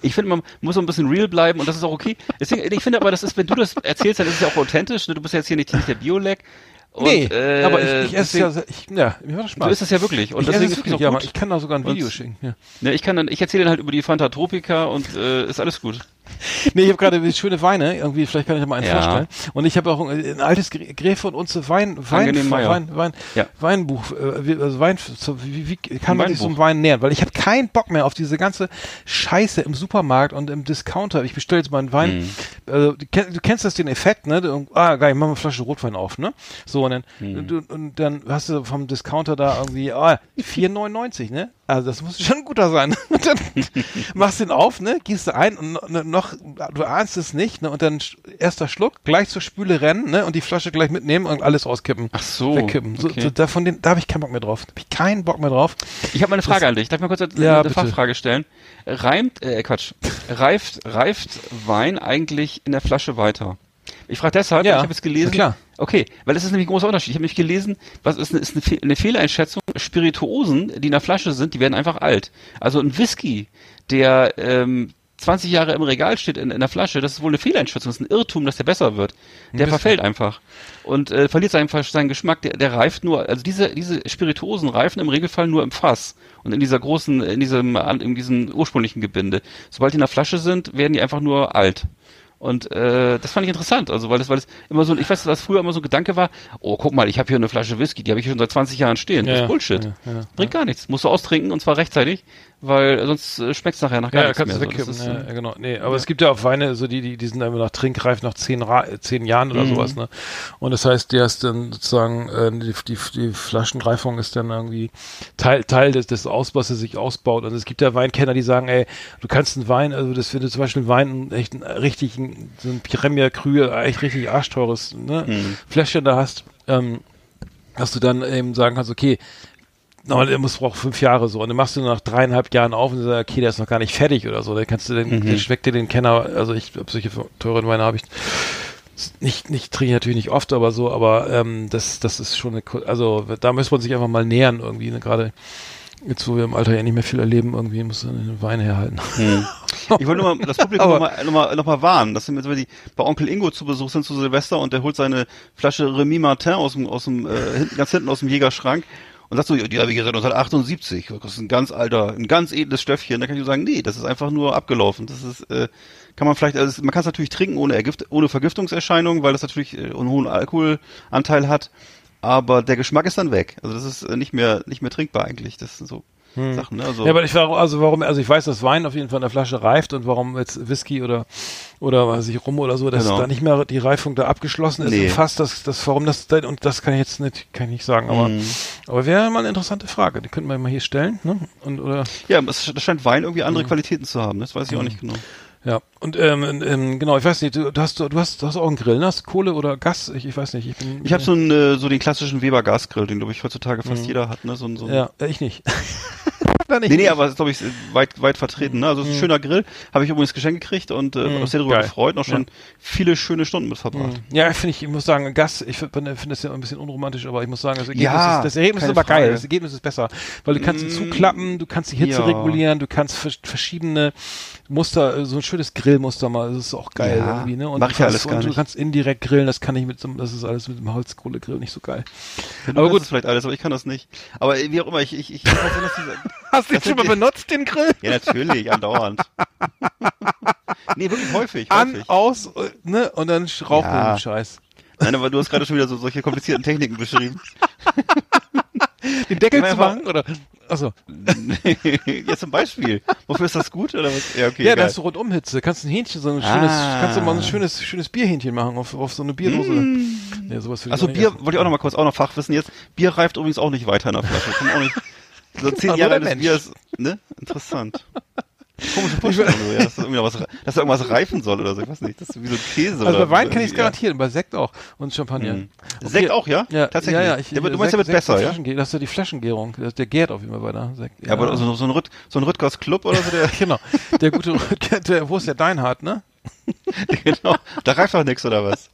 Ich finde, man muss so ein bisschen real bleiben und das ist auch okay. Deswegen, ich finde aber, das ist, wenn du das erzählst, dann ist es ja auch authentisch. Ne? Du bist ja jetzt hier nicht, der Biolek. Und, nee, äh, aber ich, ich esse deswegen- ja, ich, ja, mir macht das Spaß. Du isst es ja wirklich. Und ich esse deswegen es ist es wirklich, auch ja, gut. ich kann da sogar ein Und- Video schicken. Ja. Ne, ich kann dann, ich erzähle dann halt über die Fanta Tropica und äh, ist alles gut. nee, ich habe gerade schöne Weine, irgendwie, vielleicht kann ich da mal einen Ja. vorstellen. Und ich habe auch ein, ein altes Gr- Gräfe und Unze Wein, Wein. Wein, Wein, Ja. Weinbuch, äh, also Wein, so, wie, wie kann man sich so einem Wein nähern? Weil ich habe keinen Bock mehr auf diese ganze Scheiße im Supermarkt und im Discounter. Ich bestelle jetzt mal einen Wein. Mhm. Also, du, kenn, du kennst das den Effekt, ne? Du, ah, geil, ich mach mal eine Flasche Rotwein auf, ne? So, und dann, Mhm. du, und dann hast du vom Discounter da irgendwie, ah, 4,99, ne? Also das muss schon ein guter sein. Und dann machst du ihn auf, ne? Gießt du ein und no- noch, du ahnst es nicht, ne? Und dann erster Schluck, gleich zur Spüle rennen, ne? Und die Flasche gleich mitnehmen und alles auskippen. Ach so, Wegkippen. So, okay. so, da, von den, da habe ich keinen Bock mehr drauf. Da hab ich keinen Bock mehr drauf. Ich habe mal eine Frage an dich. Darf ich mal kurz eine, Ja, eine. Fachfrage stellen? Reimt, äh, Quatsch, reift, reift Wein eigentlich in der Flasche weiter? Ich frage deshalb, Ja, ich habe jetzt gelesen. Okay, weil es ist nämlich ein großer Unterschied. Ich habe nämlich gelesen, was ist, eine, ist eine, Fe eine Fehleinschätzung. Spirituosen, die in der Flasche sind, die werden einfach alt. Also ein Whisky, der ähm, 20 Jahre im Regal steht in, in der Flasche, das ist wohl eine Fehleinschätzung, das ist ein Irrtum, dass der besser wird. Der verfällt einfach und äh, verliert seinen, seinen Geschmack. Der, der reift nur, also diese diese Spirituosen reifen im Regelfall nur im Fass und in dieser großen, in diesem in diesem ursprünglichen Gebinde. Sobald die in der Flasche sind, werden die einfach nur alt. Und äh, das fand ich interessant, also weil es, weil es immer so, ich weiß, dass früher immer so ein Gedanke war, oh guck mal, ich habe hier eine Flasche Whisky, die habe ich hier schon seit 20 Jahren stehen. Ja, das ist Bullshit. ja, ja, Bringt gar nichts. Musst du austrinken und zwar rechtzeitig, weil sonst äh, schmeckt's nachher nach gar Ja, nichts kannst du mehr. So, wegkippen. ja, äh, ja, genau. Nee, aber es gibt ja auch Weine, so die, die, die sind einfach nach Trinkreif nach zehn, Ra äh, zehn Jahren oder Mhm. sowas, ne? Und das heißt, der ist dann sozusagen, äh, die, die, die Flaschenreifung ist dann irgendwie Teil, Teil des, des Ausbaus, der sich ausbaut. Und es gibt ja Weinkenner, die sagen, ey, du kannst einen Wein, also das wird zum Beispiel ein Wein, ein echt ein richtig, ein, so ein Premier Krühe, echt richtig arschteures, ne? Mhm. Fläschchen da hast, ähm, dass du dann eben sagen kannst, okay, aber der muss braucht fünf Jahre so. Und dann machst du nach dreieinhalb Jahren auf und sagst, okay, der ist noch gar nicht fertig oder so. Dann kannst du den, Mhm. den schmeckt dir den Kenner, also ich hab solche teuren Weine habe ich nicht, nicht trinke ich natürlich nicht oft, aber so, aber ähm, das, das ist schon eine, also da muss man sich einfach mal nähern irgendwie, ne? gerade jetzt, wo wir im Alter ja nicht mehr viel erleben, irgendwie muss man den Wein herhalten. Hm. Ich wollte nur mal das Publikum nochmal noch mal, noch mal warnen, dass wir, wenn die bei Onkel Ingo zu Besuch sind zu Silvester und der holt seine Flasche Remy Martin aus dem, aus dem äh, hinten, ganz hinten aus dem Jägerschrank und sagt so, ja, die habe ich seit 1978, das ist ein ganz alter, ein ganz edles Stöffchen. Da kann ich nur sagen, nee, das ist einfach nur abgelaufen. Das ist, äh, kann man vielleicht, also man kann es natürlich trinken ohne, Ergift, ohne Vergiftungserscheinungen, weil das natürlich äh, einen hohen Alkoholanteil hat. Aber der Geschmack ist dann weg. Also das ist äh, nicht mehr nicht mehr trinkbar eigentlich. Das sind so Sachen. Ne? Also Ja, aber ich war, also warum, also ich weiß, dass Wein auf jeden Fall in der Flasche reift und warum jetzt Whisky oder, oder weiß ich, Rum oder so, dass Genau. da nicht mehr die Reifung da abgeschlossen ist. Nee. Und fast das, das, warum das, da- und das kann ich jetzt nicht, kann ich nicht sagen, aber, Mhm. aber wäre mal eine interessante Frage. Die könnten wir mal hier stellen, ne? Und, oder, Ja, es das scheint Wein irgendwie andere Mhm. Qualitäten zu haben. Das weiß ich auch nicht genau. Ja. Und, ähm, ähm, genau, ich weiß nicht, du, hast, du hast, du hast auch einen Grill, ne? Hast du Kohle oder Gas? Ich, ich weiß nicht, ich bin. Ich habe so einen äh, so den klassischen Weber Gasgrill, den glaube ich heutzutage fast jeder hat, ne? So, so Mhm. Ja, äh, ich nicht. Dann ich Nee, nee, nicht. aber ist glaube ich weit weit vertreten, ne? Also es ist ein schöner Grill, habe ich übrigens Geschenk gekriegt und äh, Mhm. auch sehr darüber Geil. gefreut, noch schon viele schöne Stunden mit verbracht. Ja, finde ich, ich muss sagen, Gas, ich finde find das ja ein bisschen unromantisch, aber ich muss sagen, das Ergebnis, Ja, ist, das Ergebnis ist aber geil. Frage. Das Ergebnis ist besser, weil du kannst ihn Mm, zuklappen, du kannst die Hitze ja. regulieren, du kannst vers verschiedene Muster, äh, so ein schönes Grillmuster mal, das ist auch geil Ja, irgendwie, ne? Und mach ich ja kannst, alles gar und du nicht. kannst indirekt grillen, das kann ich mit so, einem- das ist alles mit dem Holzkohlegrill nicht so geil. Du aber gut. vielleicht alles, aber ich kann das nicht. Aber äh, wie auch immer, ich ich ich kann verstehen, dass diese, Hast du ihn schon mal benutzt, den Grill? Ja, natürlich, andauernd. nee, wirklich häufig, An, häufig. aus, ne? Und dann rauchen Ja. den Scheiß. Nein, aber du hast gerade schon wieder so solche komplizierten Techniken beschrieben. Den Deckel zu machen, oder? Achso. ja, zum Beispiel. Wofür ist das gut? Oder was? Ja, okay. Ja, geil. da hast du Rundumhitze. Kannst ein Hähnchen, so ein schönes, Ah. kannst du mal ein schönes, schönes Bierhähnchen machen auf, auf so eine Bierdose. Nee, sowas will ich Also Bier, essen. wollte ich auch noch mal kurz, auch noch Fachwissen jetzt. Bier reift übrigens auch nicht weiter in der Flasche. Kann auch nicht, so zehn Jahre der altes Mensch. Bier ist, ne? Interessant. Komische Vorstellung, so, ja, dass, da irgendwie was, dass da irgendwas reifen soll oder so. Ich weiß nicht, das ist wie so Käse Also oder bei Wein kann ich es ja. garantieren, bei Sekt auch und Champagner. Mhm. Okay. Sekt auch, ja? Ja, Tatsächlich. Ja, ja, ich, Der du meinst, der wird besser, ja? Flaschenge- Das ist ja die Flaschengärung. Der, der gärt auf jeden Fall weiter. Sekt, Ja, aber so, so ein, Rüt, so ein Rüttgers Club oder so, der, genau. Der gute, Rüdiger, der, wo ist der Deinhardt, ne? genau, da reift doch nichts oder was?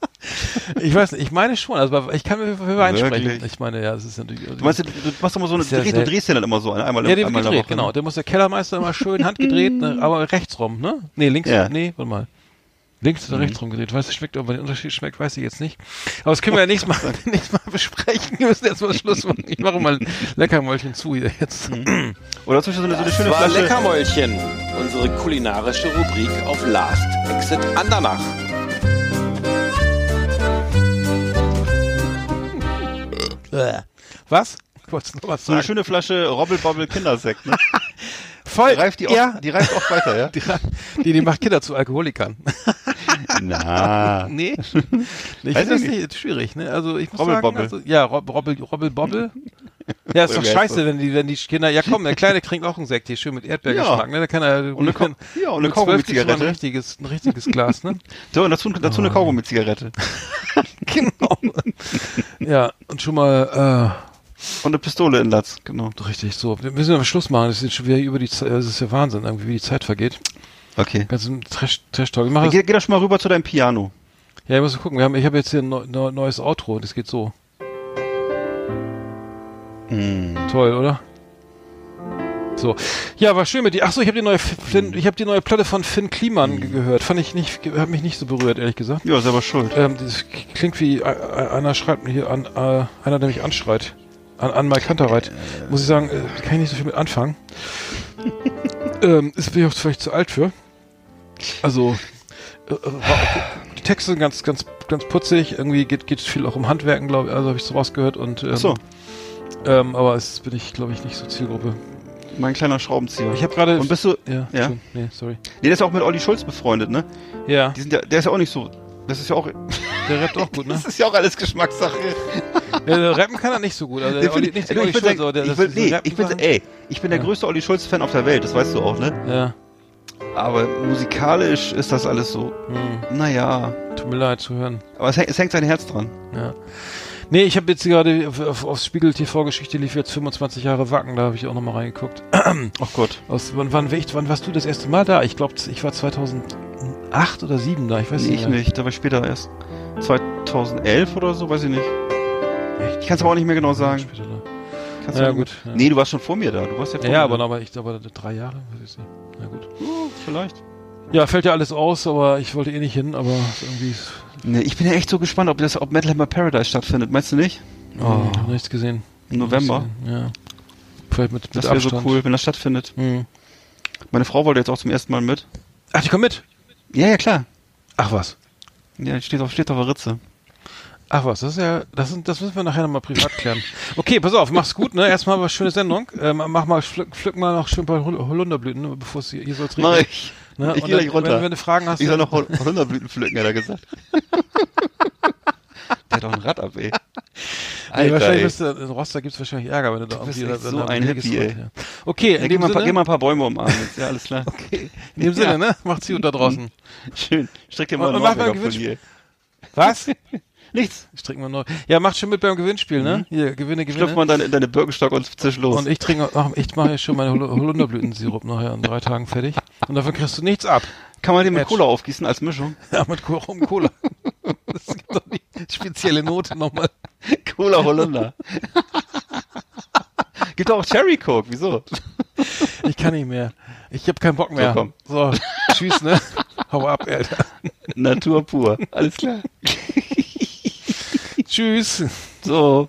Ich weiß nicht, ich meine schon. Also ich kann mir für Wein Wirklich? sprechen. Ich meine, ja, es ist natürlich. Du meinst, du, du machst mal so eine, ja du drehst, den dann immer so, einmal, ja, der wird einmal gedreht, genau. Der muss der Kellermeister immer schön handgedreht, ne? aber rechts rum, ne? Nee, links Ja. rum. Nee, warte mal. Links oder rechts rumgedreht. Weiß ich, schmeckt, ob man den Unterschied schmeckt, weiß ich jetzt nicht. Aber das können wir ja nächstes Mal, nächstes Mal besprechen. Wir müssen jetzt mal Schluss machen. Ich mache mal ein Leckermäulchen zu hier jetzt. Oder zum Beispiel so eine, so eine schöne War Flasche. Leckermäulchen, unsere kulinarische Rubrik auf Last Exit Andernach. Was? Wolltest du noch was So eine sagen? schöne Flasche Robbelbobbel Kindersekt, ne? Voll. Die reift die, ja, auch, die reift auch weiter, ja? die, die, die macht Kinder zu Alkoholikern. Na. nee. ich Weiß finde ich das nicht. nicht schwierig, ne? Also ich muss Robbelbobbel. sagen, also, ja, Rob, Robbel, Robbelbobbel. Ja, ist doch scheiße, wenn die, wenn die Kinder, ja komm, der Kleine trinkt auch einen Sekt hier, schön mit Erdbeergeschmack, ne? Da kann er, Und eine Ko- ja, und eine Kaugummi-Zigarette. Ein richtiges, ein richtiges Glas, ne? So, und dazu, dazu eine Kaugummi-Zigarette. genau. ja, und schon mal, Und eine Pistole in Latz, genau. richtig, so. Wir müssen aber Schluss machen, das ist schon wieder über die Zeit, das ist ja Wahnsinn, irgendwie, wie die Zeit vergeht. Okay. Ganz ein Trash, Trash Geh, geh doch schon mal rüber zu deinem Piano. ja, ich muss gucken, wir haben, ich habe jetzt hier ein neu, neu, neues Outro, das geht so. Hm. Toll, oder? So. Ja, war schön mit dir. Ach so, ich habe die neue Finn, ich habe die neue Platte von Finn Kliman ge- gehört. Fand ich nicht hat mich nicht so berührt, ehrlich gesagt. Ja, selber schuld. Ähm, das klingt wie äh, äh, einer schreibt mir hier an äh, einer der mich anschreit. An, an Mike Kantereit. Muss ich sagen, äh, kann ich nicht so viel mit anfangen. ähm, ist bin ich auch vielleicht zu alt für. Also äh, äh, die Texte sind ganz ganz ganz putzig, irgendwie geht geht viel auch um Handwerken, glaube ich, also habe ich so rausgehört und ähm, Ach so, ähm, aber es bin ich glaube ich nicht so Zielgruppe. mein kleiner Schraubenzieher. Ich habe gerade Und bist du, ja, Ja? schon- nee, sorry. nee, der ist ja auch mit Olli Schulz befreundet, ne? Ja, Die sind ja, der ist ja auch nicht so, das ist ja auch, der rappt auch gut, ne? das ist ja auch alles Geschmackssache. Ja, rappen kann er nicht so gut. Also der Olli, nicht ich der Olli bin Schulz, der- aber der ich will, nee, ich bin, ey, ich bin der Ja. größte Olli Schulz-Fan auf der Welt, das weißt du auch, ne? Ja, Aber musikalisch ist das alles so, hm, naja. tut mir leid zu hören. Aber es hängt, es hängt sein Herz dran. Ja. Nee, ich habe jetzt gerade auf, auf, auf Spiegel TV-Geschichte lief jetzt 25 Jahre Wacken, da habe ich auch nochmal reingeguckt. Ach Gott. Aus, wann, wann, wann warst du das erste Mal da? Ich glaube, ich war 2008 oder 2007 da, ich weiß Nee, nicht. ich nicht, da war ich später erst. 2011 oder so, weiß ich nicht. Echt? Ich kann es aber auch nicht mehr genau sagen. Später da. Kannst Ja, gut, ja. Nee, du warst schon vor mir da. Du warst ja vor Ja, ja, mir aber, da. aber ich aber drei Jahre, weiß ich nicht. Na gut. Uh, vielleicht. Ja, fällt ja alles aus, aber ich wollte eh nicht hin, aber irgendwie ist, Nee, ich bin ja echt so gespannt, ob das, ob Metal Hammer Paradise stattfindet. Meinst du nicht? oh. hab nichts gesehen. Im November. Gesehen, Ja. Vielleicht mit, mit Das wäre so cool, wenn das stattfindet. Hm. Meine Frau wollte jetzt auch zum ersten Mal mit. Ach, die kommt mit? Ja, ja, klar. Ach was. Ja, steht auf, steht auf der Ritze. Ach was, das ist ja, das, sind, das müssen wir nachher nochmal privat klären. Okay, pass auf, mach's gut, ne? Erstmal was schöne Sendung. Ähm, mach mal, pflück, pflück mal noch schön ein paar Hol- Holunderblüten, ne, bevor es hier hier soll's Mach regnen. ich. Ne? Ich Und geh gleich runter. Wenn, wenn du Fragen hast, Ich soll noch Hol- Holunderblüten pflücken, hat er gesagt. Hat doch ein Rad ab, ey. Nee, Alter, wahrscheinlich ey. bist du, in Rostock gibt's wahrscheinlich Ärger, wenn du da bist irgendwie da- so da- ein da- Hippie, ja. ey. Okay, in dem mal ein paar, geh mal ein paar Bäume umarmen jetzt. Ja, alles klar. in dem Sinne, ne? Macht's gut da draußen. Schön. Strick dir mal Und- einen und mach mal ein. Was? Nichts. Stricken wir neu. Ja, macht schon mit beim Gewinnspiel, ne? Hier, Gewinne, Schlüpf Gewinne. mal deine, in deine Birkenstock und zisch los. Und ich trinke, ach, ich mache jetzt schon meine Hol- Holunderblütensirup nachher in drei Tagen fertig. Und davon kriegst du nichts ab. Kann man den mit. Cola aufgießen als Mischung? Ja, mit Cola. Das gibt doch die spezielle Note nochmal. Cola Holunder. Gibt auch Cherry Coke, wieso? Ich kann nicht mehr. Ich habe keinen Bock mehr. komm. So, tschüss, ne? Hau ab, Alter. Natur pur. Alles klar. Tschüss. So.